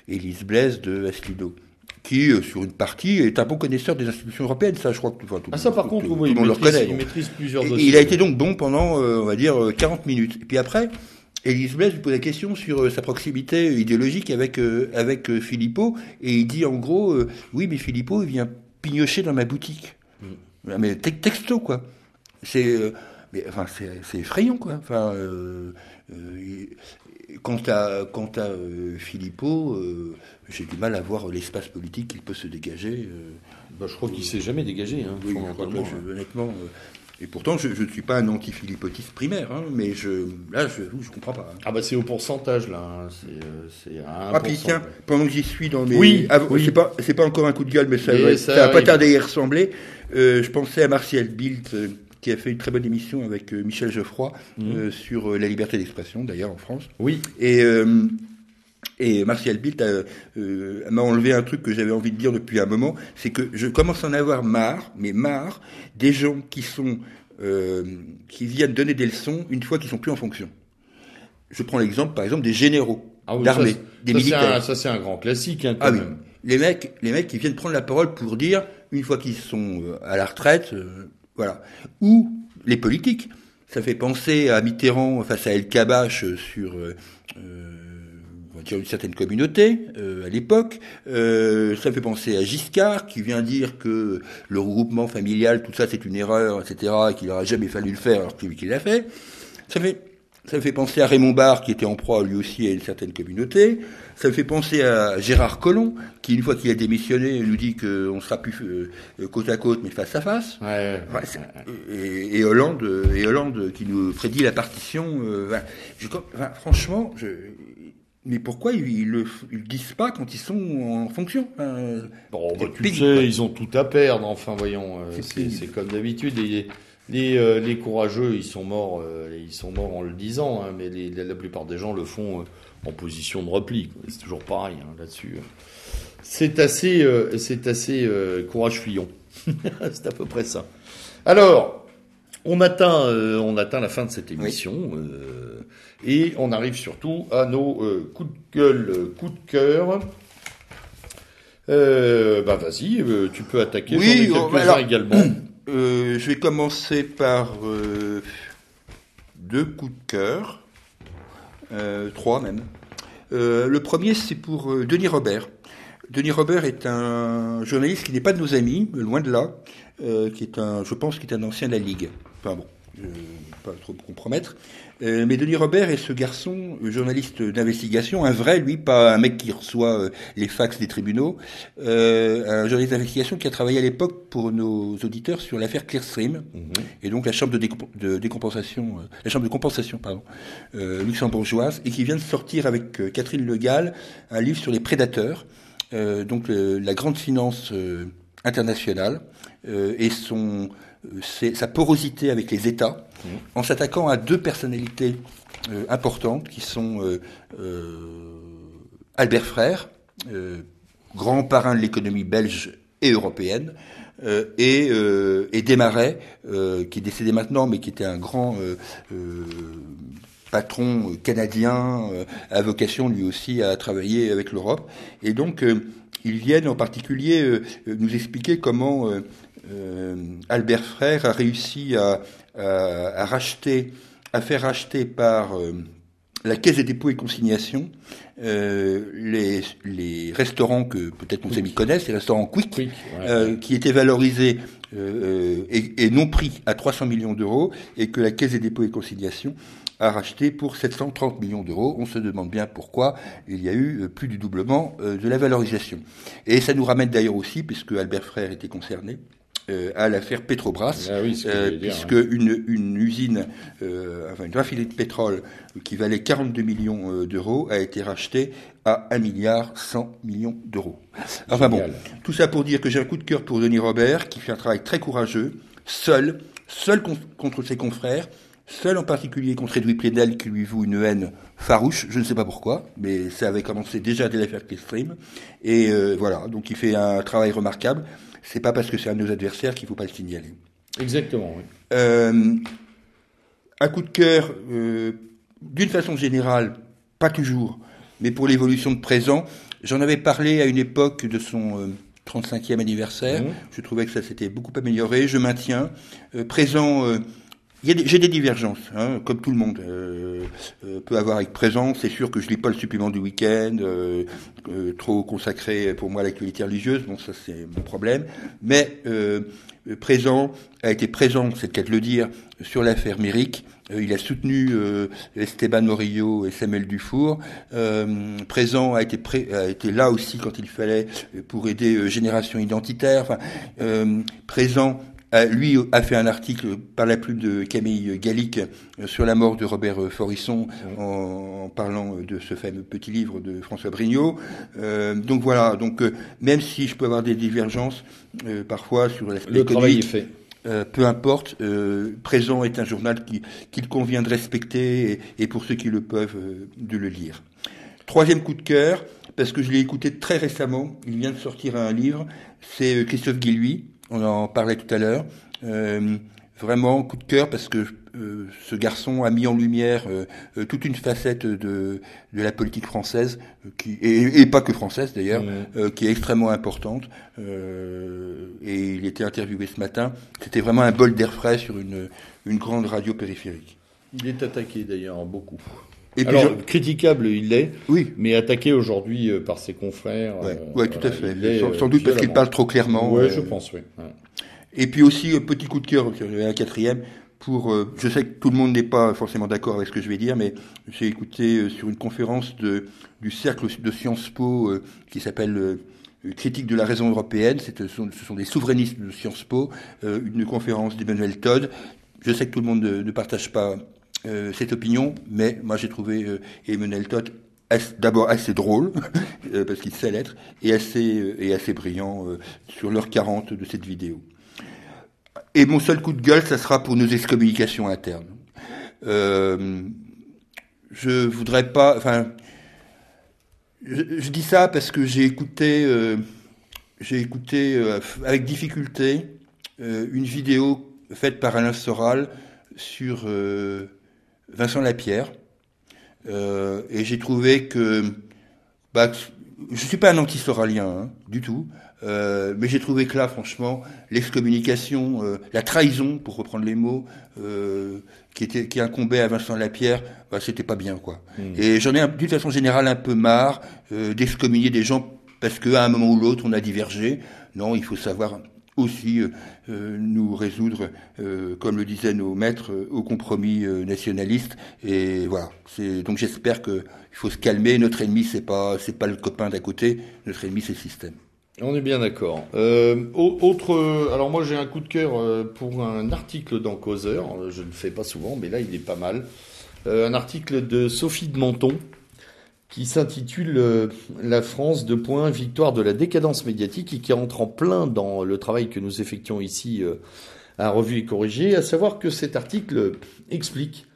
Élise Blaise de Asselineau. Qui, euh, sur une partie, est un bon connaisseur des institutions européennes. Ça, je crois que enfin, tout, Ah ça par contre, tout, oui, tout le il, monde le maîtrise, il plusieurs Et- dossiers. il a été donc bon pendant, euh, on va dire, euh, 40 minutes. Et puis après, Élise Blaise lui pose la question sur euh, sa proximité idéologique avec, euh, avec euh, Philippot, et il dit en gros, euh, oui, mais Philippot, il vient pignocher dans ma boutique. Mm. Mais te- texto, quoi. C'est euh, mais, enfin, c'est effrayant, quoi. Enfin, euh, euh, quant à, quant à euh, Philippot, euh, j'ai du mal à voir l'espace politique qu'il peut se dégager. euh, Bah, je crois qu'il s'est jamais dégagé, hein, oui, je- honnêtement. euh, et pourtant, je ne suis pas un anti-philippotiste primaire, hein, mais je, là, je ne comprends pas. hein. Ah bah c'est au pourcentage là, hein, c'est c'est à 1%. Ah, puis tiens, pendant que j'y suis dans mes. Oui, Ah, oui. C'est pas, c'est pas encore un coup de gueule, mais ça, va pas tarder à y ressembler. Je pensais à Martial Bilt, qui a fait une très bonne émission avec euh, Michel Geoffroy Mhm. euh, sur euh, la liberté d'expression, d'ailleurs, en France. Oui, Et, et Martial Bilt euh, m'a enlevé un truc que j'avais envie de dire depuis un moment, c'est que je commence à en avoir marre, mais marre, des gens qui sont euh, qui viennent donner des leçons une fois qu'ils sont plus en fonction. Je prends l'exemple, par exemple, des généraux Ah oui, d'armée, des ça, militaires. un- Ça c'est un grand classique hein, quand Ah oui. Les mecs, les mecs qui viennent prendre la parole pour dire, une fois qu'ils sont à la retraite, voilà. Ou les politiques. Ça fait penser à Mitterrand face à El Kabash euh, sur euh, euh, une certaine communauté euh, à l'époque. Ça fait penser à Giscard qui vient dire que le regroupement familial, tout ça, c'est une erreur, etc. Et qu'il n'aurait jamais fallu le faire alors qu'il qu'il l'a fait. Ça fait ça me fait penser à Raymond Barre, qui était en proie lui aussi à une certaine communauté. Ça me fait penser à Gérard Collomb, qui une fois qu'il a démissionné, nous dit qu'on ne sera plus euh, côte à côte, mais face à face. Ouais, ouais, Ouais, et, et Hollande, euh, et Hollande qui nous prédit la partition. euh, voilà. Je- enfin, franchement, je, mais pourquoi ils, ils le, disent pas quand ils sont en fonction Bon, bah, tu sais, ils ont tout à perdre. Enfin, voyons, euh, c'est comme d'habitude. Les, euh, les courageux, ils sont morts. euh, ils sont morts en le disant, hein, mais les- la, plupart des gens le font euh, en position de repli. C'est toujours pareil hein, là-dessus. C'est assez, c'est assez courage fillon. c'est à peu près ça. Alors, on atteint, on atteint la fin de cette émission et on arrive surtout à nos coups de gueule, coups de cœur. Bah vas-y, tu peux attaquer. Oui, quelques-uns également. Euh, je vais commencer par euh, deux coups de cœur, euh, trois même. Le premier, c'est pour Denis Robert. Denis Robert est un journaliste qui n'est pas de nos amis, loin de là, qui est un, je pense, qui est un ancien de la Ligue. Enfin bon, je ne vais pas trop me compromettre. Euh, mais Denis Robert est ce garçon, euh, journaliste d'investigation, un vrai, lui, pas un mec qui reçoit euh, les fax des tribunaux, euh, un journaliste d'investigation qui a travaillé à l'époque pour nos auditeurs sur l'affaire Clearstream, Mhm. et donc la chambre de, décomp- de décompensation, euh, la chambre de compensation, pardon, euh, luxembourgeoise, et qui vient de sortir avec Catherine Le Gall un livre sur les prédateurs, euh, donc la grande finance euh, internationale euh, et son sa porosité avec les États, En s'attaquant à deux personnalités euh, importantes qui sont euh, euh, Albert Frère, grand parrain de l'économie belge et européenne, et, Desmarais, qui est décédé maintenant, mais qui était un grand patron canadien, à vocation lui aussi à travailler avec l'Europe. Et donc, ils viennent en particulier nous expliquer comment Albert Frère a réussi à, à, à racheter, à faire racheter par euh, la Caisse des dépôts et consignations euh, les, les restaurants que peut-être nos amis connaissent, les restaurants Quick, Quick, ouais. euh, qui étaient valorisés euh, et, et non pris à 300 millions d'euros et que la Caisse des dépôts et consignations a racheté pour 730 millions d'euros. On se demande bien pourquoi il y a eu euh, plus du doublement euh, de la valorisation. Et ça nous ramène d'ailleurs aussi, puisque Albert Frère était concerné, euh, à l'affaire Petrobras, Ah oui, euh, dire, puisque une, une usine, euh, enfin une raffinerie de pétrole qui valait 42 millions d'euros a été rachetée à 1 milliard 100 millions d'euros. Enfin bon, tout ça pour dire que j'ai un coup de cœur pour Denis Robert, qui fait un travail très courageux, seul, seul con- contre ses confrères, seul en particulier contre Edoui Plenel, qui lui voue une haine farouche, je ne sais pas pourquoi, mais ça avait commencé déjà dès l'affaire Clearstream. Et euh, voilà, donc il fait un travail remarquable. C'est pas parce que c'est un de nos adversaires qu'il faut pas le signaler. Exactement, oui. Euh, un coup de cœur, euh, d'une façon générale, pas toujours, mais pour l'évolution de présent, J'en avais parlé à une époque de son 35e anniversaire. Mmh. Je trouvais que ça s'était beaucoup amélioré. Je maintiens. présent j'ai des divergences, hein, comme tout le monde euh, euh, peut avoir avec présent. C'est sûr que je lis pas le supplément du week-end, euh, trop consacré pour moi à l'actualité religieuse. Bon, ça c'est mon problème. Mais présent a été présent, c'est de le dire, sur l'affaire Méric. il a soutenu Esteban Morillo et Samuel Dufour. présent a été, a été là aussi quand il fallait pour aider Génération Identitaire. Enfin, présent lui a fait un article par la plume de Camille Gallic euh, sur la mort de Robert euh, Forisson en, parlant de ce fameux petit livre de François Brignot. Euh, donc voilà, donc même si je peux avoir des divergences parfois sur l'aspect est fait. peu importe, Présent est un journal qu'il convient de respecter et, pour ceux qui le peuvent, de le lire. Troisième coup de cœur, parce que je l'ai écouté très récemment, il vient de sortir un livre, c'est Christophe Guilluy, on en parlait tout à l'heure. Euh, vraiment coup de cœur parce que euh, ce garçon a mis en lumière euh, toute une facette de, de la politique française qui et, pas que française d'ailleurs qui est extrêmement importante. Et il était interviewé ce matin. C'était vraiment un bol d'air frais sur une une grande radio périphérique. Il est attaqué d'ailleurs beaucoup et Alors, critiquable, il l'est, oui. mais attaqué aujourd'hui par ses confrères. Oui, tout à fait. Sans, doute parce qu'il parle trop clairement. Oui, je pense, oui. Et puis aussi, euh, petit coup de cœur, un quatrième, pour, euh, je sais que tout le monde n'est pas forcément d'accord avec ce que je vais dire, mais j'ai écouté euh, sur une conférence de, du cercle de Sciences Po qui s'appelle Critique de la raison européenne, ce sont, ce sont des souverainistes de Sciences Po, une conférence d'Emmanuel Todd. Je sais que tout le monde ne, partage pas cette opinion, mais moi j'ai trouvé Emmanuel Todd d'abord assez drôle, parce qu'il sait l'être, et assez, assez brillant sur l'heure 40 de cette vidéo. Et mon seul coup de gueule, ça sera pour nos excommunications internes. Euh, je voudrais pas, enfin, je, dis ça parce que j'ai écouté, euh, j'ai écouté euh, avec difficulté euh, une vidéo faite par Alain Soral sur Vincent Lapierre, et j'ai trouvé que, bah, je suis pas un anti-soralien hein, du tout, euh, mais j'ai trouvé que là, franchement, l'excommunication, euh, la trahison, pour reprendre les mots, euh, qui était qui incombait à Vincent Lapierre, bah, c'était pas bien, quoi. Hmm. Et j'en ai d'une façon générale un peu marre d'excommunier des gens parce qu'à un moment ou l'autre, on a divergé. Non, il faut savoir aussi nous résoudre, comme le disaient nos maîtres, au compromis nationaliste. Et voilà. Donc j'espère qu'il faut se calmer. Notre ennemi, c'est pas c'est pas le copain d'à côté. Notre ennemi, c'est le système. On est bien d'accord. Euh, autre, alors moi j'ai un coup de cœur euh, pour un article dans Causeur. Je ne le fais pas souvent, mais là il est pas mal. Euh, un article de Sophie de Menton qui s'intitule La France de points victoire de la décadence médiatique et qui entre en plein dans le travail que nous effectuons ici à Revue et Corrigé, à savoir que cet article explique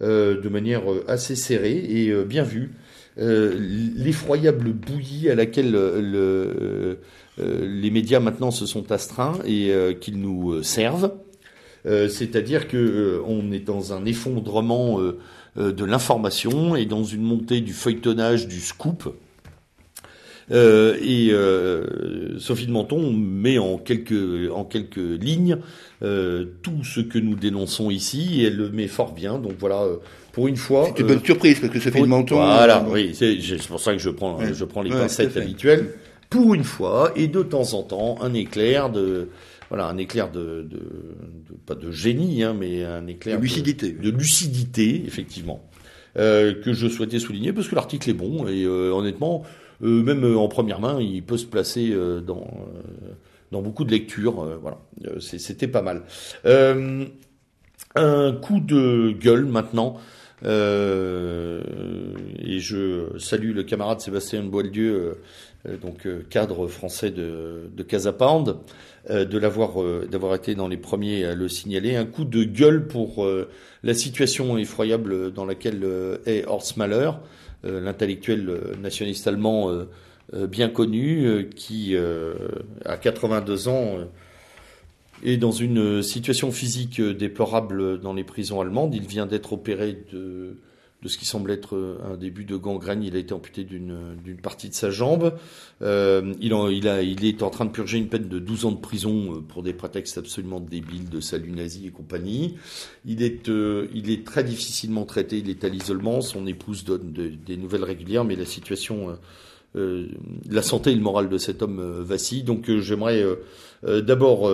de manière assez serrée et bien vue euh, l'effroyable bouillie à laquelle euh, les médias maintenant se sont astreints et euh, qu'ils nous servent. C'est-à-dire que on est dans un effondrement de l'information et dans une montée du feuilletonnage, du scoop. et Sophie de Menton met en quelques, en quelques lignes tout ce que nous dénonçons ici et elle le met fort bien. Donc voilà, pour une fois. C'est une bonne euh, surprise parce que ça fait menton. Voilà, euh, oui, c'est pour ça que je prends, je prends les pincettes habituelles. Pour une fois, et de temps en temps, un éclair de, voilà, un éclair de, de, de pas de génie, hein, mais un éclair de lucidité, de, lucidité, effectivement, euh, que je souhaitais souligner parce que l'article est bon et euh, honnêtement, euh, même en première main, il peut se placer dans dans beaucoup de lectures. voilà, c'était pas mal. un coup de gueule maintenant euh, et je salue le camarade Sébastien Boieldieu, euh, donc euh, cadre français de, de de l'avoir d'avoir été dans les premiers à le signaler. Un coup de gueule pour la situation effroyable dans laquelle est Horst Mahler, l'intellectuel nationaliste allemand bien connu, qui à 82 ans et dans une situation physique déplorable dans les prisons allemandes. Il vient d'être opéré de, de ce qui semble être un début de gangrène. Il a été amputé d'une partie de sa jambe. il, il, est en train de purger une peine de 12 ans de prison pour des prétextes absolument débiles de salut nazi et compagnie. Il est, très difficilement traité. Il est à l'isolement. Son épouse donne des nouvelles régulières, mais la situation euh, la santé et le moral de cet homme euh, vacille. Donc euh, j'aimerais d'abord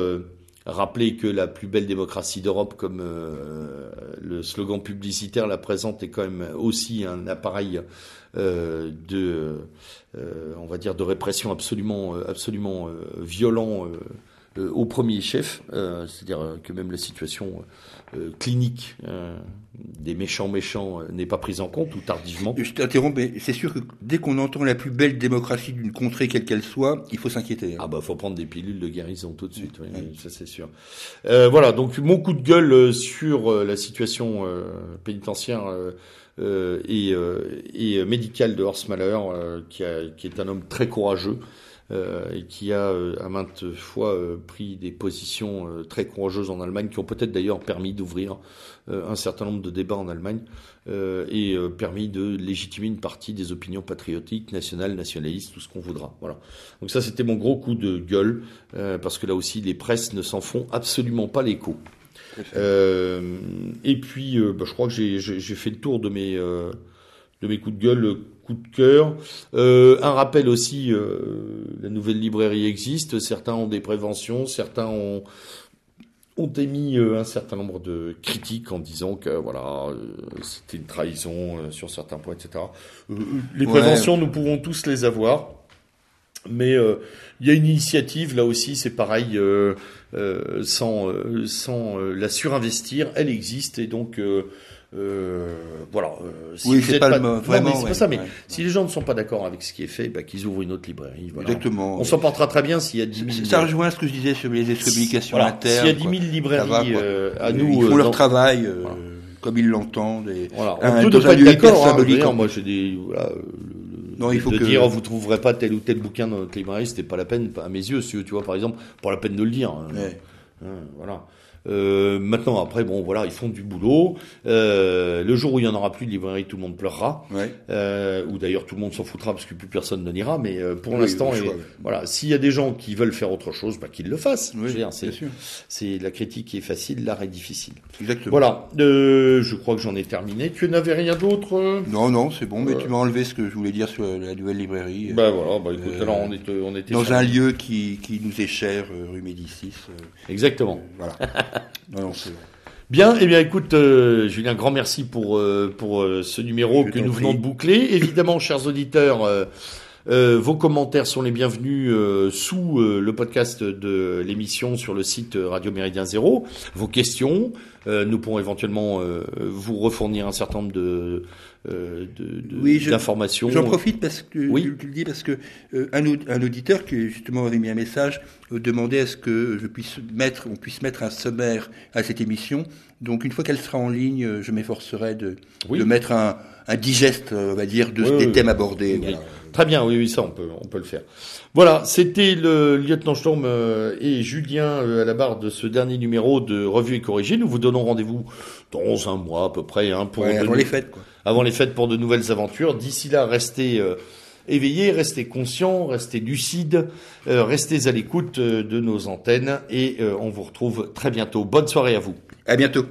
rappeler que la plus belle démocratie d'Europe, comme le slogan publicitaire la présente, est quand même aussi un appareil de, on va dire, de répression absolument, absolument violent au premier chef. C'est-à-dire que même la situation euh, clinique euh, des méchants méchants euh, n'est pas prise en compte ou tardivement. Je t'interromps, mais c'est sûr que dès qu'on entend la plus belle démocratie d'une contrée quelle qu'elle soit, il faut s'inquiéter. Hein. Ah bah faut prendre des pilules de guérison tout de suite, oui, ça c'est sûr. Euh, voilà, donc mon coup de gueule sur la situation pénitentiaire et, et médicale de Horst Mahler, qui, a, qui est un homme très courageux. Euh, et qui a euh, à maintes fois euh, pris des positions très courageuses en Allemagne, qui ont peut-être d'ailleurs permis d'ouvrir un certain nombre de débats en Allemagne et permis de légitimer une partie des opinions patriotiques, nationales, nationalistes, tout ce qu'on voudra. Voilà. Donc ça, c'était mon gros coup de gueule, parce que là aussi, les presses ne s'en font absolument pas l'écho. et puis, bah, je crois que j'ai fait le tour de mes, de mes coups de gueule coup de cœur. Euh, un rappel aussi, euh, la nouvelle librairie existe, certains ont des préventions, certains ont, ont émis euh, un certain nombre de critiques en disant que voilà c'était une trahison sur certains points, etc. les préventions, nous pouvons tous les avoir. Mais il y a une initiative là aussi, c'est pareil, sans sans la surinvestir, elle existe et donc euh, voilà. Euh, si oui, c'est pas, le vraiment. c'est pas ça. Mais si les gens ne sont pas d'accord avec ce qui est fait, bah, qu'ils ouvrent une autre librairie. Voilà. Exactement. On s'en portera très bien s'il y a 10 000. Ça rejoint ce que je disais sur les communications voilà. internes. S'il y a 10 000 librairies euh, à nous, ils font leur travail. Comme ils l'entendent. Et voilà. On peut ne pas être d'accord. Hein, moi, j'ai des. Voilà, non, il faut de que... dire vous trouverez pas tel ou tel bouquin dans notre librairie, c'était pas la peine, à mes yeux, tu vois, par exemple, pas la peine de le dire. Hein. Ouais. Hein, voilà. Euh, maintenant, après, bon, voilà, ils font du boulot. Euh, le jour où il y en aura plus de librairie, tout le monde pleurera. Ouais. Euh, ou d'ailleurs, tout le monde s'en foutra parce que plus personne ne ira. Mais euh, pour l'instant, voilà, s'il y a des gens qui veulent faire autre chose, bah, qu'ils le fassent. c'est la critique qui est facile, l'art est difficile. Exactement. Voilà. Euh, je crois que j'en ai terminé. Tu n'avais rien d'autre Non, non, c'est bon. Mais tu m'as enlevé ce que je voulais dire sur la nouvelle librairie. Bah voilà. Bah écoute, alors on était, on était dans un lieu qui, qui nous est cher, rue Médicis. Exactement. voilà. Bien, eh bien, écoute, euh, Julien, grand merci pour euh, pour euh, ce numéro que nous venons de boucler. Évidemment, chers auditeurs, vos commentaires sont les bienvenus sous le podcast de l'émission sur le site Radio Méridien Zéro. Vos questions, nous pourrons éventuellement vous refournir un certain nombre de euh, d'informations. J'en profite parce que oui. je, le dis parce que euh, un, un, auditeur qui justement avait mis un message euh, demandait à ce que je puisse mettre, on puisse mettre un sommaire à cette émission. Donc une fois qu'elle sera en ligne, je m'efforcerai de, de mettre un, un digeste, on va dire, de, des thèmes abordés. Très bien, oui, oui, ça on peut, on peut le faire. Voilà, c'était le lieutenant Storm et Julien à la barre de ce dernier numéro de Revue et Corrigé. Nous vous donnons rendez-vous dans un mois à peu près, hein, pour avant les fêtes, quoi avant les fêtes pour de nouvelles aventures. D'ici là, restez euh, éveillés, restez conscients, restez lucides, euh, restez à l'écoute euh, de nos antennes et on vous retrouve très bientôt. Bonne soirée à vous. À bientôt.